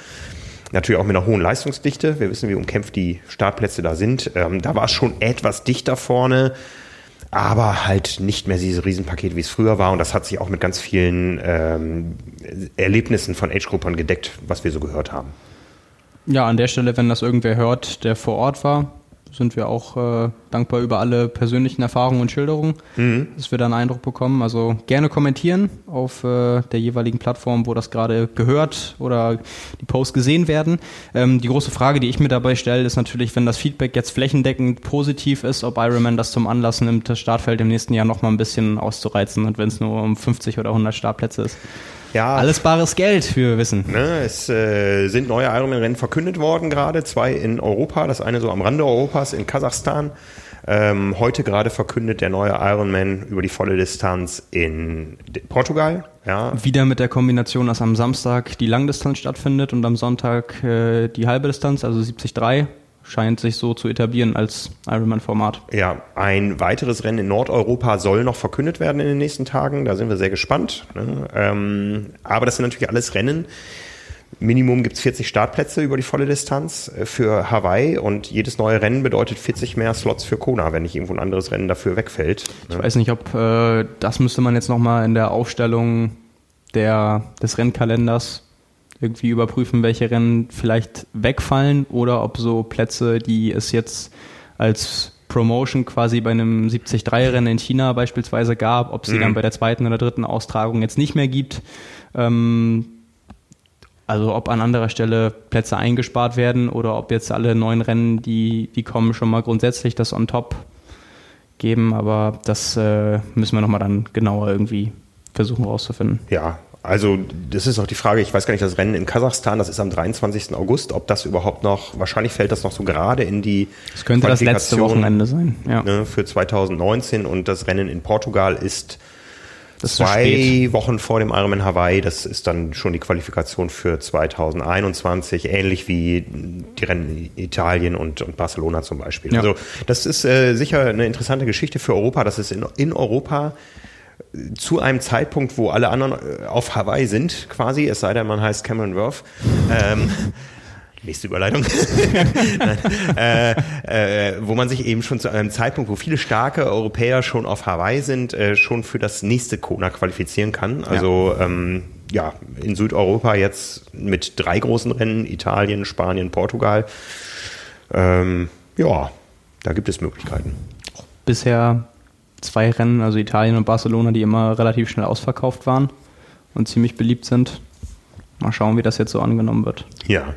Natürlich auch mit einer hohen Leistungsdichte. Wir wissen, wie umkämpft die Startplätze da sind. Ähm, da war es schon etwas dichter vorne aber halt nicht mehr diese Riesenpakete, wie es früher war. Und das hat sich auch mit ganz vielen ähm, Erlebnissen von Age-Gruppern gedeckt, was wir so gehört haben. Ja, an der Stelle, wenn das irgendwer hört, der vor Ort war, sind wir auch äh, dankbar über alle persönlichen Erfahrungen und Schilderungen, mhm. dass wir da einen Eindruck bekommen. Also gerne kommentieren auf äh, der jeweiligen Plattform, wo das gerade gehört oder die Posts gesehen werden. Ähm, die große Frage, die ich mir dabei stelle, ist natürlich, wenn das Feedback jetzt flächendeckend positiv ist, ob Ironman das zum Anlass nimmt, das Startfeld im nächsten Jahr nochmal ein bisschen auszureizen und wenn es nur um 50 oder 100 Startplätze ist. Ja, Alles bares Geld, wie wir wissen. Ne, es äh, sind neue Ironman-Rennen verkündet worden gerade, zwei in Europa, das eine so am Rande Europas in Kasachstan. Ähm, heute gerade verkündet der neue Ironman über die volle Distanz in Portugal. Ja. Wieder mit der Kombination, dass am Samstag die Langdistanz stattfindet und am Sonntag äh, die halbe Distanz, also 73 scheint sich so zu etablieren als Ironman-Format. Ja, ein weiteres Rennen in Nordeuropa soll noch verkündet werden in den nächsten Tagen. Da sind wir sehr gespannt. Ne? Ähm, aber das sind natürlich alles Rennen. Minimum gibt es 40 Startplätze über die volle Distanz äh, für Hawaii und jedes neue Rennen bedeutet 40 mehr Slots für Kona, wenn nicht irgendwo ein anderes Rennen dafür wegfällt. Ne? Ich weiß nicht, ob äh, das müsste man jetzt nochmal in der Aufstellung der, des Rennkalenders irgendwie überprüfen, welche Rennen vielleicht wegfallen oder ob so Plätze, die es jetzt als Promotion quasi bei einem 73-Rennen in China beispielsweise gab, ob sie mhm. dann bei der zweiten oder dritten Austragung jetzt nicht mehr gibt. Ähm, also ob an anderer Stelle Plätze eingespart werden oder ob jetzt alle neuen Rennen, die, die kommen, schon mal grundsätzlich das on top geben. Aber das äh, müssen wir nochmal dann genauer irgendwie versuchen rauszufinden. Ja, also das ist auch die Frage, ich weiß gar nicht, das Rennen in Kasachstan, das ist am 23. August, ob das überhaupt noch, wahrscheinlich fällt das noch so gerade in die Das könnte das letzte Wochenende sein, ja. Ne, für 2019 und das Rennen in Portugal ist zwei Wochen vor dem Ironman Hawaii, das ist dann schon die Qualifikation für 2021, ähnlich wie die Rennen in Italien und, und Barcelona zum Beispiel. Ja. Also das ist äh, sicher eine interessante Geschichte für Europa, dass es in, in Europa zu einem Zeitpunkt, wo alle anderen äh, auf Hawaii sind, quasi, es sei denn, man heißt Cameron Worth. Ähm, nächste Überleitung. äh, äh, wo man sich eben schon zu einem Zeitpunkt, wo viele starke Europäer schon auf Hawaii sind, äh, schon für das nächste Kona qualifizieren kann. Also ja. Ähm, ja, in Südeuropa jetzt mit drei großen Rennen, Italien, Spanien, Portugal. Ähm, ja, da gibt es Möglichkeiten. Bisher zwei Rennen, also Italien und Barcelona, die immer relativ schnell ausverkauft waren und ziemlich beliebt sind. Mal schauen, wie das jetzt so angenommen wird. Ja.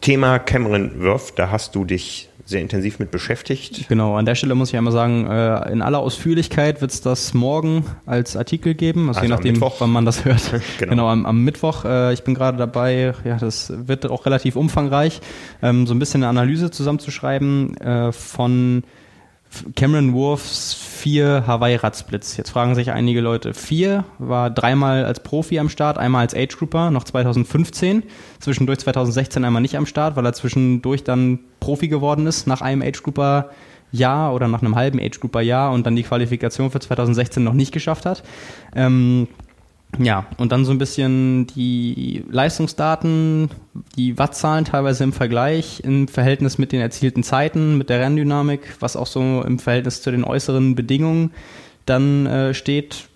Thema Cameron Worth, da hast du dich sehr intensiv mit beschäftigt. Genau, an der Stelle muss ich einmal sagen, äh, in aller Ausführlichkeit wird es das morgen als Artikel geben, also, also je nachdem, wann man das hört. genau. genau, am, am Mittwoch. Äh, ich bin gerade dabei, ja, das wird auch relativ umfangreich, ähm, so ein bisschen eine Analyse zusammenzuschreiben äh, von Cameron Wolfs vier Hawaii-Radsplits. Jetzt fragen sich einige Leute, vier war dreimal als Profi am Start, einmal als Age Grouper, noch 2015, zwischendurch 2016 einmal nicht am Start, weil er zwischendurch dann Profi geworden ist, nach einem Age Grouper Jahr oder nach einem halben Age Grouper Jahr und dann die Qualifikation für 2016 noch nicht geschafft hat. Ähm, ja, und dann so ein bisschen die Leistungsdaten, die Wattzahlen teilweise im Vergleich, im Verhältnis mit den erzielten Zeiten, mit der Renndynamik, was auch so im Verhältnis zu den äußeren Bedingungen dann äh, steht.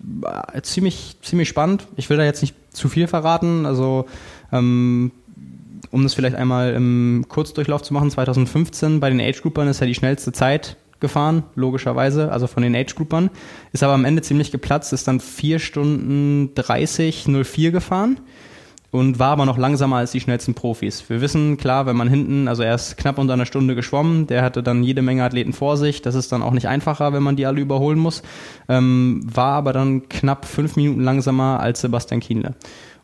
Äh, ziemlich, ziemlich spannend. Ich will da jetzt nicht zu viel verraten. Also, ähm, um das vielleicht einmal im Kurzdurchlauf zu machen, 2015 bei den Age-Groupern ist ja die schnellste Zeit gefahren, logischerweise, also von den Age-Groupern. Ist aber am Ende ziemlich geplatzt, ist dann 4 Stunden 30, 04 gefahren. und war aber noch langsamer als die schnellsten Profis. Wir wissen, klar, wenn man hinten, also er ist knapp unter einer Stunde geschwommen, der hatte dann jede Menge Athleten vor sich, das ist dann auch nicht einfacher, wenn man die alle überholen muss, ähm, war aber dann knapp fünf Minuten langsamer als Sebastian Kienle.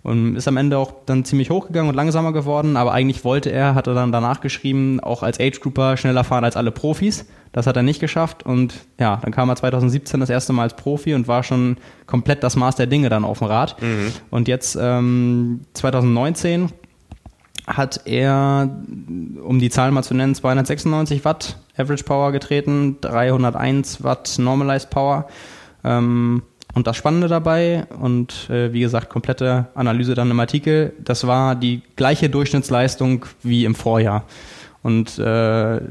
Und ist am Ende auch dann ziemlich hochgegangen und langsamer geworden, aber eigentlich wollte er, hat er dann danach geschrieben, auch als Age Grouper schneller fahren als alle Profis. Das hat er nicht geschafft und ja, dann kam er 2017 das erste Mal als Profi und war schon komplett das Maß der Dinge dann auf dem Rad. Mhm. Und jetzt ähm, 2019 hat er, um die Zahlen mal zu nennen, 296 Watt Average Power getreten, 301 Watt Normalized Power. Ähm, und das Spannende dabei, und äh, wie gesagt, komplette Analyse dann im Artikel, das war die gleiche Durchschnittsleistung wie im Vorjahr. Und äh,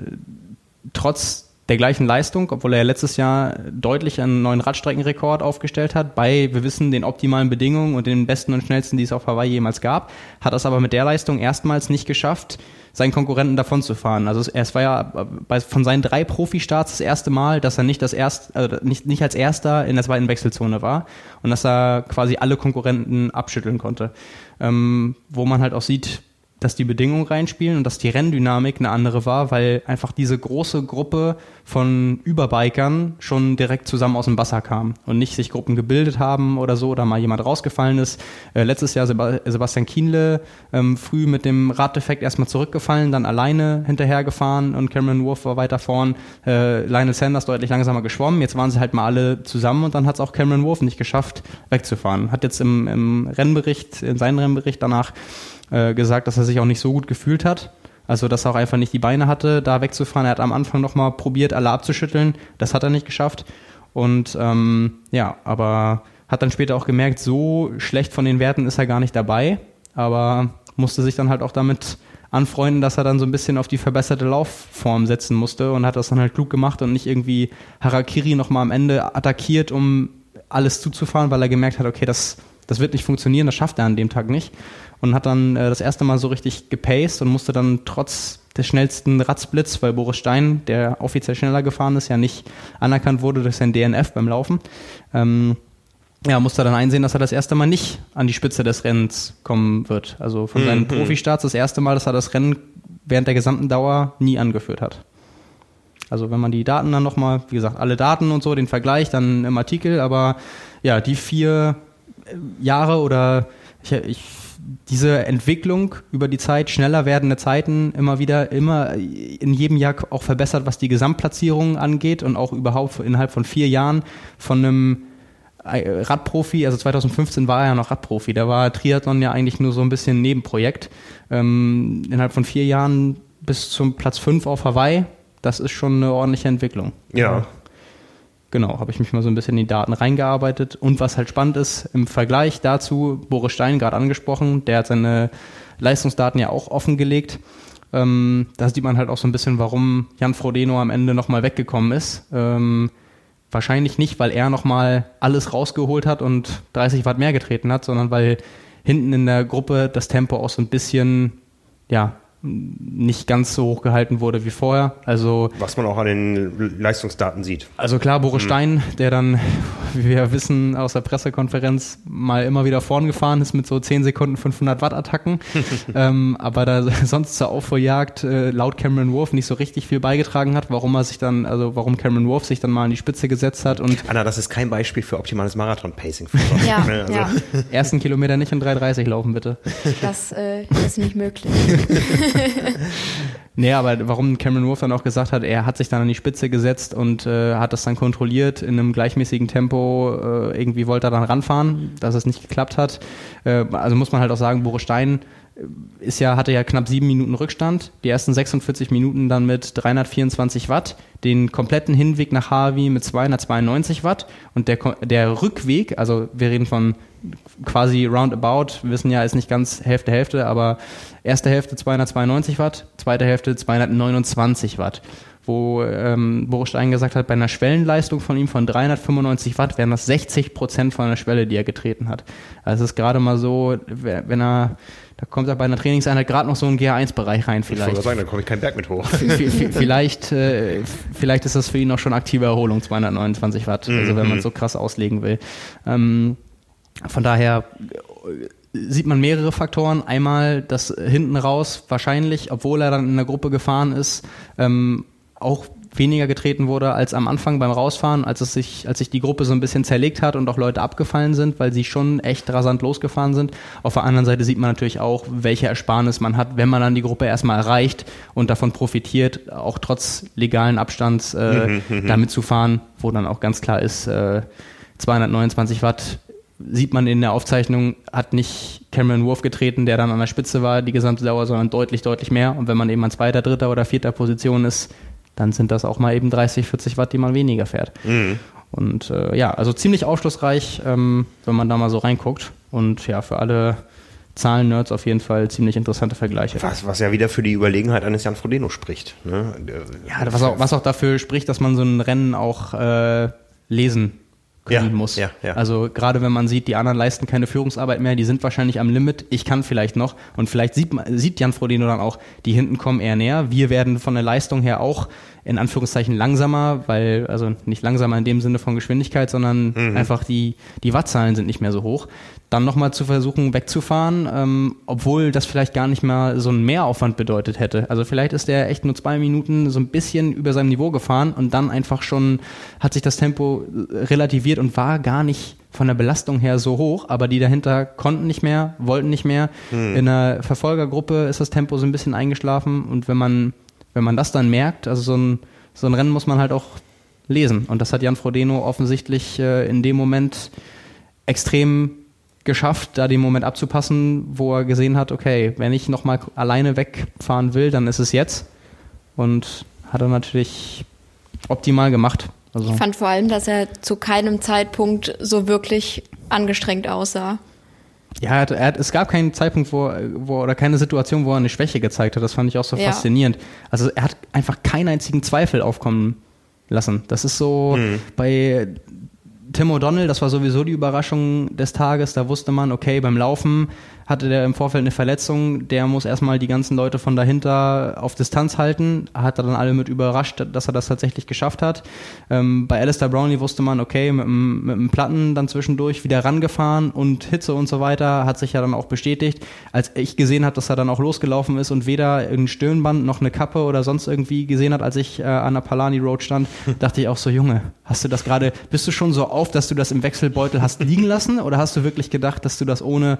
trotz der gleichen Leistung, obwohl er letztes Jahr deutlich einen neuen Radstreckenrekord aufgestellt hat, bei, wir wissen, den optimalen Bedingungen und den besten und schnellsten, die es auf Hawaii jemals gab, hat es aber mit der Leistung erstmals nicht geschafft, seinen Konkurrenten davon. Also es war ja bei, von seinen drei Profi-Starts das erste Mal, dass er nicht das erst, also nicht, nicht als erster in der zweiten Wechselzone war und dass er quasi alle Konkurrenten abschütteln konnte. Ähm, wo man halt auch sieht, dass die Bedingungen reinspielen und dass die Renndynamik eine andere war, weil einfach diese große Gruppe von Überbikern schon direkt zusammen aus dem Wasser kam und nicht sich Gruppen gebildet haben oder so oder mal jemand rausgefallen ist. Äh, letztes Jahr Sebastian Kienle ähm, früh mit dem Raddefekt erstmal zurückgefallen, dann alleine hinterhergefahren und Cameron Wolf war weiter vorn. Äh, Lionel Sanders deutlich langsamer geschwommen. Jetzt waren sie halt mal alle zusammen und dann hat es auch Cameron Wolf nicht geschafft, wegzufahren. Hat jetzt im, im Rennbericht, in seinem Rennbericht danach äh, gesagt, dass er sich auch nicht so gut gefühlt hat. Also, dass er auch einfach nicht die Beine hatte, da wegzufahren. Er hat am Anfang nochmal probiert, alle abzuschütteln. Das hat er nicht geschafft. Und ähm, ja, aber hat dann später auch gemerkt, so schlecht von den Werten ist er gar nicht dabei. Aber musste sich dann halt auch damit anfreunden, dass er dann so ein bisschen auf die verbesserte Laufform setzen musste und hat das dann halt klug gemacht und nicht irgendwie Harakiri nochmal am Ende attackiert, um alles zuzufahren, weil er gemerkt hat, okay, das, das wird nicht funktionieren, das schafft er an dem Tag nicht und hat dann äh, das erste Mal so richtig gepaced und musste dann trotz des schnellsten Radsplits, weil Boris Stein, der offiziell schneller gefahren ist, ja nicht anerkannt wurde durch sein DNF beim Laufen, ähm, ja, musste dann einsehen, dass er das erste Mal nicht an die Spitze des Rennens kommen wird. Also von seinen mhm. Profi-Starts das erste Mal, dass er das Rennen während der gesamten Dauer nie angeführt hat. Also wenn man die Daten dann nochmal, wie gesagt, alle Daten und so, den Vergleich dann im Artikel, aber ja, die vier Jahre oder ich, ich diese Entwicklung über die Zeit, schneller werdende Zeiten, immer wieder, immer in jedem Jahr auch verbessert, was die Gesamtplatzierung angeht und auch überhaupt innerhalb von vier Jahren von einem äh, Radprofi, also 2015 war er ja noch Radprofi, da war Triathlon ja eigentlich nur so ein bisschen Nebenprojekt. Ähm, innerhalb von vier Jahren bis zum Platz fünf auf Hawaii, das ist schon eine ordentliche Entwicklung. Ja, genau, habe ich mich mal so ein bisschen in die Daten reingearbeitet. Und was halt spannend ist, im Vergleich dazu, Boris Stein gerade angesprochen, der hat seine Leistungsdaten ja auch offengelegt. Ähm, da sieht man halt auch so ein bisschen, warum Jan Frodeno am Ende nochmal weggekommen ist. Ähm, wahrscheinlich nicht, weil er nochmal alles rausgeholt hat und 30 Watt mehr getreten hat, sondern weil hinten in der Gruppe das Tempo auch so ein bisschen ja, nicht ganz so hoch gehalten wurde wie vorher. Also was man auch an den Leistungsdaten sieht. Also klar, Boris mhm. Stein, der dann, wie wir wissen aus der Pressekonferenz, mal immer wieder vorn gefahren ist mit so 10 Sekunden 500 Watt Attacken, ähm, aber da sonst zur Aufholjagd äh, laut Cameron Wolf nicht so richtig viel beigetragen hat, warum er sich dann, also warum Cameron Wolf sich dann mal an die Spitze gesetzt hat und Anna, das ist kein Beispiel für optimales Marathon-Pacing. ja, ne? also. ja. Ersten Kilometer nicht in 3,30 laufen bitte. Das äh, ist nicht möglich. nee, aber warum Cameron Wolf dann auch gesagt hat, er hat sich dann an die Spitze gesetzt und äh, hat das dann kontrolliert in einem gleichmäßigen Tempo. Äh, irgendwie wollte er dann ranfahren, dass es nicht geklappt hat. Äh, also muss man halt auch sagen, Boris Stein äh, ist ja, hatte ja knapp sieben Minuten Rückstand. Die ersten 46 Minuten dann mit 324 Watt, den kompletten Hinweg nach Harvey mit 292 Watt und der, der Rückweg, also wir reden von quasi roundabout, wir wissen ja, ist nicht ganz Hälfte Hälfte, aber erste Hälfte 292 Watt, zweite Hälfte 229 Watt. Wo ähm, Boris Stein gesagt hat, bei einer Schwellenleistung von ihm von 395 Watt wären das 60 Prozent von der Schwelle, die er getreten hat. Also es ist gerade mal so, wenn er da kommt er bei einer Trainingseinheit gerade noch so ein GA1-Bereich rein vielleicht. Ich wollte sagen, da komme ich keinen Berg mit hoch. vielleicht, äh, vielleicht ist das für ihn auch schon aktive Erholung, 229 Watt, also wenn man es mhm. so krass auslegen will. Ähm, von daher sieht man mehrere Faktoren. Einmal, dass hinten raus wahrscheinlich, obwohl er dann in der Gruppe gefahren ist, ähm, auch weniger getreten wurde als am Anfang beim Rausfahren, als es sich, als sich die Gruppe so ein bisschen zerlegt hat und auch Leute abgefallen sind, weil sie schon echt rasant losgefahren sind. Auf der anderen Seite sieht man natürlich auch, welche Ersparnis man hat, wenn man dann die Gruppe erstmal erreicht und davon profitiert, auch trotz legalen Abstands äh, mhm, mhm. damit zu fahren, wo dann auch ganz klar ist, äh, 229 Watt sieht man in der Aufzeichnung, hat nicht Cameron Wolf getreten, der dann an der Spitze war, die gesamte Dauer, sondern deutlich, deutlich mehr. Und wenn man eben an zweiter, dritter oder vierter Position ist, dann sind das auch mal eben 30, 40 Watt, die man weniger fährt. Mhm. Und äh, ja, also ziemlich aufschlussreich, ähm, wenn man da mal so reinguckt. Und ja, für alle Zahlen-Nerds auf jeden Fall ziemlich interessante Vergleiche. Was, was ja wieder für die Überlegenheit eines Jan Frodeno spricht. Ne? Ja, was auch, was auch dafür spricht, dass man so ein Rennen auch äh, lesen können ja, muss. Ja, ja. Also gerade wenn man sieht, die anderen leisten keine Führungsarbeit mehr, die sind wahrscheinlich am Limit, ich kann vielleicht noch und vielleicht sieht, sieht Jan Frodeno dann auch, die hinten kommen eher näher. Wir werden von der Leistung her auch in Anführungszeichen langsamer, weil, also nicht langsamer in dem Sinne von Geschwindigkeit, sondern mhm. einfach die, die Wattzahlen sind nicht mehr so hoch. Dann nochmal zu versuchen wegzufahren, ähm, obwohl das vielleicht gar nicht mal so einen Mehraufwand bedeutet hätte. Also vielleicht ist der echt nur zwei Minuten so ein bisschen über seinem Niveau gefahren und dann einfach schon hat sich das Tempo relativiert und war gar nicht von der Belastung her so hoch, aber die dahinter konnten nicht mehr, wollten nicht mehr. Mhm. In einer Verfolgergruppe ist das Tempo so ein bisschen eingeschlafen und wenn man wenn man das dann merkt, also so ein, so ein Rennen muss man halt auch lesen. Und das hat Jan Frodeno offensichtlich äh, in dem Moment extrem geschafft, da den Moment abzupassen, wo er gesehen hat, okay, wenn ich nochmal alleine wegfahren will, dann ist es jetzt. Und hat er natürlich optimal gemacht. Also ich fand vor allem, dass er zu keinem Zeitpunkt so wirklich angestrengt aussah. Ja, er hat, er hat, es gab keinen Zeitpunkt, wo, wo oder keine Situation, wo er eine Schwäche gezeigt hat. Das fand ich auch so ja. faszinierend. Also er hat einfach keinen einzigen Zweifel aufkommen lassen. Das ist so mhm. bei Tim O'Donnell, das war sowieso die Überraschung des Tages. Da wusste man, okay, beim Laufen hatte der im Vorfeld eine Verletzung, der muss erstmal die ganzen Leute von dahinter auf Distanz halten. Hat er dann alle mit überrascht, dass er das tatsächlich geschafft hat. Ähm, bei Alistair Brownlee wusste man, okay, mit dem, mit dem Platten dann zwischendurch wieder rangefahren und Hitze und so weiter hat sich ja dann auch bestätigt. Als ich gesehen habe, dass er dann auch losgelaufen ist und weder ein Stirnband noch eine Kappe oder sonst irgendwie gesehen hat, als ich äh, an der Palani Road stand, dachte ich auch so, Junge, hast du das gerade, bist du schon so auf, dass du das im Wechselbeutel hast liegen lassen oder hast du wirklich gedacht, dass du das ohne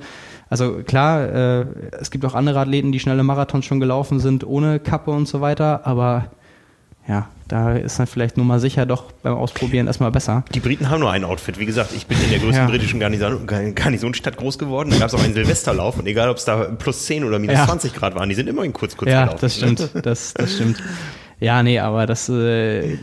also klar, äh, es gibt auch andere Athleten, die schnelle Marathons schon gelaufen sind, ohne Kappe und so weiter, aber ja, da ist dann vielleicht nur mal sicher doch beim Ausprobieren erstmal besser. Die Briten haben nur ein Outfit. Wie gesagt, ich bin in der größten ja. britischen Garnison, Garnisonsstadt groß geworden. Da gab es auch einen Silvesterlauf und egal, ob es da plus 10 oder minus ja. 20 Grad waren, die sind immer in kurz, kurz ja, gelaufen. Ja, das stimmt. Das, das stimmt. Ja, nee, aber das äh,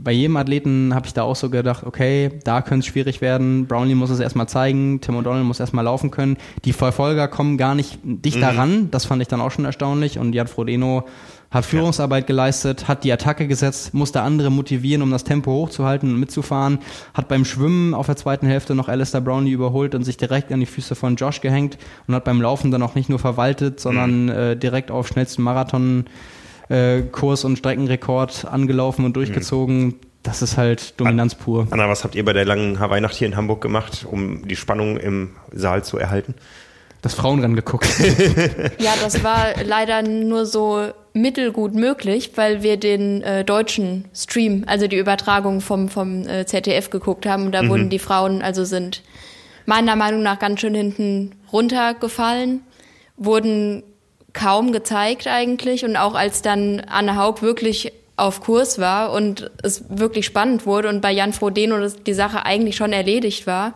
bei jedem Athleten habe ich da auch so gedacht, okay, da könnte es schwierig werden. Brownlee muss es erstmal zeigen, Tim O'Donnell muss erstmal laufen können. Die Verfolger kommen gar nicht dicht mhm. daran, das fand ich dann auch schon erstaunlich. Und Jan Frodeno hat Führungsarbeit ja. geleistet, hat die Attacke gesetzt, musste andere motivieren, um das Tempo hochzuhalten und mitzufahren, hat beim Schwimmen auf der zweiten Hälfte noch Alistair Brownlee überholt und sich direkt an die Füße von Josh gehängt und hat beim Laufen dann auch nicht nur verwaltet, sondern mhm. äh, direkt auf schnellsten Marathon äh, Kurs- und Streckenrekord angelaufen und durchgezogen. Mhm. Das ist halt Dominanz pur. Anna, was habt ihr bei der langen Hawaii-Nacht hier in Hamburg gemacht, um die Spannung im Saal zu erhalten? Das Frauenrennen geguckt. ja, das war leider nur so mittelgut möglich, weil wir den äh, deutschen Stream, also die Übertragung vom, vom äh, ZDF geguckt haben. Und da mhm. wurden die Frauen, also sind meiner Meinung nach ganz schön hinten runtergefallen, wurden kaum gezeigt eigentlich. Und auch als dann Anne Haug wirklich auf Kurs war und es wirklich spannend wurde und bei Jan Frodeno die Sache eigentlich schon erledigt war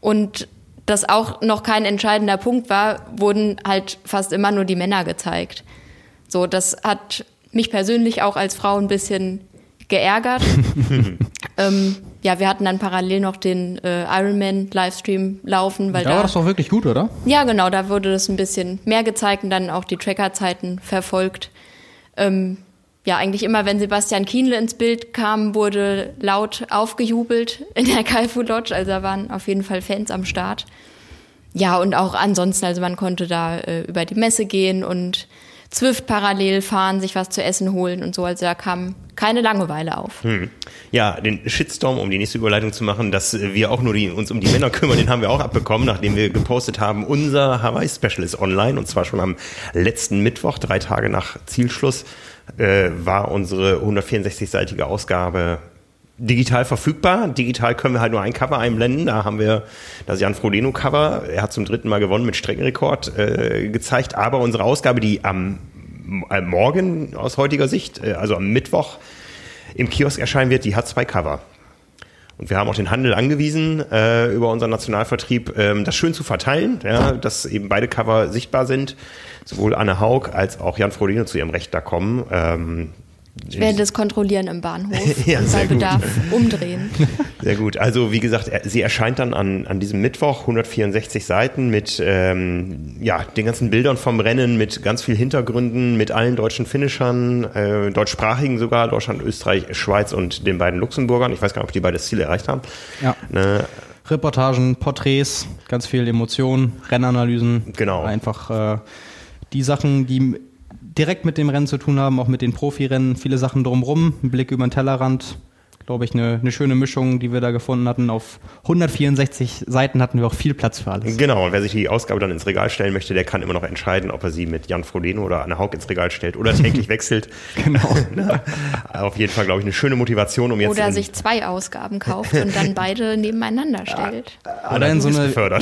und das auch noch kein entscheidender Punkt war, wurden halt fast immer nur die Männer gezeigt. So, das hat mich persönlich auch als Frau ein bisschen geärgert. ähm, ja, wir hatten dann parallel noch den äh, Ironman Livestream laufen, weil da, da war das doch wirklich gut, oder? Ja, genau, da wurde das ein bisschen mehr gezeigt und dann auch die Trackerzeiten verfolgt. Ähm, ja, eigentlich immer, wenn Sebastian Kienle ins Bild kam, wurde laut aufgejubelt in der Kaifu Lodge. Also da waren auf jeden Fall Fans am Start. Ja, und auch ansonsten, also man konnte da äh, über die Messe gehen und Zwift parallel fahren, sich was zu essen holen und so. Also da kam keine Langeweile auf. Hm. Ja, den Shitstorm, um die nächste Überleitung zu machen, dass wir auch nur die, uns um die Männer kümmern, den haben wir auch abbekommen, nachdem wir gepostet haben, unser Hawaii-Special ist online und zwar schon am letzten Mittwoch, drei Tage nach Zielschluss, äh, war unsere 164-seitige Ausgabe digital verfügbar. Digital können wir halt nur ein Cover einblenden. Da haben wir das Jan Frodeno Cover. Er hat zum dritten Mal gewonnen mit Streckenrekord äh, gezeigt. Aber unsere Ausgabe, die am äh, Morgen aus heutiger Sicht, äh, also am Mittwoch im Kiosk erscheinen wird, die hat zwei Cover. Und wir haben auch den Handel angewiesen, äh, über unseren Nationalvertrieb ähm, das schön zu verteilen, ja, dass eben beide Cover sichtbar sind. Sowohl Anne Haug als auch Jan Frodeno zu ihrem Recht da kommen. Ähm, ich werde das kontrollieren im Bahnhof ja, und bei Bedarf gut. umdrehen. Sehr gut. Also wie gesagt, sie erscheint dann an, an diesem Mittwoch, 164 Seiten mit ähm, ja, den ganzen Bildern vom Rennen, mit ganz viel Hintergründen, mit allen deutschen Finishern, äh, deutschsprachigen sogar, Deutschland, Österreich, Schweiz und den beiden Luxemburgern. Ich weiß gar nicht, ob die beide das Ziel erreicht haben. Ja. Ne? Reportagen, Porträts, ganz viel Emotionen, Rennanalysen. Genau. Einfach äh, die Sachen, die direkt mit dem Rennen zu tun haben, auch mit den Profirennen, viele Sachen drumrum, ein Blick über den Tellerrand. Glaube ich, eine, eine schöne Mischung, die wir da gefunden hatten. Auf 164 Seiten hatten wir auch viel Platz für alles. Genau, und wer sich die Ausgabe dann ins Regal stellen möchte, der kann immer noch entscheiden, ob er sie mit Jan Frodeno oder Anne Haug ins Regal stellt oder täglich wechselt. genau. Auf jeden Fall, glaube ich, eine schöne Motivation, um jetzt. Oder sich zwei Ausgaben kauft und dann beide nebeneinander stellt. Oder in, so eine, oder,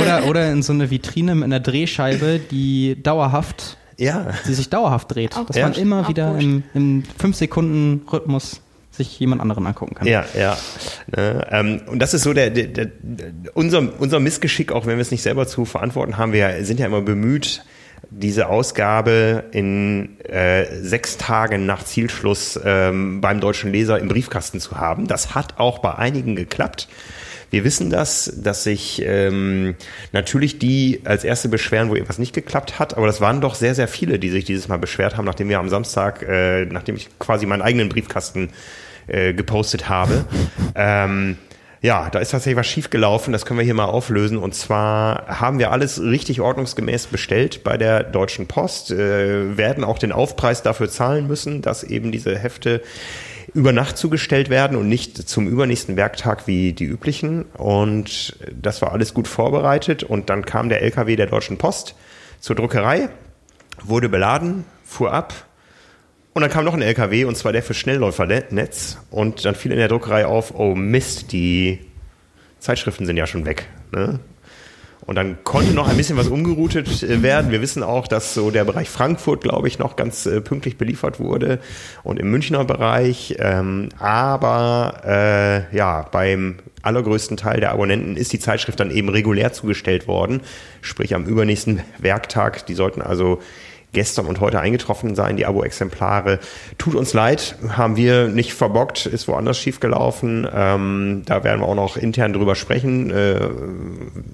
oder, oder in so eine Vitrine mit einer Drehscheibe, die dauerhaft ja. sie sich dauerhaft dreht. Auch dass ja. man immer wieder im, im 5-Sekunden-Rhythmus sich jemand anderen angucken kann. Ja, ja. Ne, ähm, und das ist so der, der, der, unser, unser Missgeschick, auch wenn wir es nicht selber zu verantworten haben. Wir sind ja immer bemüht, diese Ausgabe in äh, sechs Tagen nach Zielschluss ähm, beim deutschen Leser im Briefkasten zu haben. Das hat auch bei einigen geklappt. Wir wissen das, dass sich ähm, natürlich die als erste beschweren, wo irgendwas nicht geklappt hat, aber das waren doch sehr, sehr viele, die sich dieses Mal beschwert haben, nachdem wir am Samstag, äh, nachdem ich quasi meinen eigenen Briefkasten äh, gepostet habe. ähm, ja, da ist tatsächlich was schiefgelaufen, das können wir hier mal auflösen. Und zwar haben wir alles richtig ordnungsgemäß bestellt bei der Deutschen Post, äh, werden auch den Aufpreis dafür zahlen müssen, dass eben diese Hefte über Nacht zugestellt werden und nicht zum übernächsten Werktag wie die üblichen. Und das war alles gut vorbereitet. Und dann kam der LKW der Deutschen Post zur Druckerei, wurde beladen, fuhr ab. Und dann kam noch ein LKW, und zwar der für Schnellläufernetz. Und dann fiel in der Druckerei auf, oh Mist, die Zeitschriften sind ja schon weg. Ne? Und dann konnte noch ein bisschen was umgeroutet äh, werden. Wir wissen auch, dass so der Bereich Frankfurt, glaube ich, noch ganz äh, pünktlich beliefert wurde und im Münchner Bereich. Ähm, aber äh, ja, beim allergrößten Teil der Abonnenten ist die Zeitschrift dann eben regulär zugestellt worden, sprich am übernächsten Werktag. Die sollten also gestern und heute eingetroffen sein, die Abo-Exemplare. Tut uns leid, haben wir nicht verbockt, ist woanders schiefgelaufen. Ähm, da werden wir auch noch intern drüber sprechen, äh,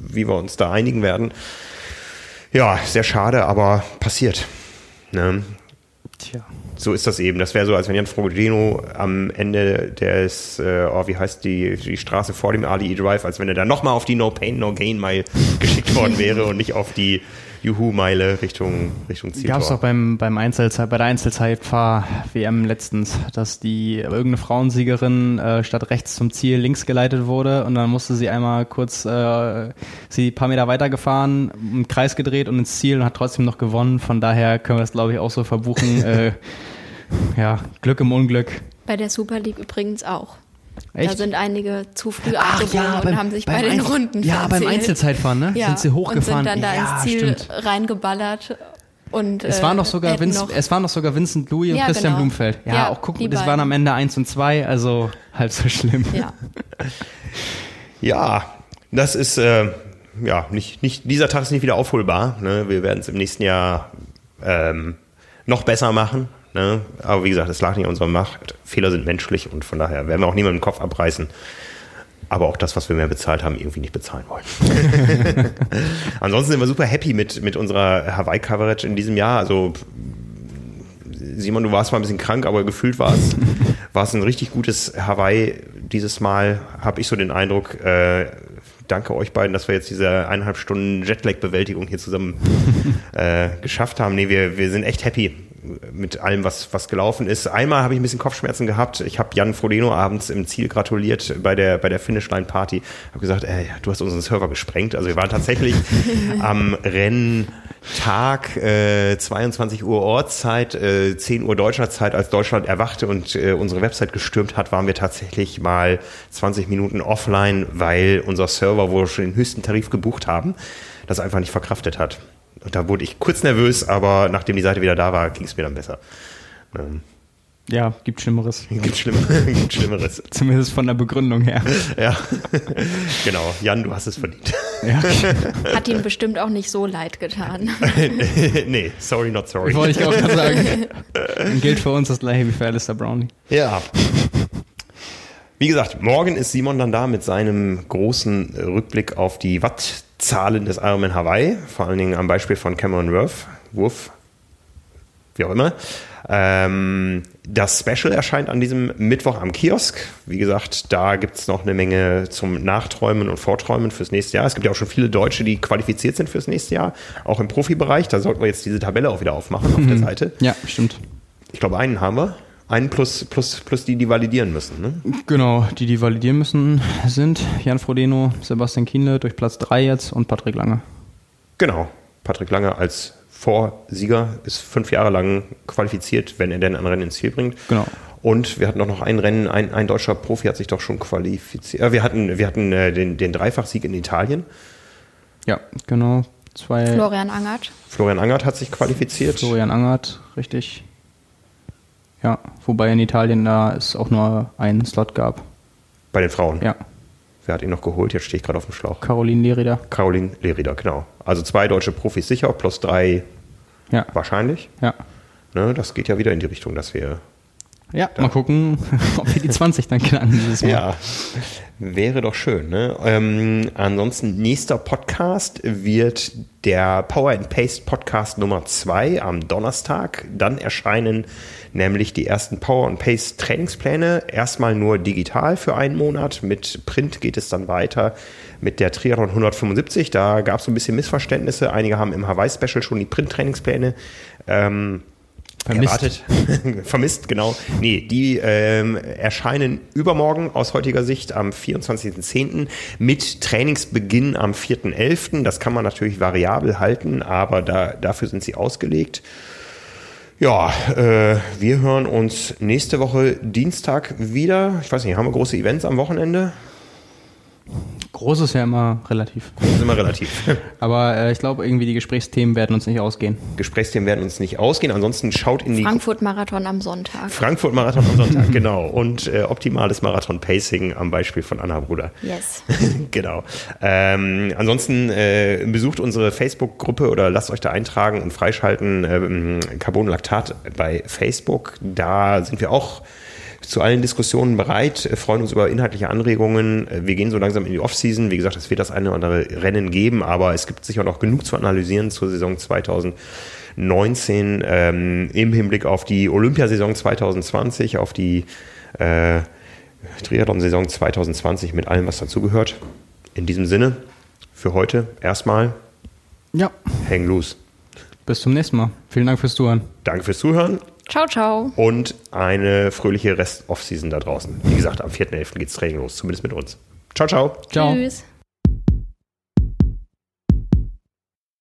wie wir uns da einigen werden. Ja, sehr schade, aber passiert. Ne? Tja. So ist das eben. Das wäre so, als wenn Jan Frogeno am Ende des, äh, oh, wie heißt die, die Straße vor dem Ali Drive, als wenn er da nochmal auf die No Pain, No Gain Mile geschickt worden wäre und nicht auf die Juhu-Meile Richtung, Richtung Zieltor. Gab es doch beim, beim Einzelzeit, bei der Einzelzeitfahr-WM letztens, dass die irgendeine Frauensiegerin äh, statt rechts zum Ziel links geleitet wurde und dann musste sie einmal kurz äh, sie ein paar Meter weitergefahren, im Kreis gedreht und ins Ziel und hat trotzdem noch gewonnen. Von daher können wir das, glaube ich, auch so verbuchen. äh, ja, Glück im Unglück. Bei der Super League übrigens auch. Echt? Da sind einige zu früh abgebogen ja, beim, und haben sich bei den Einzel Runden Ja, verzählt. beim Einzelzeitfahren, ne? Ja, sind sie hochgefahren. Und sind dann da ja, ins Ziel stimmt. reingeballert. Und, es, waren noch äh, sogar Vince, noch es waren noch sogar Vincent Louis und ja, Christian genau. Blumfeld. Ja, ja auch guck, das beiden. waren am Ende eins und zwei, also halb so schlimm. Ja, ja das ist äh, ja nicht, nicht, dieser Tag ist nicht wieder aufholbar. Ne? Wir werden es im nächsten Jahr ähm, noch besser machen. Ne? Aber wie gesagt, es lag nicht an unserer Macht. Fehler sind menschlich und von daher werden wir auch niemanden den Kopf abreißen. Aber auch das, was wir mehr bezahlt haben, irgendwie nicht bezahlen wollen. Ansonsten sind wir super happy mit, mit unserer Hawaii-Coverage in diesem Jahr. Also Simon, du warst mal ein bisschen krank, aber gefühlt war es, war es ein richtig gutes Hawaii dieses Mal, habe ich so den Eindruck. Äh, danke euch beiden, dass wir jetzt diese eineinhalb Stunden Jetlag-Bewältigung hier zusammen äh, geschafft haben. Nee, wir, wir sind echt happy mit allem, was, was gelaufen ist. Einmal habe ich ein bisschen Kopfschmerzen gehabt. Ich habe Jan Frodeno abends im Ziel gratuliert bei der, bei der Finishline-Party. Habe gesagt, ey, du hast unseren Server gesprengt. Also wir waren tatsächlich am Renntag, äh, 22 Uhr Ortszeit, äh, 10 Uhr deutscher Zeit, als Deutschland erwachte und äh, unsere Website gestürmt hat, waren wir tatsächlich mal 20 Minuten offline, weil unser Server, wo wir schon den höchsten Tarif gebucht haben, das einfach nicht verkraftet hat. Und da wurde ich kurz nervös, aber nachdem die Seite wieder da war, ging es mir dann besser. Ähm, Ja, gibt Schlimmeres. gibt, Schlimm, gibt Schlimmeres. Zumindest von der Begründung her. Ja, genau. Jan, du hast es verdient. Ja. Hat ihm bestimmt auch nicht so leid getan. nee, sorry, not sorry. Wollte ich auch gerade sagen. Dann gilt für uns das gleiche wie für Alistair Brownlee. Ja. Wie gesagt, morgen ist Simon dann da mit seinem großen Rückblick auf die Wattzahlen des Ironman Hawaii, vor allen Dingen am Beispiel von Cameron Wurf, Wurf wie auch immer. Ähm, das Special erscheint an diesem Mittwoch am Kiosk. Wie gesagt, da gibt es noch eine Menge zum Nachträumen und Vorträumen fürs nächste Jahr. Es gibt ja auch schon viele Deutsche, die qualifiziert sind fürs nächste Jahr, auch im Profibereich. Da sollten wir jetzt diese Tabelle auch wieder aufmachen auf der Seite. Ja, stimmt. Ich glaube, einen haben wir. Einen plus, plus, plus die, die validieren müssen. Ne? Genau, die, die validieren müssen, sind Jan Frodeno, Sebastian Kienle durch Platz 3 jetzt und Patrick Lange. Genau. Patrick Lange als Vorsieger ist fünf Jahre lang qualifiziert, wenn er denn ein Rennen ins Ziel bringt. Genau. Und wir hatten auch noch ein Rennen, ein, ein deutscher Profi hat sich doch schon qualifiziert. Äh, wir hatten, wir hatten äh, den, den Dreifachsieg in Italien. Ja, genau. Zwei. Florian Angert. Florian Angert hat sich qualifiziert. Florian Angert, richtig. Ja, wobei in Italien da es auch nur einen Slot gab. Bei den Frauen. Ja, Wer hat ihn noch geholt? Jetzt stehe ich gerade auf dem Schlauch. Caroline Lerida. Caroline Lerida, genau. Also zwei deutsche Profis sicher, plus drei Ja, wahrscheinlich. ja. Ne, das geht ja wieder in die Richtung, dass wir Ja, mal gucken, ob wir die 20 dann knacken dieses Mal. Ja, wäre doch schön. Ne? Ähm, ansonsten, nächster Podcast wird der Power and Paste Podcast Nummer 2 am Donnerstag. Dann erscheinen nämlich die ersten Power and Paste Trainingspläne. Erstmal nur digital für einen Monat. Mit Print geht es dann weiter mit der Triathlon 175. Da gab es so ein bisschen Missverständnisse. Einige haben im Hawaii-Special schon die Print-Trainingspläne ähm, Vermisst. erwartet. Vermisst, genau. Nee, die ähm, erscheinen übermorgen aus heutiger Sicht am 24.10. mit Trainingsbeginn am 4.11. Das kann man natürlich variabel halten, aber da, dafür sind sie ausgelegt. Ja, äh, wir hören uns nächste Woche Dienstag wieder. Ich weiß nicht, haben wir große Events am Wochenende? Groß ist ja immer relativ. Das ist immer relativ. Aber äh, ich glaube, irgendwie die Gesprächsthemen werden uns nicht ausgehen. Gesprächsthemen werden uns nicht ausgehen. Ansonsten schaut in die Frankfurt-Marathon am Sonntag. Frankfurt-Marathon am Sonntag, genau. Und äh, optimales Marathon-Pacing am Beispiel von Anna Bruder. Yes. genau. Ähm, ansonsten äh, besucht unsere Facebook-Gruppe oder lasst euch da eintragen und freischalten. Ähm, Carbonlaktat bei Facebook. Da sind wir auch zu allen Diskussionen bereit, äh, freuen uns über inhaltliche Anregungen. Äh, Wir gehen so langsam in die Offseason. Wie gesagt, es wird das eine oder andere Rennen geben, aber es gibt sicher noch genug zu analysieren zur Saison 2019 ähm, im Hinblick auf die Olympiasaison 2020, auf die äh, Triathlon-Saison 2020 mit allem, was dazugehört. In diesem Sinne, für heute erstmal Ja, hang loose. bis zum nächsten Mal. Vielen Dank fürs Zuhören. Danke fürs Zuhören Ciao, ciao. und eine fröhliche Rest-Off-Season da draußen. Wie gesagt, am 4.11. geht's Training los, zumindest mit uns. Ciao, ciao. Ciao. Tschüss.